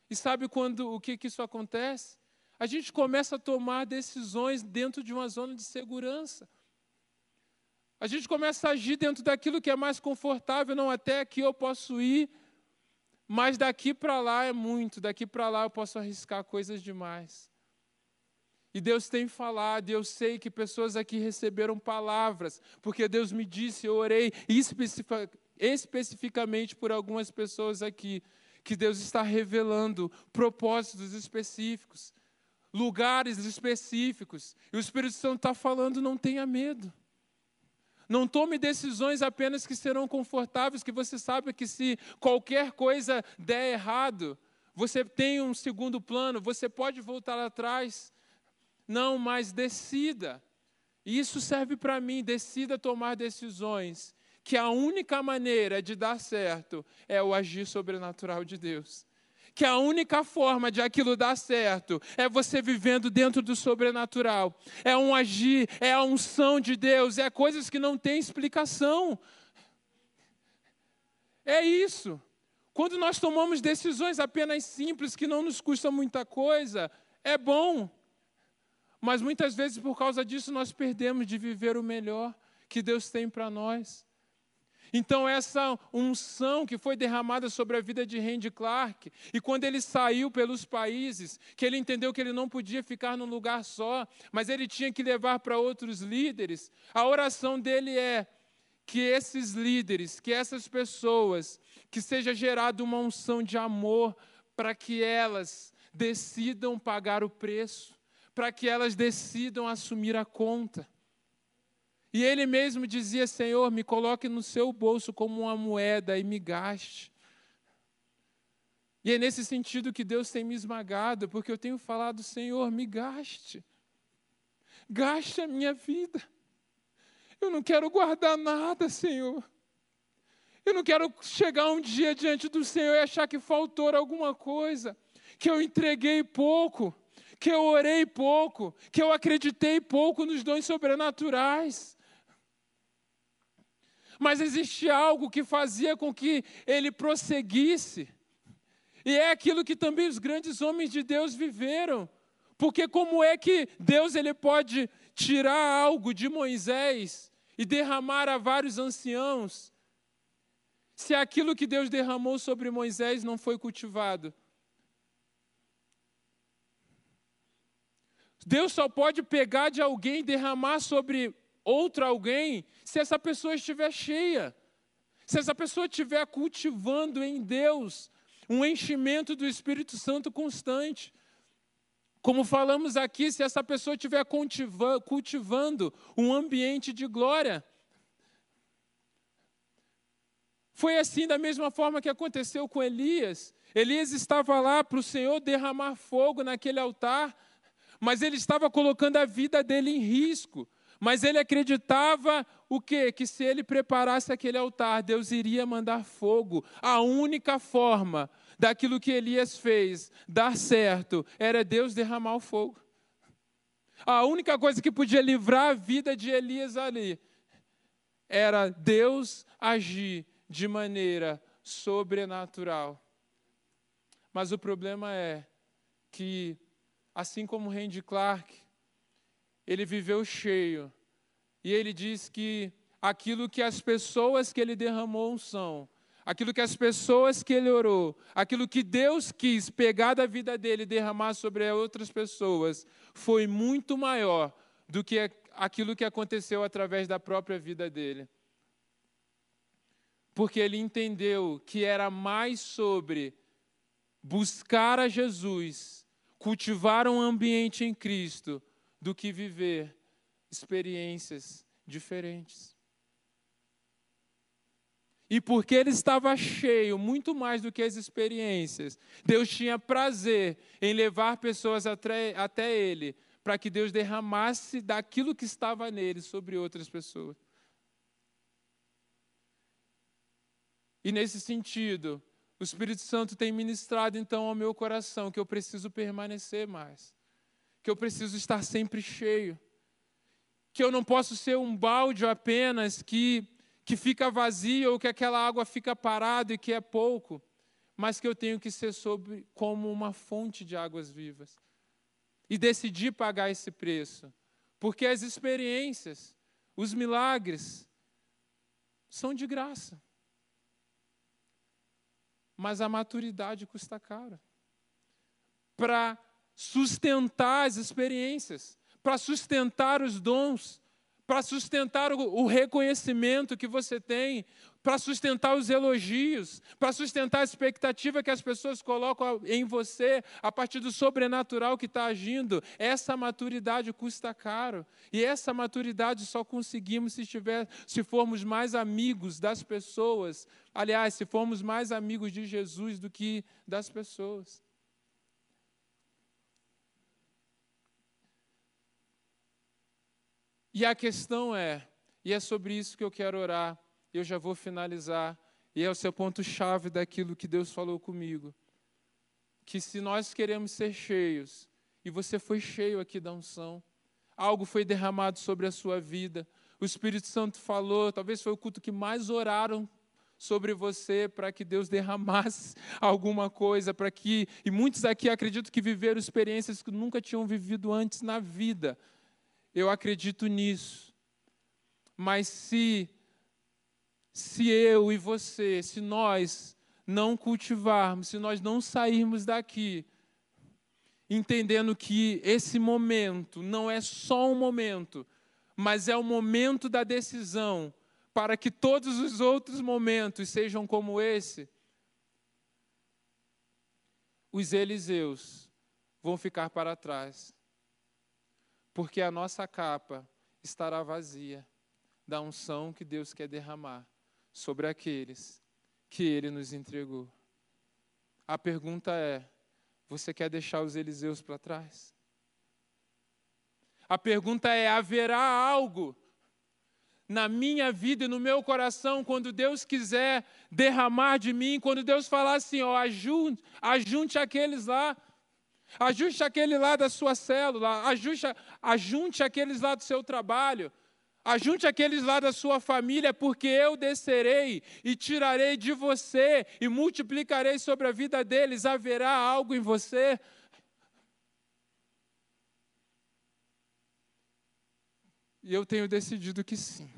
E sabe quando o que, que isso acontece? A gente começa a tomar decisões dentro de uma zona de segurança. A gente começa a agir dentro daquilo que é mais confortável. Não, até aqui eu posso ir, mas daqui para lá é muito. Daqui para lá eu posso arriscar coisas demais. E Deus tem falado, e eu sei que pessoas aqui receberam palavras, porque Deus me disse, eu orei especificamente por algumas pessoas aqui, que Deus está revelando propósitos específicos, lugares específicos, e o Espírito Santo está falando: não tenha medo. Não tome decisões apenas que serão confortáveis, que você sabe que se qualquer coisa der errado, você tem um segundo plano, você pode voltar atrás. Não, mas decida. E isso serve para mim, decida tomar decisões, que a única maneira de dar certo é o agir sobrenatural de Deus. Que a única forma de aquilo dar certo é você vivendo dentro do sobrenatural. É um agir, é a unção de Deus, é coisas que não têm explicação. É isso. Quando nós tomamos decisões apenas simples, que não nos custam muita coisa, é bom. Mas muitas vezes, por causa disso, nós perdemos de viver o melhor que Deus tem para nós. Então, essa unção que foi derramada sobre a vida de Randy Clark, e quando ele saiu pelos países, que ele entendeu que ele não podia ficar num lugar só, mas ele tinha que levar para outros líderes, a oração dele é que esses líderes, que essas pessoas, que seja gerada uma unção de amor para que elas decidam pagar o preço para que elas decidam assumir a conta. E ele mesmo dizia: Senhor, me coloque no seu bolso como uma moeda e me gaste. E é nesse sentido que Deus tem me esmagado, porque eu tenho falado: Senhor, me gaste. Gaste a minha vida. Eu não quero guardar nada, Senhor. Eu não quero chegar um dia diante do Senhor e achar que faltou alguma coisa, que eu entreguei pouco que eu orei pouco, que eu acreditei pouco nos dons sobrenaturais. Mas existe algo que fazia com que ele prosseguisse. E é aquilo que também os grandes homens de Deus viveram. Porque como é que Deus ele pode tirar algo de Moisés e derramar a vários anciãos, se aquilo que Deus derramou sobre Moisés não foi cultivado? Deus só pode pegar de alguém e derramar sobre outro alguém se essa pessoa estiver cheia. Se essa pessoa estiver cultivando em Deus um enchimento do Espírito Santo constante. Como falamos aqui, se essa pessoa estiver cultivando um ambiente de glória. Foi assim da mesma forma que aconteceu com Elias. Elias estava lá para o Senhor derramar fogo naquele altar mas ele estava colocando a vida dele em risco. Mas ele acreditava o quê? Que se ele preparasse aquele altar, Deus iria mandar fogo. A única forma daquilo que Elias fez dar certo era Deus derramar o fogo. A única coisa que podia livrar a vida de Elias ali era Deus agir de maneira sobrenatural. Mas o problema é que assim como Randy Clark, ele viveu cheio. E ele diz que aquilo que as pessoas que ele derramou são, aquilo que as pessoas que ele orou, aquilo que Deus quis pegar da vida dele e derramar sobre outras pessoas, foi muito maior do que aquilo que aconteceu através da própria vida dele. Porque ele entendeu que era mais sobre buscar a Jesus cultivar um ambiente em Cristo do que viver experiências diferentes. E porque ele estava cheio, muito mais do que as experiências, Deus tinha prazer em levar pessoas até, até ele, para que Deus derramasse daquilo que estava nele sobre outras pessoas. E nesse sentido, o Espírito Santo tem ministrado então ao meu coração que eu preciso permanecer mais, que eu preciso estar sempre cheio, que eu não posso ser um balde apenas que, que fica vazio ou que aquela água fica parada e que é pouco, mas que eu tenho que ser sobre, como uma fonte de águas vivas. E decidir pagar esse preço, porque as experiências, os milagres, são de graça mas a maturidade custa caro. Para sustentar as experiências, para sustentar os dons, para sustentar o, reconhecimento que você tem, para sustentar os elogios, para sustentar a expectativa que as pessoas colocam em você a partir do sobrenatural que está agindo. Essa maturidade custa caro. E essa maturidade só conseguimos se, tiver, se formos mais amigos das pessoas. Aliás, se formos mais amigos de Jesus do que das pessoas. E a questão é, e é sobre isso que eu quero orar, eu já vou finalizar, e é o seu ponto-chave daquilo que Deus falou comigo. Que se nós queremos ser cheios, e você foi cheio aqui da unção, algo foi derramado sobre a sua vida, o Espírito Santo falou, talvez foi o culto que mais oraram sobre você para que Deus derramasse alguma coisa, para que, e muitos aqui acredito que viveram experiências que nunca tinham vivido antes na vida, eu acredito nisso. Mas se se eu e você, se nós não cultivarmos, se nós não sairmos daqui entendendo que esse momento não é só um momento, mas é o momento da decisão para que todos os outros momentos sejam como esse, os Eliseus vão ficar para trás porque a nossa capa estará vazia da unção que Deus quer derramar sobre aqueles que Ele nos entregou. A pergunta é: você quer deixar os Eliseus para trás? A pergunta é: haverá algo na minha vida e no meu coração quando Deus quiser derramar de mim, quando Deus falar assim, ó, ajunte, ajunte aqueles lá Ajuste aquele lá da sua célula, ajuste, ajunte aqueles lá do seu trabalho, ajunte aqueles lá da sua família, porque eu descerei e tirarei de você e multiplicarei sobre a vida deles. Haverá algo em você. E eu tenho decidido que sim.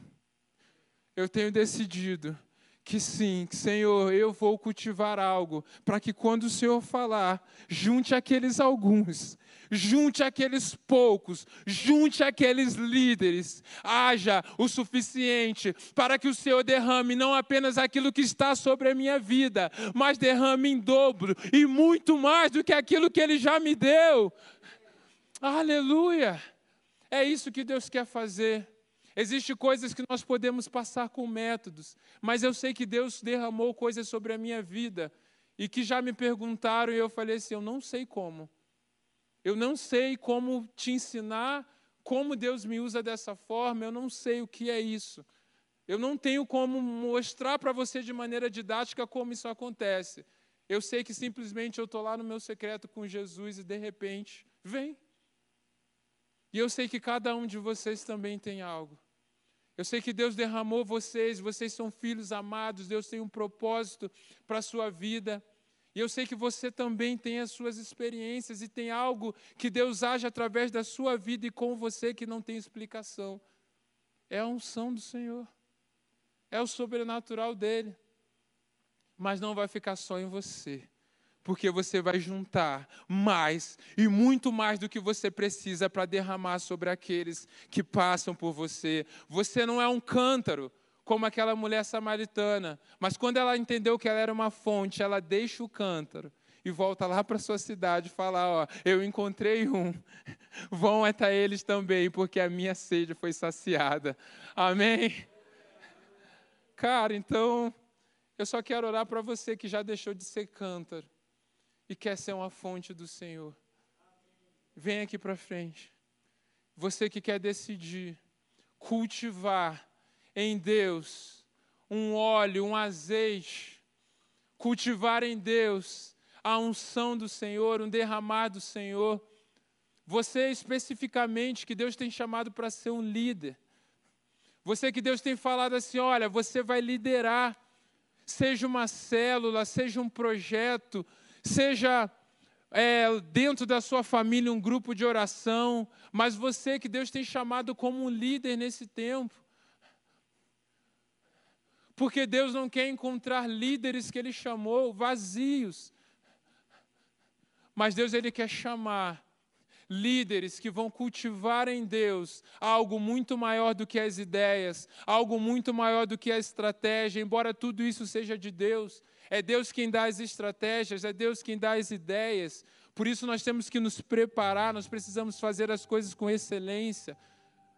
Eu tenho decidido que sim, Senhor, eu vou cultivar algo, para que quando o Senhor falar, junte aqueles alguns, junte aqueles poucos, junte aqueles líderes, haja o suficiente para que o Senhor derrame não apenas aquilo que está sobre a minha vida, mas derrame em dobro e muito mais do que aquilo que Ele já me deu. Aleluia! É isso que Deus quer fazer. Existem coisas que nós podemos passar com métodos, mas eu sei que Deus derramou coisas sobre a minha vida e que já me perguntaram e eu falei assim: eu não sei como. Eu não sei como te ensinar como Deus me usa dessa forma, eu não sei o que é isso. Eu não tenho como mostrar para você de maneira didática como isso acontece. Eu sei que simplesmente eu estou lá no meu secreto com Jesus e de repente vem. E eu sei que cada um de vocês também tem algo. Eu sei que Deus derramou vocês, vocês são filhos amados, Deus tem um propósito para a sua vida. E eu sei que você também tem as suas experiências e tem algo que Deus age através da sua vida e com você que não tem explicação. É a unção do Senhor, é o sobrenatural dele. Mas não vai ficar só em você porque você vai juntar mais e muito mais do que você precisa para derramar sobre aqueles que passam por você. Você não é um cântaro como aquela mulher samaritana, mas quando ela entendeu que ela era uma fonte, ela deixa o cântaro e volta lá para sua cidade falar, ó, eu encontrei um, vão até eles também, porque a minha sede foi saciada. Amém? Cara, então Eu só quero orar para você que já deixou de ser cântaro e quer ser uma fonte do Senhor. Vem aqui para frente. Você que quer decidir cultivar em Deus um óleo, um azeite, cultivar em Deus a unção do Senhor, um derramar do Senhor. Você especificamente que Deus tem chamado para ser um líder. Você que Deus tem falado assim: olha, você vai liderar, seja uma célula, seja um projeto, seja é, dentro da sua família um grupo de oração, mas você que Deus tem chamado como um líder nesse tempo. Porque Deus não quer encontrar líderes que Ele chamou vazios, mas Deus ele quer chamar líderes que vão cultivar em Deus algo muito maior do que as ideias, algo muito maior do que a estratégia, embora tudo isso seja de Deus. É Deus quem dá as estratégias, é Deus quem dá as ideias. Por isso nós temos que nos preparar, nós precisamos fazer as coisas com excelência,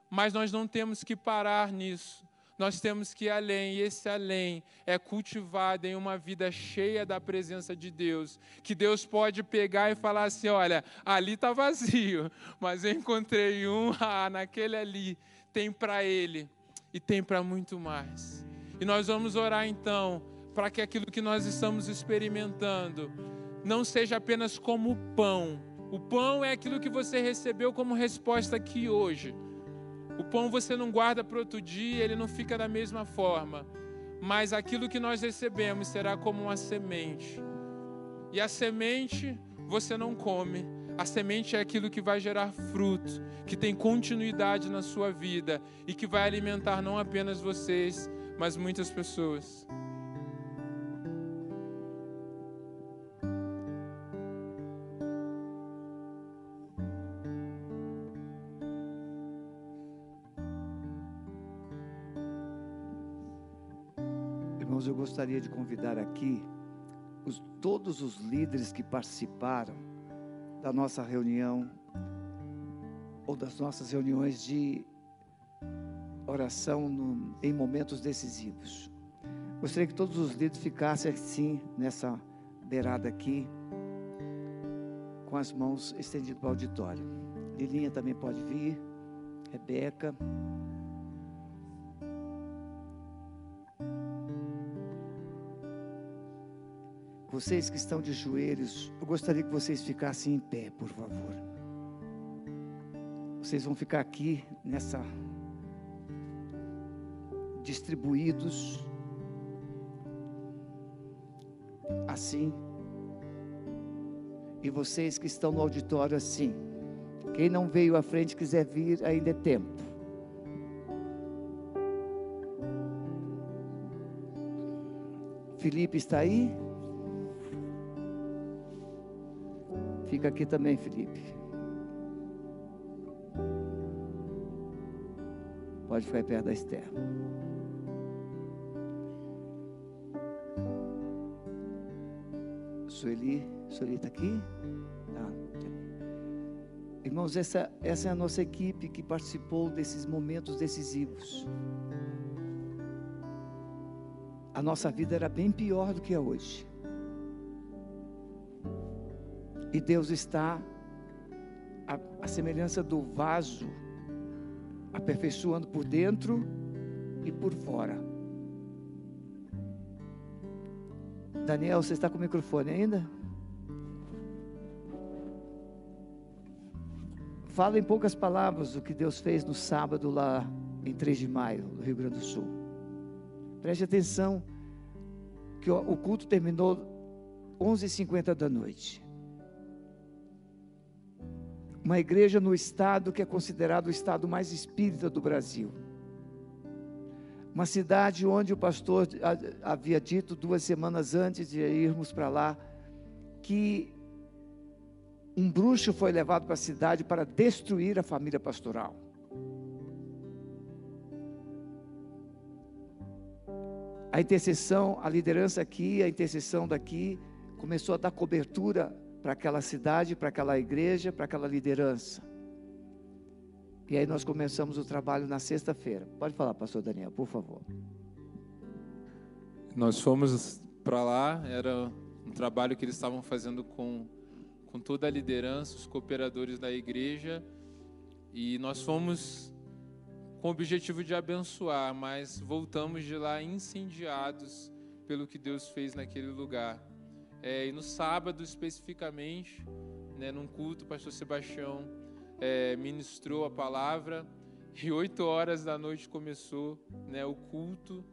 mas nós não temos que parar nisso nós temos que ir além, e esse além é cultivado em uma vida cheia da presença de Deus. Que Deus pode pegar e falar assim: olha, ali está vazio, mas eu encontrei um, ah, naquele ali, tem para ele e tem para muito mais. E nós vamos orar então, para que aquilo que nós estamos experimentando não seja apenas como pão. O pão é aquilo que você recebeu como resposta aqui hoje o pão você não guarda para outro dia, ele não fica da mesma forma. Mas aquilo que nós recebemos será como uma semente. E a semente você não come. A semente é aquilo que vai gerar fruto, que tem continuidade na sua vida e que vai alimentar não apenas vocês, mas muitas pessoas. Gostaria de convidar aqui os, todos os líderes que participaram da nossa reunião ou das nossas reuniões de oração no, em momentos decisivos. Gostaria que todos os líderes ficassem assim, nessa beirada aqui, com as mãos estendidas para o auditório. Lilinha também pode vir, Rebeca. Vocês que estão de joelhos, eu gostaria que vocês ficassem em pé, por favor. Vocês vão ficar aqui nessa distribuídos assim. E vocês que estão no auditório assim. Quem não veio à frente quiser vir, ainda é tempo. Felipe está aí? Fica aqui também, Felipe. Pode ficar perto da Esther. Sueli, Sueli está aqui? Tá. Irmãos, essa, essa é a nossa equipe que participou desses momentos decisivos. A nossa vida era bem pior do que é hoje. E Deus está, a, semelhança do vaso, aperfeiçoando por dentro e por fora. Daniel, você está com o microfone ainda? Fala em poucas palavras o que Deus fez no sábado lá em 3 de maio, no Rio Grande do Sul. Preste atenção que o culto terminou 11h50 da noite uma igreja no estado que é considerado o estado mais espírita do Brasil. Uma cidade onde o pastor havia dito duas semanas antes de irmos para lá que um bruxo foi levado para a cidade para destruir a família pastoral. A intercessão, a liderança aqui, a intercessão daqui, começou a dar cobertura para aquela cidade, para aquela igreja, para aquela liderança. E aí nós começamos o trabalho na sexta-feira. Pode falar, pastor Daniel, por favor. nós fomos para lá, era um trabalho que eles estavam fazendo com, com toda a liderança, os cooperadores da igreja, e nós fomos com o objetivo de abençoar, mas voltamos de lá incendiados pelo que Deus fez naquele lugar. É, e no sábado, especificamente, né, num culto, o pastor Sebastião é, ministrou a palavra, e oito horas da noite começou né, o culto,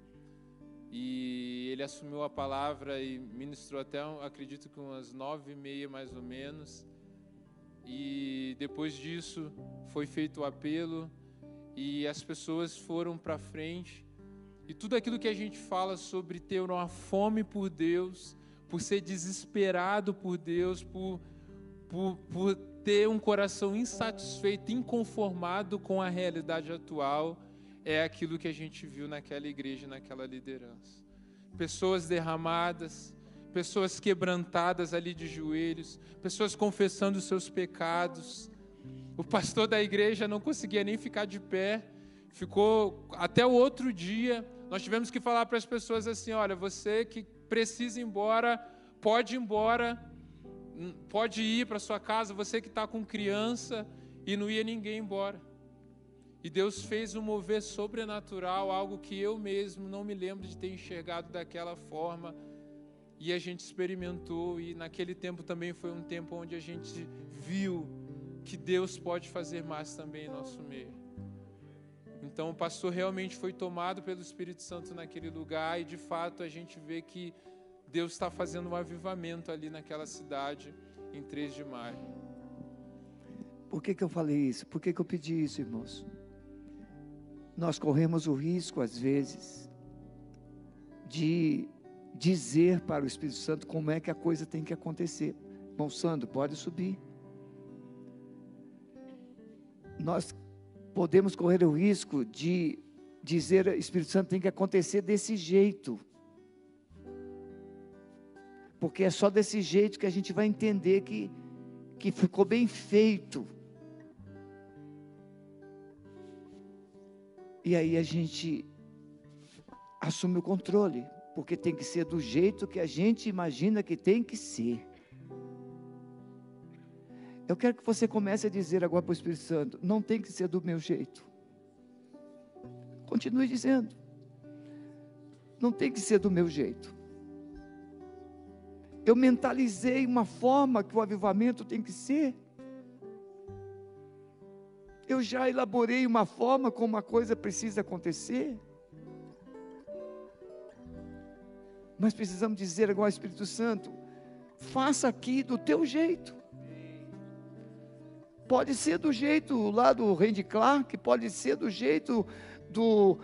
e ele assumiu a palavra e ministrou até, acredito que umas nove e meia mais ou menos. E depois disso foi feito o apelo e as pessoas foram para frente. E tudo aquilo que a gente fala sobre ter uma fome por Deus, por ser desesperado por Deus, por, por, por ter um coração insatisfeito, inconformado com a realidade atual, é aquilo que a gente viu naquela igreja, naquela liderança. Pessoas derramadas, pessoas quebrantadas ali de joelhos, pessoas confessando os seus pecados. O pastor da igreja não conseguia nem ficar de pé, ficou até o outro dia. Nós tivemos que falar para as pessoas assim: olha, você que precisa ir embora, pode ir embora, pode ir para sua casa, você que está com criança, e não ia ninguém embora. E Deus fez um mover sobrenatural, algo que eu mesmo não me lembro de ter enxergado daquela forma. E a gente experimentou, e naquele tempo também foi um tempo onde a gente viu que Deus pode fazer mais também em nosso meio. Então o pastor realmente foi tomado pelo Espírito Santo naquele lugar, e de fato a gente vê que Deus está fazendo um avivamento ali naquela cidade em 3 de maio. Por que, que eu falei isso? Por que, que eu pedi isso, irmãos? nós corremos o risco, às vezes, de dizer para o Espírito Santo como é que a coisa tem que acontecer. Bom, Sandro, pode subir. Nós podemos correr o risco de dizer, Espírito Santo tem que acontecer desse jeito. Porque é só desse jeito que a gente vai entender que, que ficou bem feito. E aí a gente assume o controle, porque tem que ser do jeito que a gente imagina que tem que ser. Eu quero que você comece a dizer agora para o Espírito Santo: não tem que ser do meu jeito. Continue dizendo. Não tem que ser do meu jeito. Eu mentalizei uma forma que o avivamento tem que ser. Eu já elaborei uma forma como a coisa precisa acontecer. Mas precisamos dizer agora ao Espírito Santo: faça aqui do teu jeito. Pode ser do jeito lá do Randy Clark, pode ser do jeito do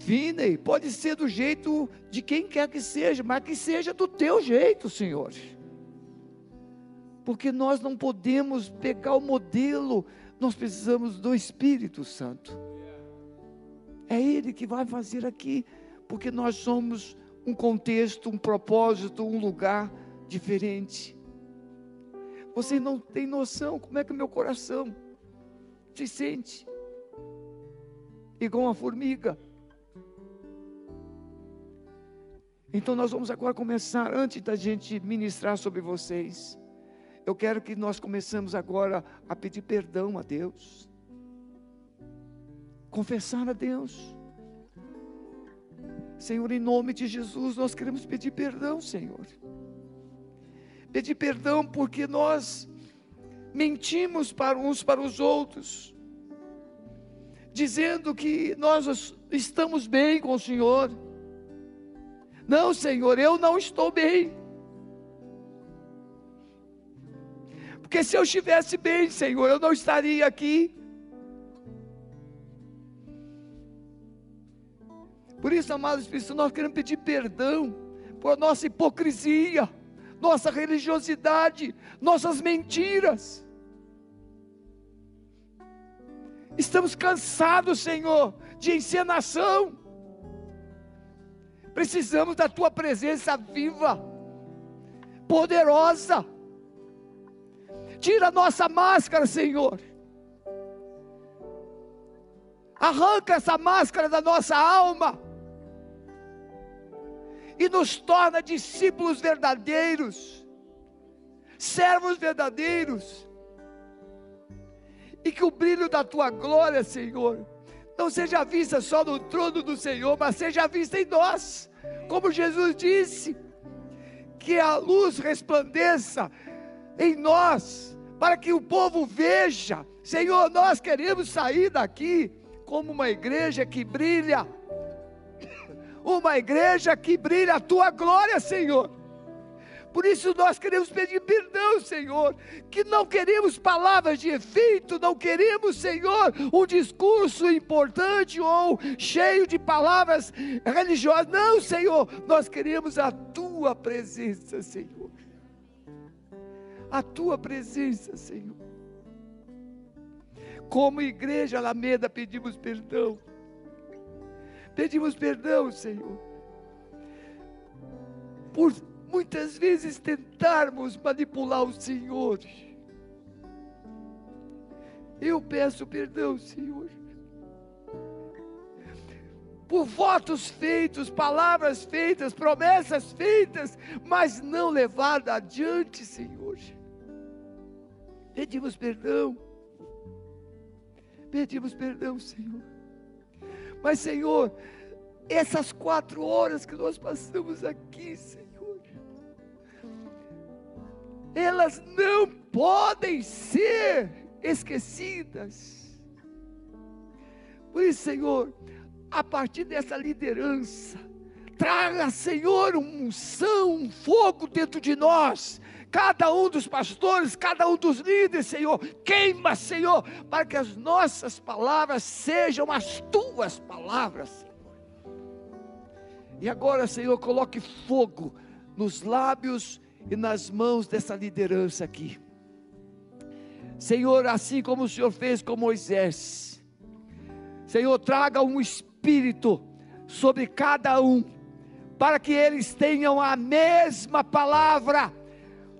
Finney, pode ser do jeito de quem quer que seja, mas que seja do teu jeito, Senhor. Porque nós não podemos pegar o modelo nós precisamos do Espírito Santo. É Ele que vai fazer aqui, porque nós somos um contexto, um propósito, um lugar diferente. Você não tem noção como é que meu coração se sente igual uma formiga. Então nós vamos agora começar, antes da gente ministrar sobre vocês. Eu quero que nós começamos agora a pedir perdão a Deus. Confessar a Deus. Senhor, em nome de Jesus, nós queremos pedir perdão, Senhor. Pedir perdão porque nós mentimos para uns para os outros, dizendo que nós estamos bem com o Senhor. Não, Senhor, eu não estou bem. Porque se eu estivesse bem, Senhor, eu não estaria aqui. Por isso, amados Espírito, nós queremos pedir perdão por nossa hipocrisia, nossa religiosidade, nossas mentiras. Estamos cansados, Senhor, de encenação. Precisamos da tua presença viva, poderosa Tira a nossa máscara, Senhor. Arranca essa máscara da nossa alma. E nos torna discípulos verdadeiros, servos verdadeiros. E que o brilho da tua glória, Senhor, não seja vista só no trono do Senhor, mas seja vista em nós, como Jesus disse, que a luz resplandeça em nós, para que o povo veja, Senhor, nós queremos sair daqui como uma igreja que brilha, uma igreja que brilha a tua glória, Senhor. Por isso nós queremos pedir perdão, Senhor, que não queremos palavras de efeito, não queremos, Senhor, um discurso importante ou cheio de palavras religiosas. Não, Senhor, nós queremos a tua presença, Senhor. A tua presença, Senhor. Como igreja Alameda, pedimos perdão. Pedimos perdão, Senhor, por muitas vezes tentarmos manipular o Senhor. Eu peço perdão, Senhor. Por votos feitos, palavras feitas, promessas feitas, mas não levadas adiante, Senhor. Pedimos perdão. Pedimos perdão, Senhor. Mas, Senhor, essas quatro horas que nós passamos aqui, Senhor elas não podem ser esquecidas. Por isso, Senhor, a partir dessa liderança, traga, Senhor, uma unção, um fogo dentro de nós. Cada um dos pastores, cada um dos líderes, Senhor, queima, Senhor, para que as nossas palavras sejam as tuas palavras, Senhor. E agora, Senhor, coloque fogo nos lábios e nas mãos dessa liderança aqui. Senhor, assim como o Senhor fez com Moisés, Senhor, traga um espírito sobre cada um, para que eles tenham a mesma palavra,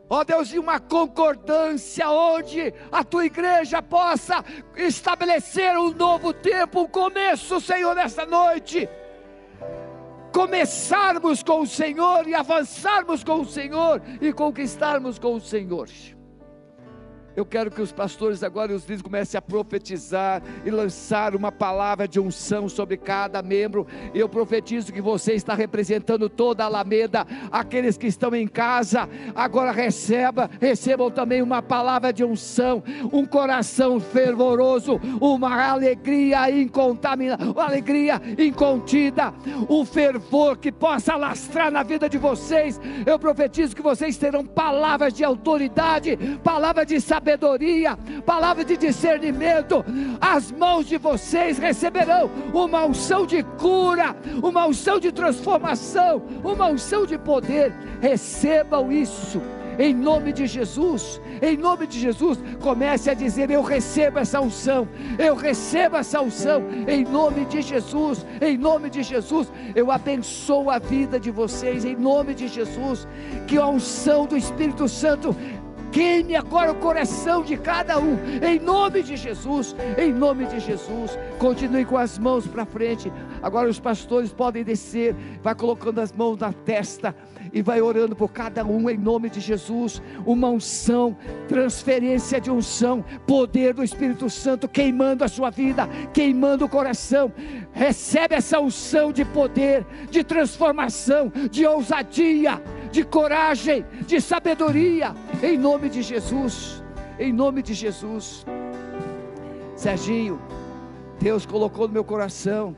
ó Deus, e uma concordância, onde a tua igreja possa estabelecer um novo tempo, um começo, Senhor, nesta noite começarmos com o Senhor e avançarmos com o Senhor e conquistarmos com o Senhor. Eu quero que os pastores agora e os líderes comecem a profetizar e lançar uma palavra de unção sobre cada membro. Eu profetizo que você está representando toda a Alameda, aqueles que estão em casa, agora receba, recebam também uma palavra de unção, um coração fervoroso, uma alegria incontaminada, uma alegria incontida, um fervor que possa alastrar na vida de vocês. Eu profetizo que vocês terão palavras de autoridade, palavras de sabedoria sabedoria, palavra de discernimento. As mãos de vocês receberão uma unção de cura, uma unção de transformação, uma unção de poder. Recebam isso em nome de Jesus, em nome de Jesus, comece a dizer: Eu recebo essa unção, eu recebo essa unção, em nome de Jesus, em nome de Jesus, eu abençoo a vida de vocês, em nome de Jesus, que a unção do Espírito Santo Queime agora o coração de cada um, em nome de Jesus, em nome de Jesus. Continue com as mãos para frente. Agora os pastores podem descer, vai colocando as mãos na testa e vai orando por cada um em nome de Jesus. Uma unção, transferência de unção, poder do Espírito Santo queimando a sua vida, queimando o coração. Recebe essa unção de poder, de transformação, de ousadia de coragem, de sabedoria, em nome de Jesus, em nome de Jesus. Serginho, Deus colocou no meu coração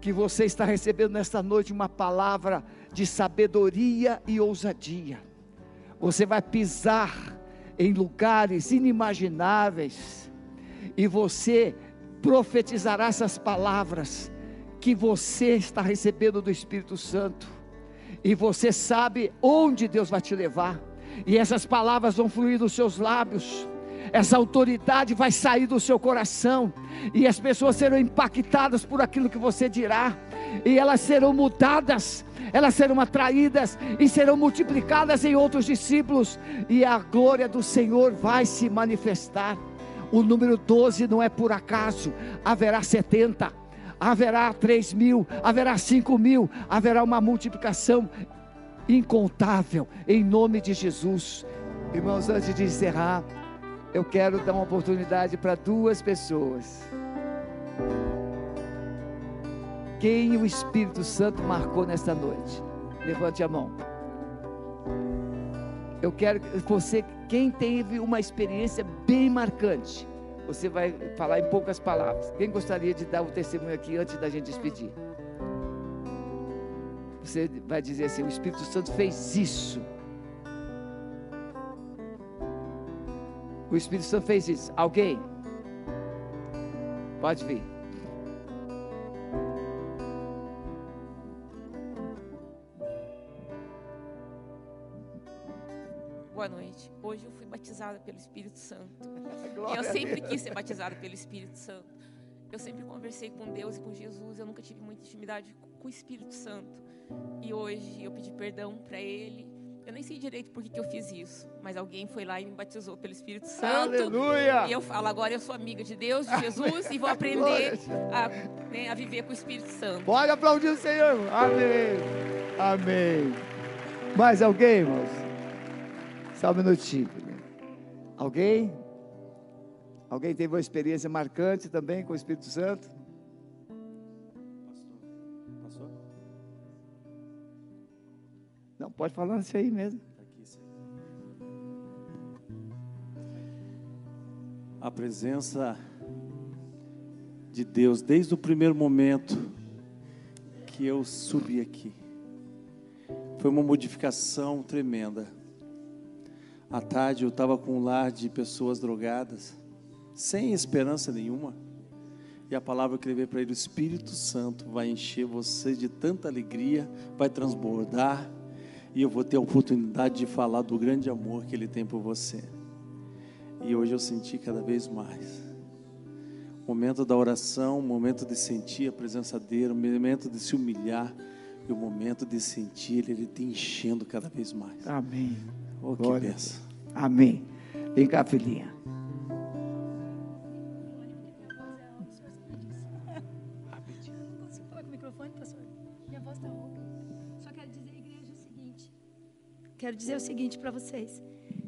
que você está recebendo nesta noite uma palavra de sabedoria e ousadia. Você vai pisar em lugares inimagináveis e você profetizará essas palavras que você está recebendo do Espírito Santo e você sabe onde Deus vai te levar, e essas palavras vão fluir dos seus lábios, essa autoridade vai sair do seu coração, e as pessoas serão impactadas por aquilo que você dirá, e elas serão mudadas, elas serão atraídas e serão multiplicadas em outros discípulos, e a glória do Senhor vai se manifestar. O número 12 não é por acaso, haverá 70 haverá três mil, haverá cinco mil, haverá uma multiplicação incontável, em nome de Jesus. Irmãos, antes de encerrar, eu quero dar uma oportunidade para duas pessoas. Quem o Espírito Santo marcou nesta noite? Levante a mão. Eu quero que você, quem teve uma experiência bem marcante, você vai falar em poucas palavras. Quem gostaria de dar o testemunho aqui antes da gente despedir? Você vai dizer assim: o Espírito Santo fez isso. O Espírito Santo fez isso. Alguém? Pode vir. Boa noite. Hoje eu batizada pelo Espírito Santo. e eu sempre quis ser batizada pelo Espírito Santo. Eu sempre conversei com Deus e com Jesus. Eu nunca tive muita intimidade com o Espírito Santo. E hoje eu pedi perdão para Ele. Eu nem sei direito por que, eu fiz isso, mas alguém foi lá e me batizou pelo Espírito Santo. Aleluia! E eu falo, agora eu sou amiga de Deus, de Jesus, e vou aprender a, né, a viver com o Espírito Santo. Pode aplaudir o Senhor. Amém. Amém. Mais alguém, irmãos? Só um minutinho. Alguém? Alguém teve uma experiência marcante também com o Espírito Santo? Pastor? Não, pode falar isso aí mesmo. A presença de Deus desde o primeiro momento que eu subi aqui. Foi uma modificação tremenda. À tarde eu estava com um lar de pessoas drogadas, sem esperança nenhuma. E a palavra que eu levei para ele, o Espírito Santo vai encher você de tanta alegria, vai transbordar, e eu vou ter a oportunidade de falar do grande amor que ele tem por você. E hoje eu senti cada vez mais. Momento da oração, momento de sentir a presença dele, momento de se humilhar e o momento de sentir ele te enchendo cada vez mais. Amém. Oh, que Glória benção. Amém. Vem cá, filhinha. consigo falar com o microfone, pastor? Minha voz está rouca. Só quero dizer, igreja, o seguinte. Quero dizer o seguinte para vocês.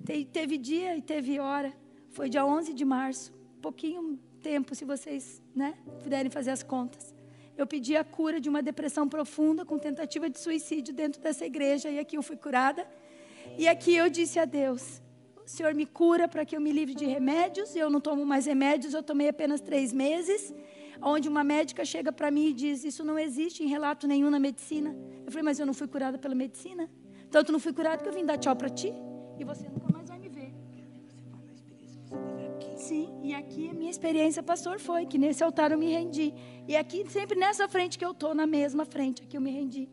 Te- teve dia e teve hora. Foi dia 11 de março. Pouquinho tempo, se vocês né, puderem fazer as contas. Eu pedi a cura de uma depressão profunda com tentativa de suicídio dentro dessa igreja. E aqui eu fui curada. E aqui eu disse a Deus: Senhor me cura para que eu me livre de remédios. Eu não tomo mais remédios, eu tomei apenas três meses. Onde uma médica chega para mim e diz: Isso não existe em relato nenhum na medicina. Eu falei: Mas eu não fui curada pela medicina. Tanto não fui curada que eu vim dar tchau para ti. E você nunca mais vai me ver. Sim, e aqui a minha experiência, pastor, foi que nesse altar eu me rendi. E aqui, sempre nessa frente que eu estou, na mesma frente, aqui eu me rendi.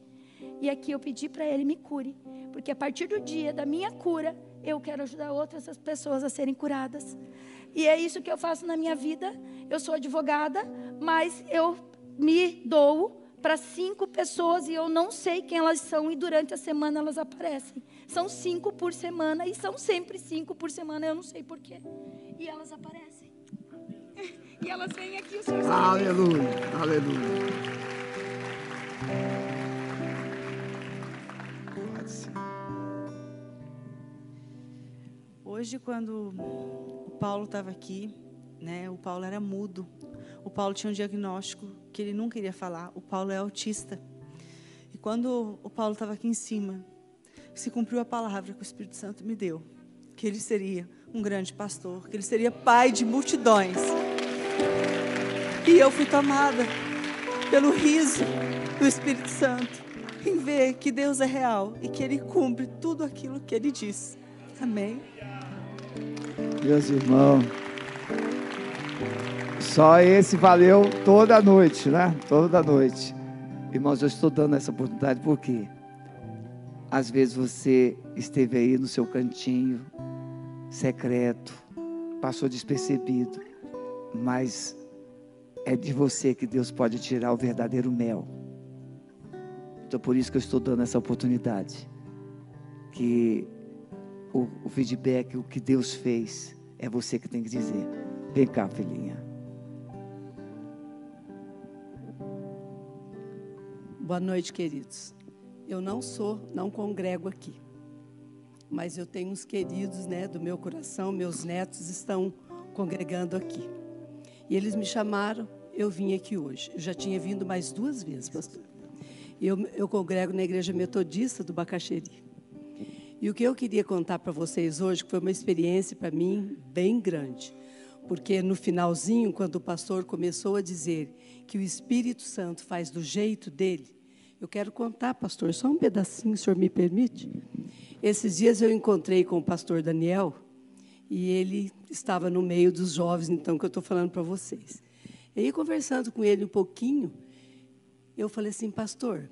E aqui eu pedi para ele me cure. Porque a partir do dia da minha cura, eu quero ajudar outras pessoas a serem curadas. E é isso que eu faço na minha vida. Eu sou advogada, mas eu me dou para cinco pessoas e eu não sei quem elas são e durante a semana elas aparecem. São cinco por semana e são sempre cinco por semana, eu não sei porquê. E elas aparecem. E elas vêm aqui, o Senhor. Aleluia. Aleluia. Hoje, quando o Paulo estava aqui, né, o Paulo era mudo. O Paulo tinha um diagnóstico que ele não queria falar. O Paulo é autista. E quando o Paulo estava aqui em cima, se cumpriu a palavra que o Espírito Santo me deu, que ele seria um grande pastor, que ele seria pai de multidões. E eu fui tomada pelo riso do Espírito Santo em ver que Deus é real e que Ele cumpre tudo aquilo que Ele diz. Amém. Meus irmãos, só esse valeu toda a noite, né? Toda a noite. Irmãos, eu estou dando essa oportunidade porque às vezes você esteve aí no seu cantinho, secreto, passou despercebido, mas é de você que Deus pode tirar o verdadeiro mel. Então por isso que eu estou dando essa oportunidade. Que o, o feedback, o que Deus fez, é você que tem que dizer. Vem cá, filhinha. Boa noite, queridos. Eu não sou, não congrego aqui. Mas eu tenho uns queridos, né, do meu coração, meus netos estão congregando aqui. E eles me chamaram, eu vim aqui hoje. Eu já tinha vindo mais duas vezes, pastor. Eu, eu congrego na igreja metodista do Bacaxeri. E o que eu queria contar para vocês hoje, que foi uma experiência para mim bem grande. Porque no finalzinho, quando o pastor começou a dizer que o Espírito Santo faz do jeito dele, eu quero contar, pastor, só um pedacinho, o senhor me permite? Esses dias eu encontrei com o pastor Daniel e ele estava no meio dos jovens, então, que eu estou falando para vocês. E aí, conversando com ele um pouquinho, eu falei assim, pastor,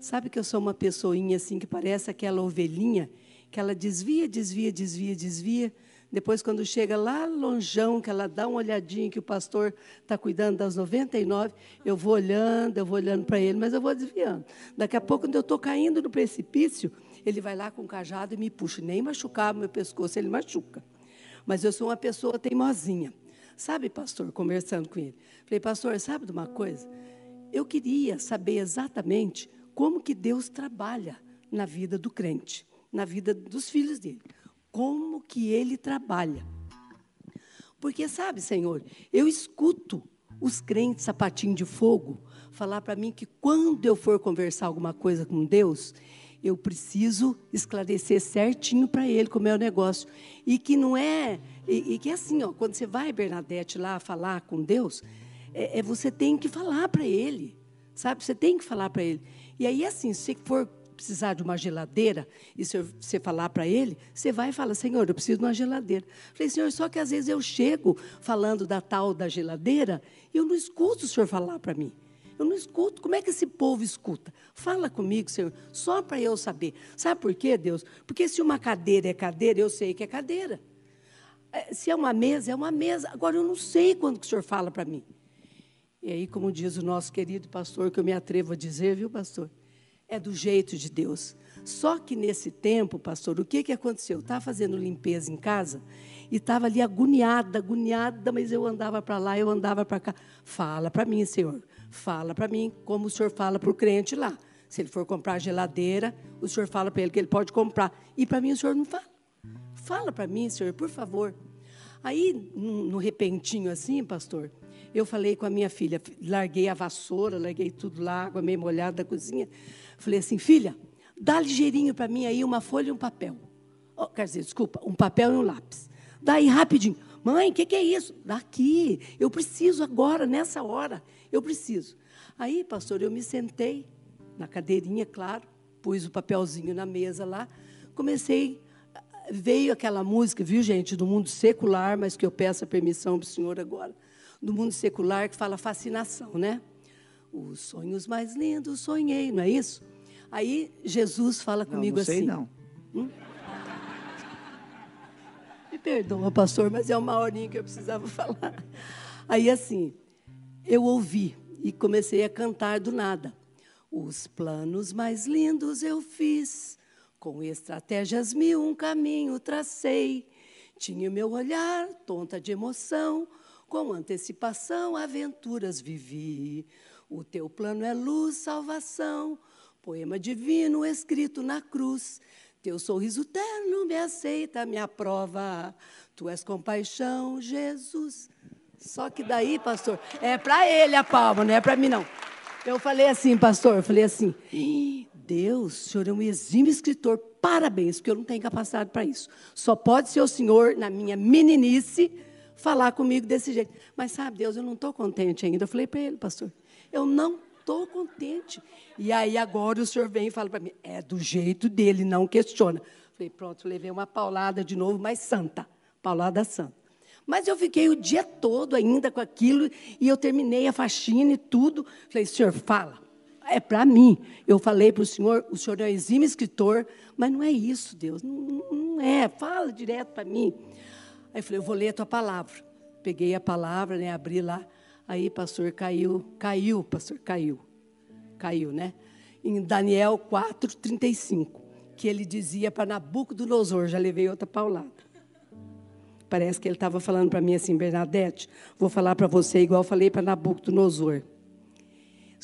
sabe que eu sou uma pessoinha assim que parece aquela ovelhinha que ela desvia, desvia, desvia, desvia. Depois, quando chega lá longeão, que ela dá uma olhadinha que o pastor está cuidando das 99, eu vou olhando, eu vou olhando para ele, mas eu vou desviando. Daqui a pouco, quando eu estou caindo no precipício, ele vai lá com o cajado e me puxa. Nem machucar o meu pescoço, ele machuca. Mas eu sou uma pessoa teimosinha. Sabe, pastor, conversando com ele. Falei, pastor, sabe de uma coisa? Eu queria saber exatamente como que Deus trabalha na vida do crente na vida dos filhos dele. Como que ele trabalha. Porque, sabe, Senhor, eu escuto os crentes sapatinho de fogo falar para mim que quando eu for conversar alguma coisa com Deus, eu preciso esclarecer certinho para ele como é o negócio. E que não é. E, e que é assim, ó, quando você vai, Bernadette, lá falar com Deus, é, é você tem que falar para ele. Sabe? Você tem que falar para ele. E aí, assim, se for precisar de uma geladeira, e se você falar para ele, você vai e fala, Senhor, eu preciso de uma geladeira. falei, Senhor, só que às vezes eu chego falando da tal da geladeira, e eu não escuto o Senhor falar para mim. Eu não escuto. Como é que esse povo escuta? Fala comigo, Senhor, só para eu saber. Sabe por quê, Deus? Porque se uma cadeira é cadeira, eu sei que é cadeira. É, se é uma mesa, é uma mesa. Agora, eu não sei quando que o Senhor fala para mim. E aí, como diz o nosso querido pastor, que eu me atrevo a dizer, viu, pastor? é do jeito de Deus. Só que nesse tempo, pastor, o que, que aconteceu? Eu estava fazendo limpeza em casa e estava ali agoniada, agoniada, mas eu andava para lá, eu andava para cá. Fala para mim, Senhor. Fala para mim como o Senhor fala para o crente lá. Se ele for comprar geladeira, o Senhor fala para ele que ele pode comprar. E para mim o Senhor não fala. Fala para mim, Senhor, por favor. Aí, no repentinho assim, pastor, eu falei com a minha filha, larguei a vassoura, larguei tudo lá, água meio molhada da cozinha. Falei assim, filha, dá ligeirinho para mim aí uma folha e um papel. Oh, quer dizer, desculpa, um papel e um lápis. Daí, rapidinho. Mãe, o que, que é isso? Daqui. Eu preciso agora, nessa hora. Eu preciso. Aí, pastor, eu me sentei na cadeirinha, claro, pus o papelzinho na mesa lá, comecei. Veio aquela música, viu, gente, do mundo secular, mas que eu peço a permissão para o senhor agora, do mundo secular, que fala fascinação, né? Os sonhos mais lindos sonhei, não é isso? Aí Jesus fala comigo não, não sei, assim. Não. Hum? Me perdoa, pastor, mas é uma horinha que eu precisava falar. Aí assim, eu ouvi e comecei a cantar do nada. Os planos mais lindos eu fiz, com estratégias mil um caminho tracei. Tinha o meu olhar tonta de emoção, com antecipação aventuras vivi. O teu plano é luz, salvação, poema divino escrito na cruz. Teu sorriso terno me aceita, me aprova. Tu és compaixão, Jesus. Só que daí, pastor, é para ele a palma, não é para mim não. Eu falei assim, pastor, eu falei assim: Deus, o senhor é um exímio escritor, parabéns, porque eu não tenho capacidade para isso. Só pode ser o senhor, na minha meninice, falar comigo desse jeito. Mas sabe, Deus, eu não estou contente ainda. Eu falei para ele, pastor, eu não estou contente. E aí agora o senhor vem e fala para mim, é do jeito dele, não questiona. Falei, pronto, levei uma paulada de novo, mas santa, paulada santa. Mas eu fiquei o dia todo ainda com aquilo e eu terminei a faxina e tudo. Falei, senhor, fala. É para mim. Eu falei para o senhor, o senhor é exímio escritor, mas não é isso, Deus. Não, não é. Fala direto para mim. Aí falei, eu vou ler a tua palavra. Peguei a palavra, né, abri lá. Aí, pastor, caiu, caiu, pastor, caiu. Caiu, né? Em Daniel 4, 35, que ele dizia para Nabucodonosor, já levei outra paulada. Parece que ele estava falando para mim assim, Bernadette, vou falar para você igual falei para Nabucodonosor.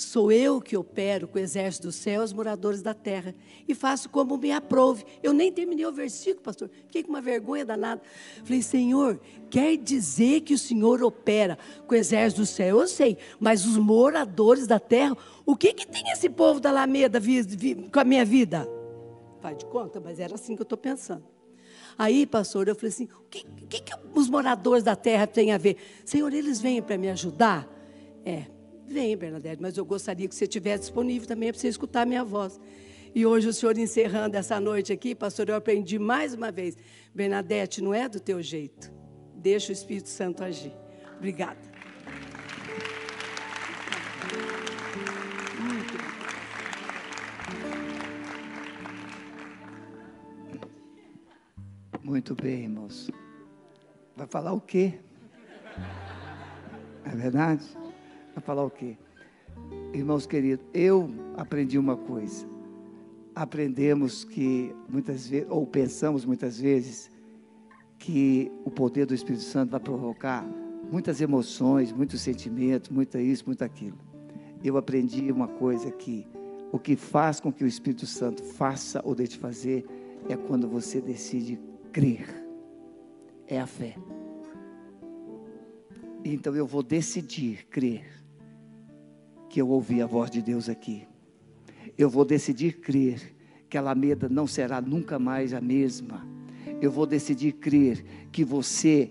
Sou eu que opero com o exército do céu, os moradores da terra, e faço como me aprove. Eu nem terminei o versículo, pastor. Fiquei com uma vergonha danada. Falei, Senhor, quer dizer que o Senhor opera com o exército do céu? Eu sei, mas os moradores da terra, o que, que tem esse povo da Alameda com a minha vida? Faz de conta, mas era assim que eu estou pensando. Aí, pastor, eu falei assim: o que, que, que os moradores da terra têm a ver? Senhor, eles vêm para me ajudar? É, Vem, Bernadette, mas eu gostaria que você estivesse disponível também para você escutar a minha voz. E hoje o senhor encerrando essa noite aqui, pastor, eu aprendi mais uma vez. Bernadette, não é do teu jeito. Deixa o Espírito Santo agir. Obrigada. Muito bem, irmãos. Vai falar o quê? É verdade? Vai falar o quê? Irmãos queridos, eu aprendi uma coisa. Aprendemos que muitas vezes, ou pensamos muitas vezes, que o poder do Espírito Santo vai provocar muitas emoções, muitos sentimentos, muita isso, muito aquilo. Eu aprendi uma coisa que o que faz com que o Espírito Santo faça ou deixe fazer é quando você decide crer. É a fé. Então eu vou decidir crer que eu ouvi a voz de Deus aqui. Eu vou decidir crer que a Alameda não será nunca mais a mesma. Eu vou decidir crer que você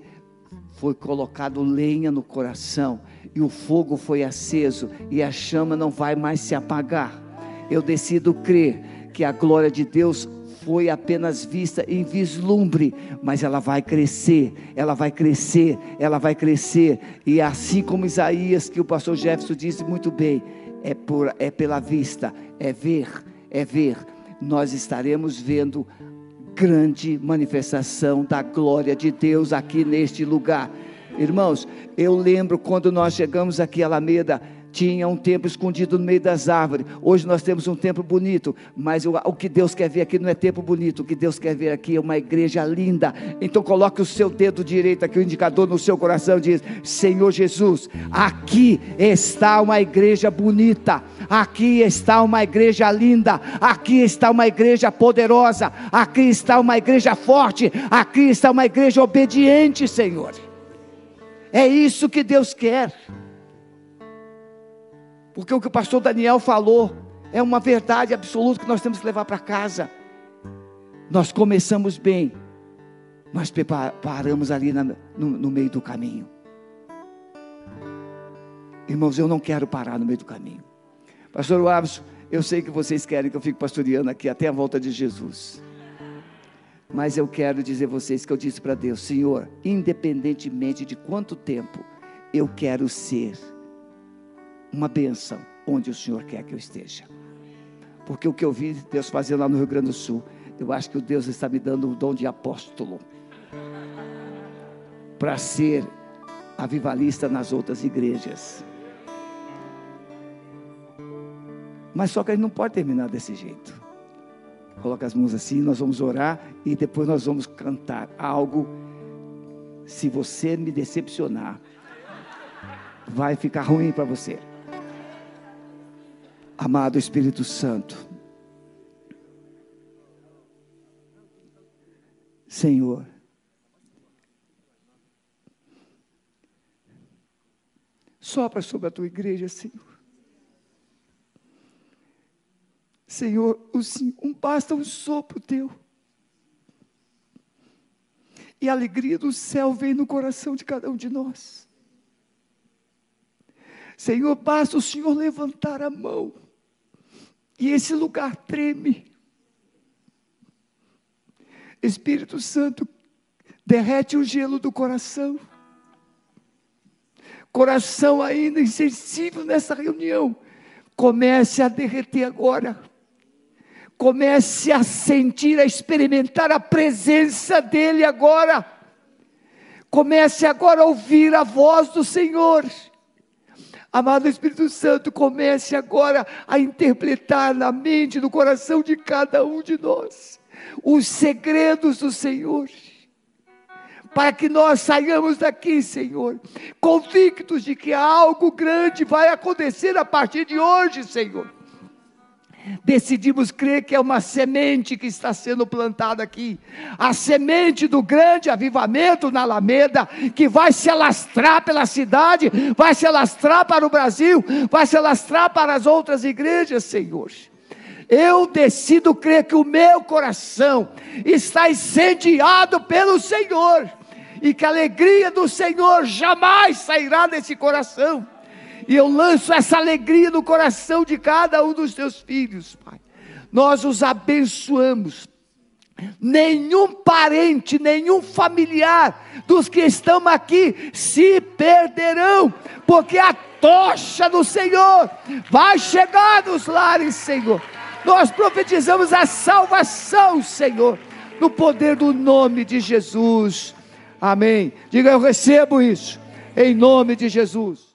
foi colocado lenha no coração e o fogo foi aceso e a chama não vai mais se apagar. Eu decido crer que a glória de Deus foi apenas vista em vislumbre, mas ela vai crescer, ela vai crescer, ela vai crescer. E assim como Isaías, que o pastor Jefferson disse muito bem, é, por, é pela vista, é ver, é ver. Nós estaremos vendo grande manifestação da glória de Deus aqui neste lugar. Irmãos, eu lembro quando nós chegamos aqui a Alameda, tinha um templo escondido no meio das árvores. Hoje nós temos um templo bonito, mas o, o, que Deus quer ver aqui não é templo bonito, o que Deus quer ver aqui é uma igreja linda. Então coloque o seu dedo direito aqui, o indicador no seu coração e diz: Senhor Jesus, aqui está uma igreja bonita, aqui está uma igreja linda, aqui está uma igreja poderosa, aqui está uma igreja forte, aqui está uma igreja obediente, Senhor. É isso que Deus quer. Porque o que o pastor Daniel falou é uma verdade absoluta que nós temos que levar para casa. Nós começamos bem, mas paramos ali na, no, no meio do caminho. Irmãos, eu não quero parar no meio do caminho. Pastor Wabson, eu sei que vocês querem que eu fique pastoreando aqui até a volta de Jesus. Mas eu quero dizer a vocês que eu disse para Deus, Senhor, independentemente de quanto tempo, eu quero ser uma benção onde o Senhor quer que eu esteja. Porque o que eu vi Deus fazendo lá no Rio Grande do Sul, eu acho que o Deus está me dando o dom de apóstolo para ser avivalista nas outras igrejas. Mas só que a gente não pode terminar desse jeito. Coloca as mãos assim, nós vamos orar e depois nós vamos cantar algo. Se você me decepcionar, vai ficar ruim para você. Amado Espírito Santo, Senhor, sopra sobre a tua igreja, Senhor. Senhor, um, basta um sopro teu. E a alegria do céu vem no coração de cada um de nós. Senhor, basta o Senhor levantar a mão e esse lugar treme. Espírito Santo, derrete o gelo do coração. Coração ainda insensível nessa reunião, comece a derreter agora. Comece a sentir, a experimentar a presença dEle agora. Comece agora a ouvir a voz do Senhor. Amado Espírito Santo, comece agora a interpretar na mente, no coração de cada um de nós, os segredos do Senhor. para que nós saiamos daqui, Senhor, convictos de que algo grande vai acontecer a partir de hoje, Senhor. Decidimos crer que é uma semente que está sendo plantada aqui, a semente do grande avivamento na Alameda, que vai se alastrar pela cidade, vai se alastrar para o Brasil, vai se alastrar para as outras igrejas, Senhor. Eu decido crer que o meu coração está incendiado pelo Senhor e que a alegria do Senhor jamais sairá desse coração. E eu lanço essa alegria no coração de cada um dos teus filhos, Pai. Nós os abençoamos. Nenhum parente, nenhum familiar dos que estão aqui se perderão, porque a tocha do Senhor vai chegar nos lares, Senhor. Nós profetizamos a salvação, Senhor, no poder do nome de Jesus. Amém. Diga, eu recebo isso, em nome de Jesus.